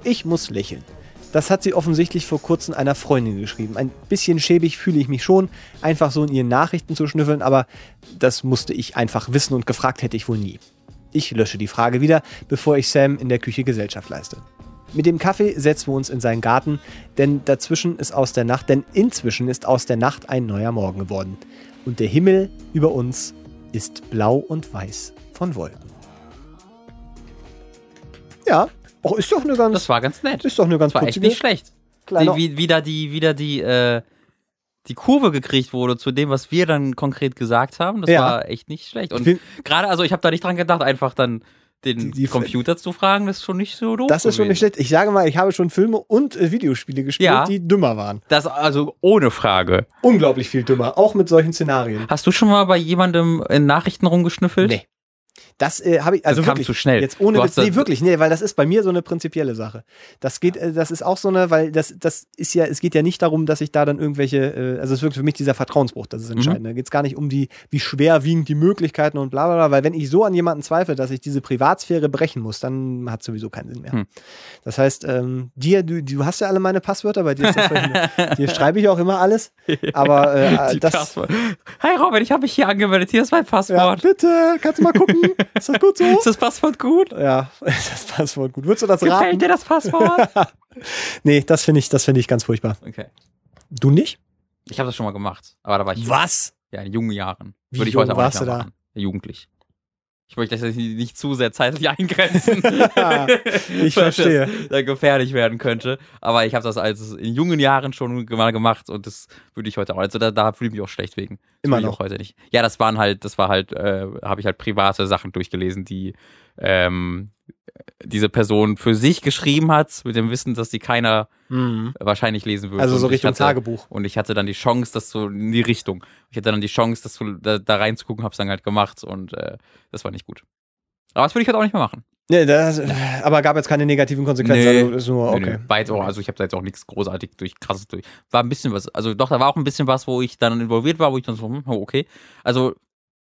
Ich muss lächeln. Das hat sie offensichtlich vor kurzem einer Freundin geschrieben. Ein bisschen schäbig fühle ich mich schon, einfach so in ihren Nachrichten zu schnüffeln, aber das musste ich einfach wissen und gefragt hätte ich wohl nie. Ich lösche die Frage wieder, bevor ich Sam in der Küche Gesellschaft leiste. Mit dem Kaffee setzen wir uns in seinen Garten, denn dazwischen ist aus der Nacht, denn inzwischen ist aus der Nacht ein neuer Morgen geworden. Und der Himmel über uns ist blau und weiß von Wolken. Ja, oh, ist doch eine ganz, Das war ganz nett. ist doch eine ganz Das war echt nicht schlecht. Die, wie, wieder die, wieder die, äh, die Kurve gekriegt wurde zu dem, was wir dann konkret gesagt haben. Das Ja. war echt nicht schlecht. Und gerade, also ich habe da nicht dran gedacht, einfach dann den Die- die- Computer zu fragen, das ist schon nicht so doof. Das ist schon nicht schlecht. Ich sage mal, ich habe schon Filme und äh, Videospiele gespielt, Ja. die dümmer waren. Das also ohne Frage. Unglaublich viel dümmer, auch mit solchen Szenarien. Hast du schon mal bei jemandem in Nachrichten rumgeschnüffelt? Nee. Das äh, habe ich, also kam wirklich, zu schnell. Jetzt ohne Witz, nee, wirklich, nee, weil das ist bei mir so eine prinzipielle Sache. Das geht, äh, das ist auch so eine, weil das, das ist ja, es geht ja nicht darum, dass ich da dann irgendwelche, äh, also es wirkt für mich dieser Vertrauensbruch, das ist Mhm. entscheidend. Da geht es gar nicht um die, wie schwerwiegend die Möglichkeiten und bla bla bla, weil wenn ich so an jemanden zweifle, dass ich diese Privatsphäre brechen muss, dann hat sowieso keinen Sinn mehr. Hm. Das heißt, ähm, dir, du, du hast ja alle meine Passwörter, bei dir ist das dir schreibe ich auch immer alles, aber äh, das, Passwort. Hi Robin, ich habe mich hier angemeldet. Hier ist mein ja, Passwort. bitte, kannst du mal gucken, ist das gut so? Ist das Passwort gut? Ja, ist das Passwort gut. Würdest du das raten? Gefällt dir das Passwort? Nee, das finde ich, das finde ich ganz furchtbar. okay. Du nicht? Ich habe das schon mal gemacht, aber da war ich Was? ja in jungen Jahren. Wie Würde ich jung heute aber warst nicht mehr du da? machen. Ja, jugendlich. Ich möchte das nicht, zu sehr zeitlich eingrenzen. Ich verstehe. Das dann gefährlich werden könnte. Aber ich habe das als in jungen Jahren schon mal gemacht und das würde ich heute auch. Also da, da fühle ich mich auch schlecht wegen. Das Immer noch. Auch heute nicht. Ja, das waren halt, das war halt, äh, habe ich halt private Sachen durchgelesen, die ähm, diese Person für sich geschrieben hat, mit dem Wissen, dass die keiner wahrscheinlich lesen würde. Also so Richtung hatte, Tagebuch. Und ich hatte dann die Chance, das so in die Richtung. Ich hatte dann die Chance, das so, da, da reinzugucken, hab's dann halt gemacht und äh, das war nicht gut. Aber das würde ich halt auch nicht mehr machen. Nee, das, aber gab jetzt keine negativen Konsequenzen. Nee. Also ist nur, okay. War jetzt auch, also ich habe da jetzt auch nichts großartig durch krasses durch. War ein bisschen was, also doch, da war auch ein bisschen was, wo ich dann involviert war, wo ich dann so, hm, oh, okay. Also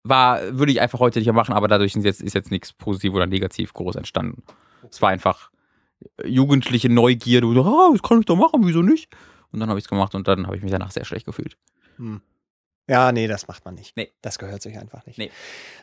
war, würde ich einfach heute nicht mehr machen, aber dadurch ist jetzt, ist jetzt nichts positiv oder negativ groß entstanden. Es war einfach jugendliche Neugierde, ah, das kann ich doch machen, wieso nicht? Und dann habe ich es gemacht und dann habe ich mich danach sehr schlecht gefühlt. Hm. Ja, nee, das macht man nicht. Nee. Das gehört sich einfach nicht. Nee.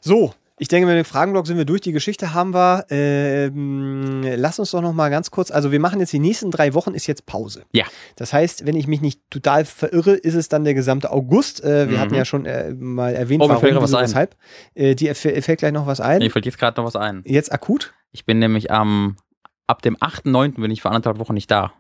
So, ich denke, mit dem Fragenblock sind wir durch. Die Geschichte haben wir. Ähm, lass uns doch noch mal ganz kurz. Also, wir machen jetzt die nächsten drei Wochen, ist jetzt Pause. Ja. Das heißt, wenn ich mich nicht total verirre, ist es dann der gesamte August. Äh, wir Mhm. hatten ja schon äh, mal erwähnt, Oh, mir fällt warum, gerade was ein. weshalb. Äh, die fällt fällt gleich noch was ein. Mir fällt jetzt gerade noch was ein. Jetzt akut. Ich bin nämlich am, ab dem 8.9. bin ich für anderthalb Wochen nicht da.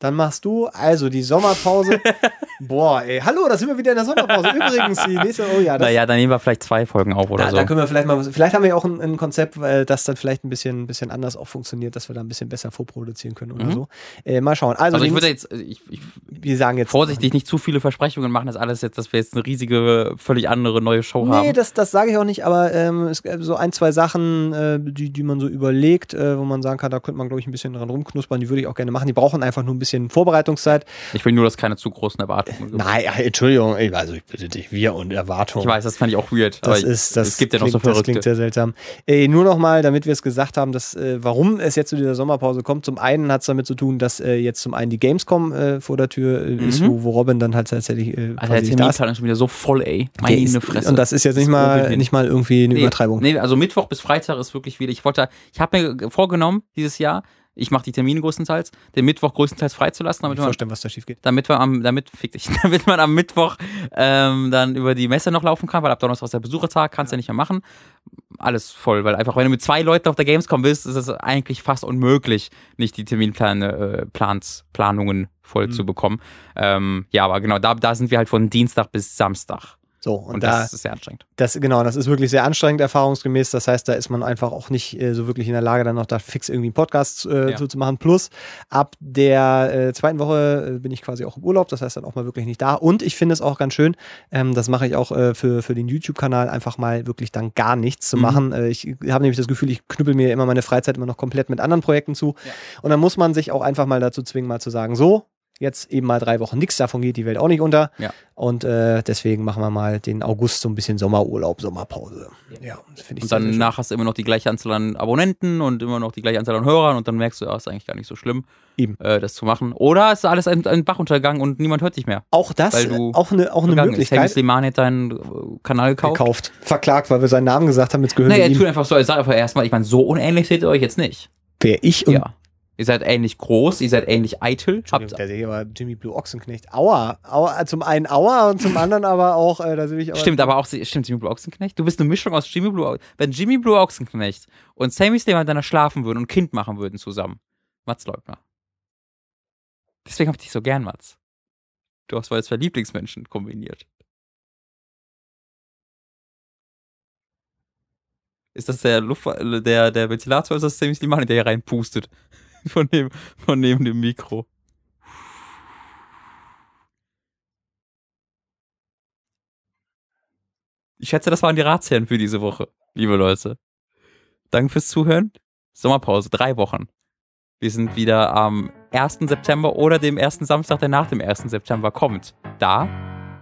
Dann machst du also die Sommerpause. Boah, ey. Hallo, da sind wir wieder in der Sommerpause. Übrigens, die nächste. Oh ja, das, naja, dann nehmen wir vielleicht zwei Folgen auf oder Da, so. da können wir vielleicht mal, vielleicht haben wir ja auch ein, ein Konzept, äh, das dann vielleicht ein bisschen, ein bisschen anders auch funktioniert, dass wir da ein bisschen besser vorproduzieren können oder Mhm. so. Äh, mal schauen. Also, also ich würde jetzt, ich, ich, wir sagen jetzt vorsichtig nicht zu viele Versprechungen machen, das alles jetzt, dass wir jetzt eine riesige, völlig andere neue Show Nee, haben. das, das sage ich auch nicht, aber ähm, es gibt so ein, zwei Sachen, äh, die, die man so überlegt, äh, wo man sagen kann, da könnte man, glaube ich, ein bisschen dran rumknuspern, die würde ich auch gerne machen. Die brauchen einfach nur ein bisschen Vorbereitungszeit. Ich will nur, dass keine zu großen Erwartungen gibt. Nein, Entschuldigung, also ich bitte dich, wir und Erwartungen. Ich weiß, das fand ich auch weird. Das ist, das, es gibt ja noch so klingt, das Verrückte. klingt sehr seltsam. Äh, nur noch mal, damit wir es gesagt haben, dass, äh, warum es jetzt zu dieser Sommerpause kommt. Zum einen hat es damit zu tun, dass äh, jetzt zum einen die Gamescom äh, vor der Tür äh, ist, Mhm. wo, wo Robin dann halt tatsächlich äh, Alter, der ist. Terminplan ist schon wieder so voll, ey. Meine ist- Fresse. Und das ist jetzt nicht Das mal, nicht mal irgendwie eine nee, Übertreibung. Nee, also Mittwoch bis Freitag ist wirklich wieder. Ich wollte, ich habe mir vorgenommen, dieses Jahr, ich mache die Termine größtenteils, den Mittwoch größtenteils freizulassen, Ich damit mir man, was da schief geht. damit wir am, damit, fick dich, damit man am Mittwoch ähm, dann über die Messe noch laufen kann, weil ab Donnerstag ist der Besuchertag, kannst du ja nicht mehr machen. Alles voll, weil einfach, wenn du mit zwei Leuten auf der Gamescom bist, ist es eigentlich fast unmöglich, nicht die Terminpläne, äh, Plans, Planungen voll Mhm. zu bekommen. Ähm, ja, aber genau, da, da sind wir halt von Dienstag bis Samstag. So, und, Und, da, das ist sehr anstrengend. das, genau, das ist wirklich sehr anstrengend erfahrungsgemäß. Das heißt, da ist man einfach auch nicht äh, so wirklich in der Lage, dann noch da fix irgendwie einen Podcast äh, Ja. zu, zu machen. Plus, ab der äh, zweiten Woche äh, bin ich quasi auch im Urlaub. Das heißt dann auch mal wirklich nicht da. Und ich finde es auch ganz schön, ähm, das mache ich auch äh, für, für den YouTube-Kanal, einfach mal wirklich dann gar nichts zu Mhm. machen. Äh, ich habe nämlich das Gefühl, ich knüppel mir immer meine Freizeit immer noch komplett mit anderen Projekten zu. Ja. Und dann muss man sich auch einfach mal dazu zwingen, mal zu sagen, so, jetzt eben mal drei Wochen nichts, davon geht die Welt auch nicht unter. Ja. Und äh, deswegen machen wir mal den August so ein bisschen Sommerurlaub, Sommerpause. Ja, finde ich Und danach hast du immer noch die gleiche Anzahl an Abonnenten und immer noch die gleiche Anzahl an Hörern und dann merkst du, ja, ist eigentlich gar nicht so schlimm, Eben. Äh, das zu machen. Oder ist alles ein, ein Bachuntergang und niemand hört dich mehr. Auch das, weil du äh, auch eine, auch eine Möglichkeit. Slimani hat deinen äh, Kanal gekauft. Gekauft. Verklagt, weil wir seinen Namen gesagt haben, jetzt gehören Nee, wir er tut einfach so, er sagt einfach erstmal, ich meine, so unähnlich seht ihr euch jetzt nicht. Wer ich und ja. Ihr seid ähnlich groß, ihr seid ähnlich eitel. Habt, der sehe aber Jimmy Blue Ochsenknecht. Aua. Aua. Zum einen Aua und zum anderen aber auch, äh, da sehe ich aber. stimmt, aber auch, stimmt, Jimmy Blue Ochsenknecht. Du bist eine Mischung aus Jimmy Blue, wenn Jimmy Blue Ochsenknecht und Sammy Slimani miteinander schlafen würden und Kind machen würden zusammen. Mats Leugner. Deswegen hab ich dich so gern, Mats. Du hast mal zwei Lieblingsmenschen kombiniert. Ist das der Luft, der, der Ventilator ist das Sammy Slimani, der hier reinpustet? Von, dem, von neben dem Mikro. Ich schätze, das waren die Ratsherren für diese Woche, liebe Leute. Danke fürs Zuhören. Sommerpause, drei Wochen. Wir sind wieder am 1. September oder dem ersten Samstag, der nach dem 1. September kommt. Da.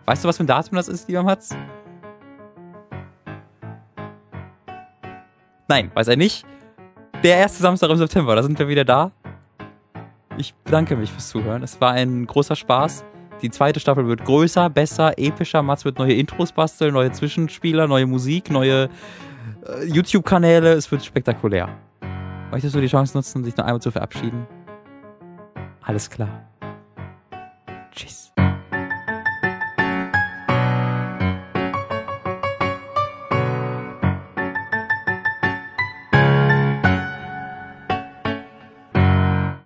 Weißt du, was für ein Datum das ist, lieber Mats? Nein, weiß er nicht. Der erste Samstag im September, da sind wir wieder da. Ich bedanke mich fürs Zuhören. Es war ein großer Spaß. Die zweite Staffel wird größer, besser, epischer. Mats wird neue Intros basteln, neue Zwischenspieler, neue Musik, neue äh, YouTube-Kanäle. Es wird spektakulär. Möchtest du die Chance nutzen, sich noch einmal zu verabschieden? Alles klar. Tschüss.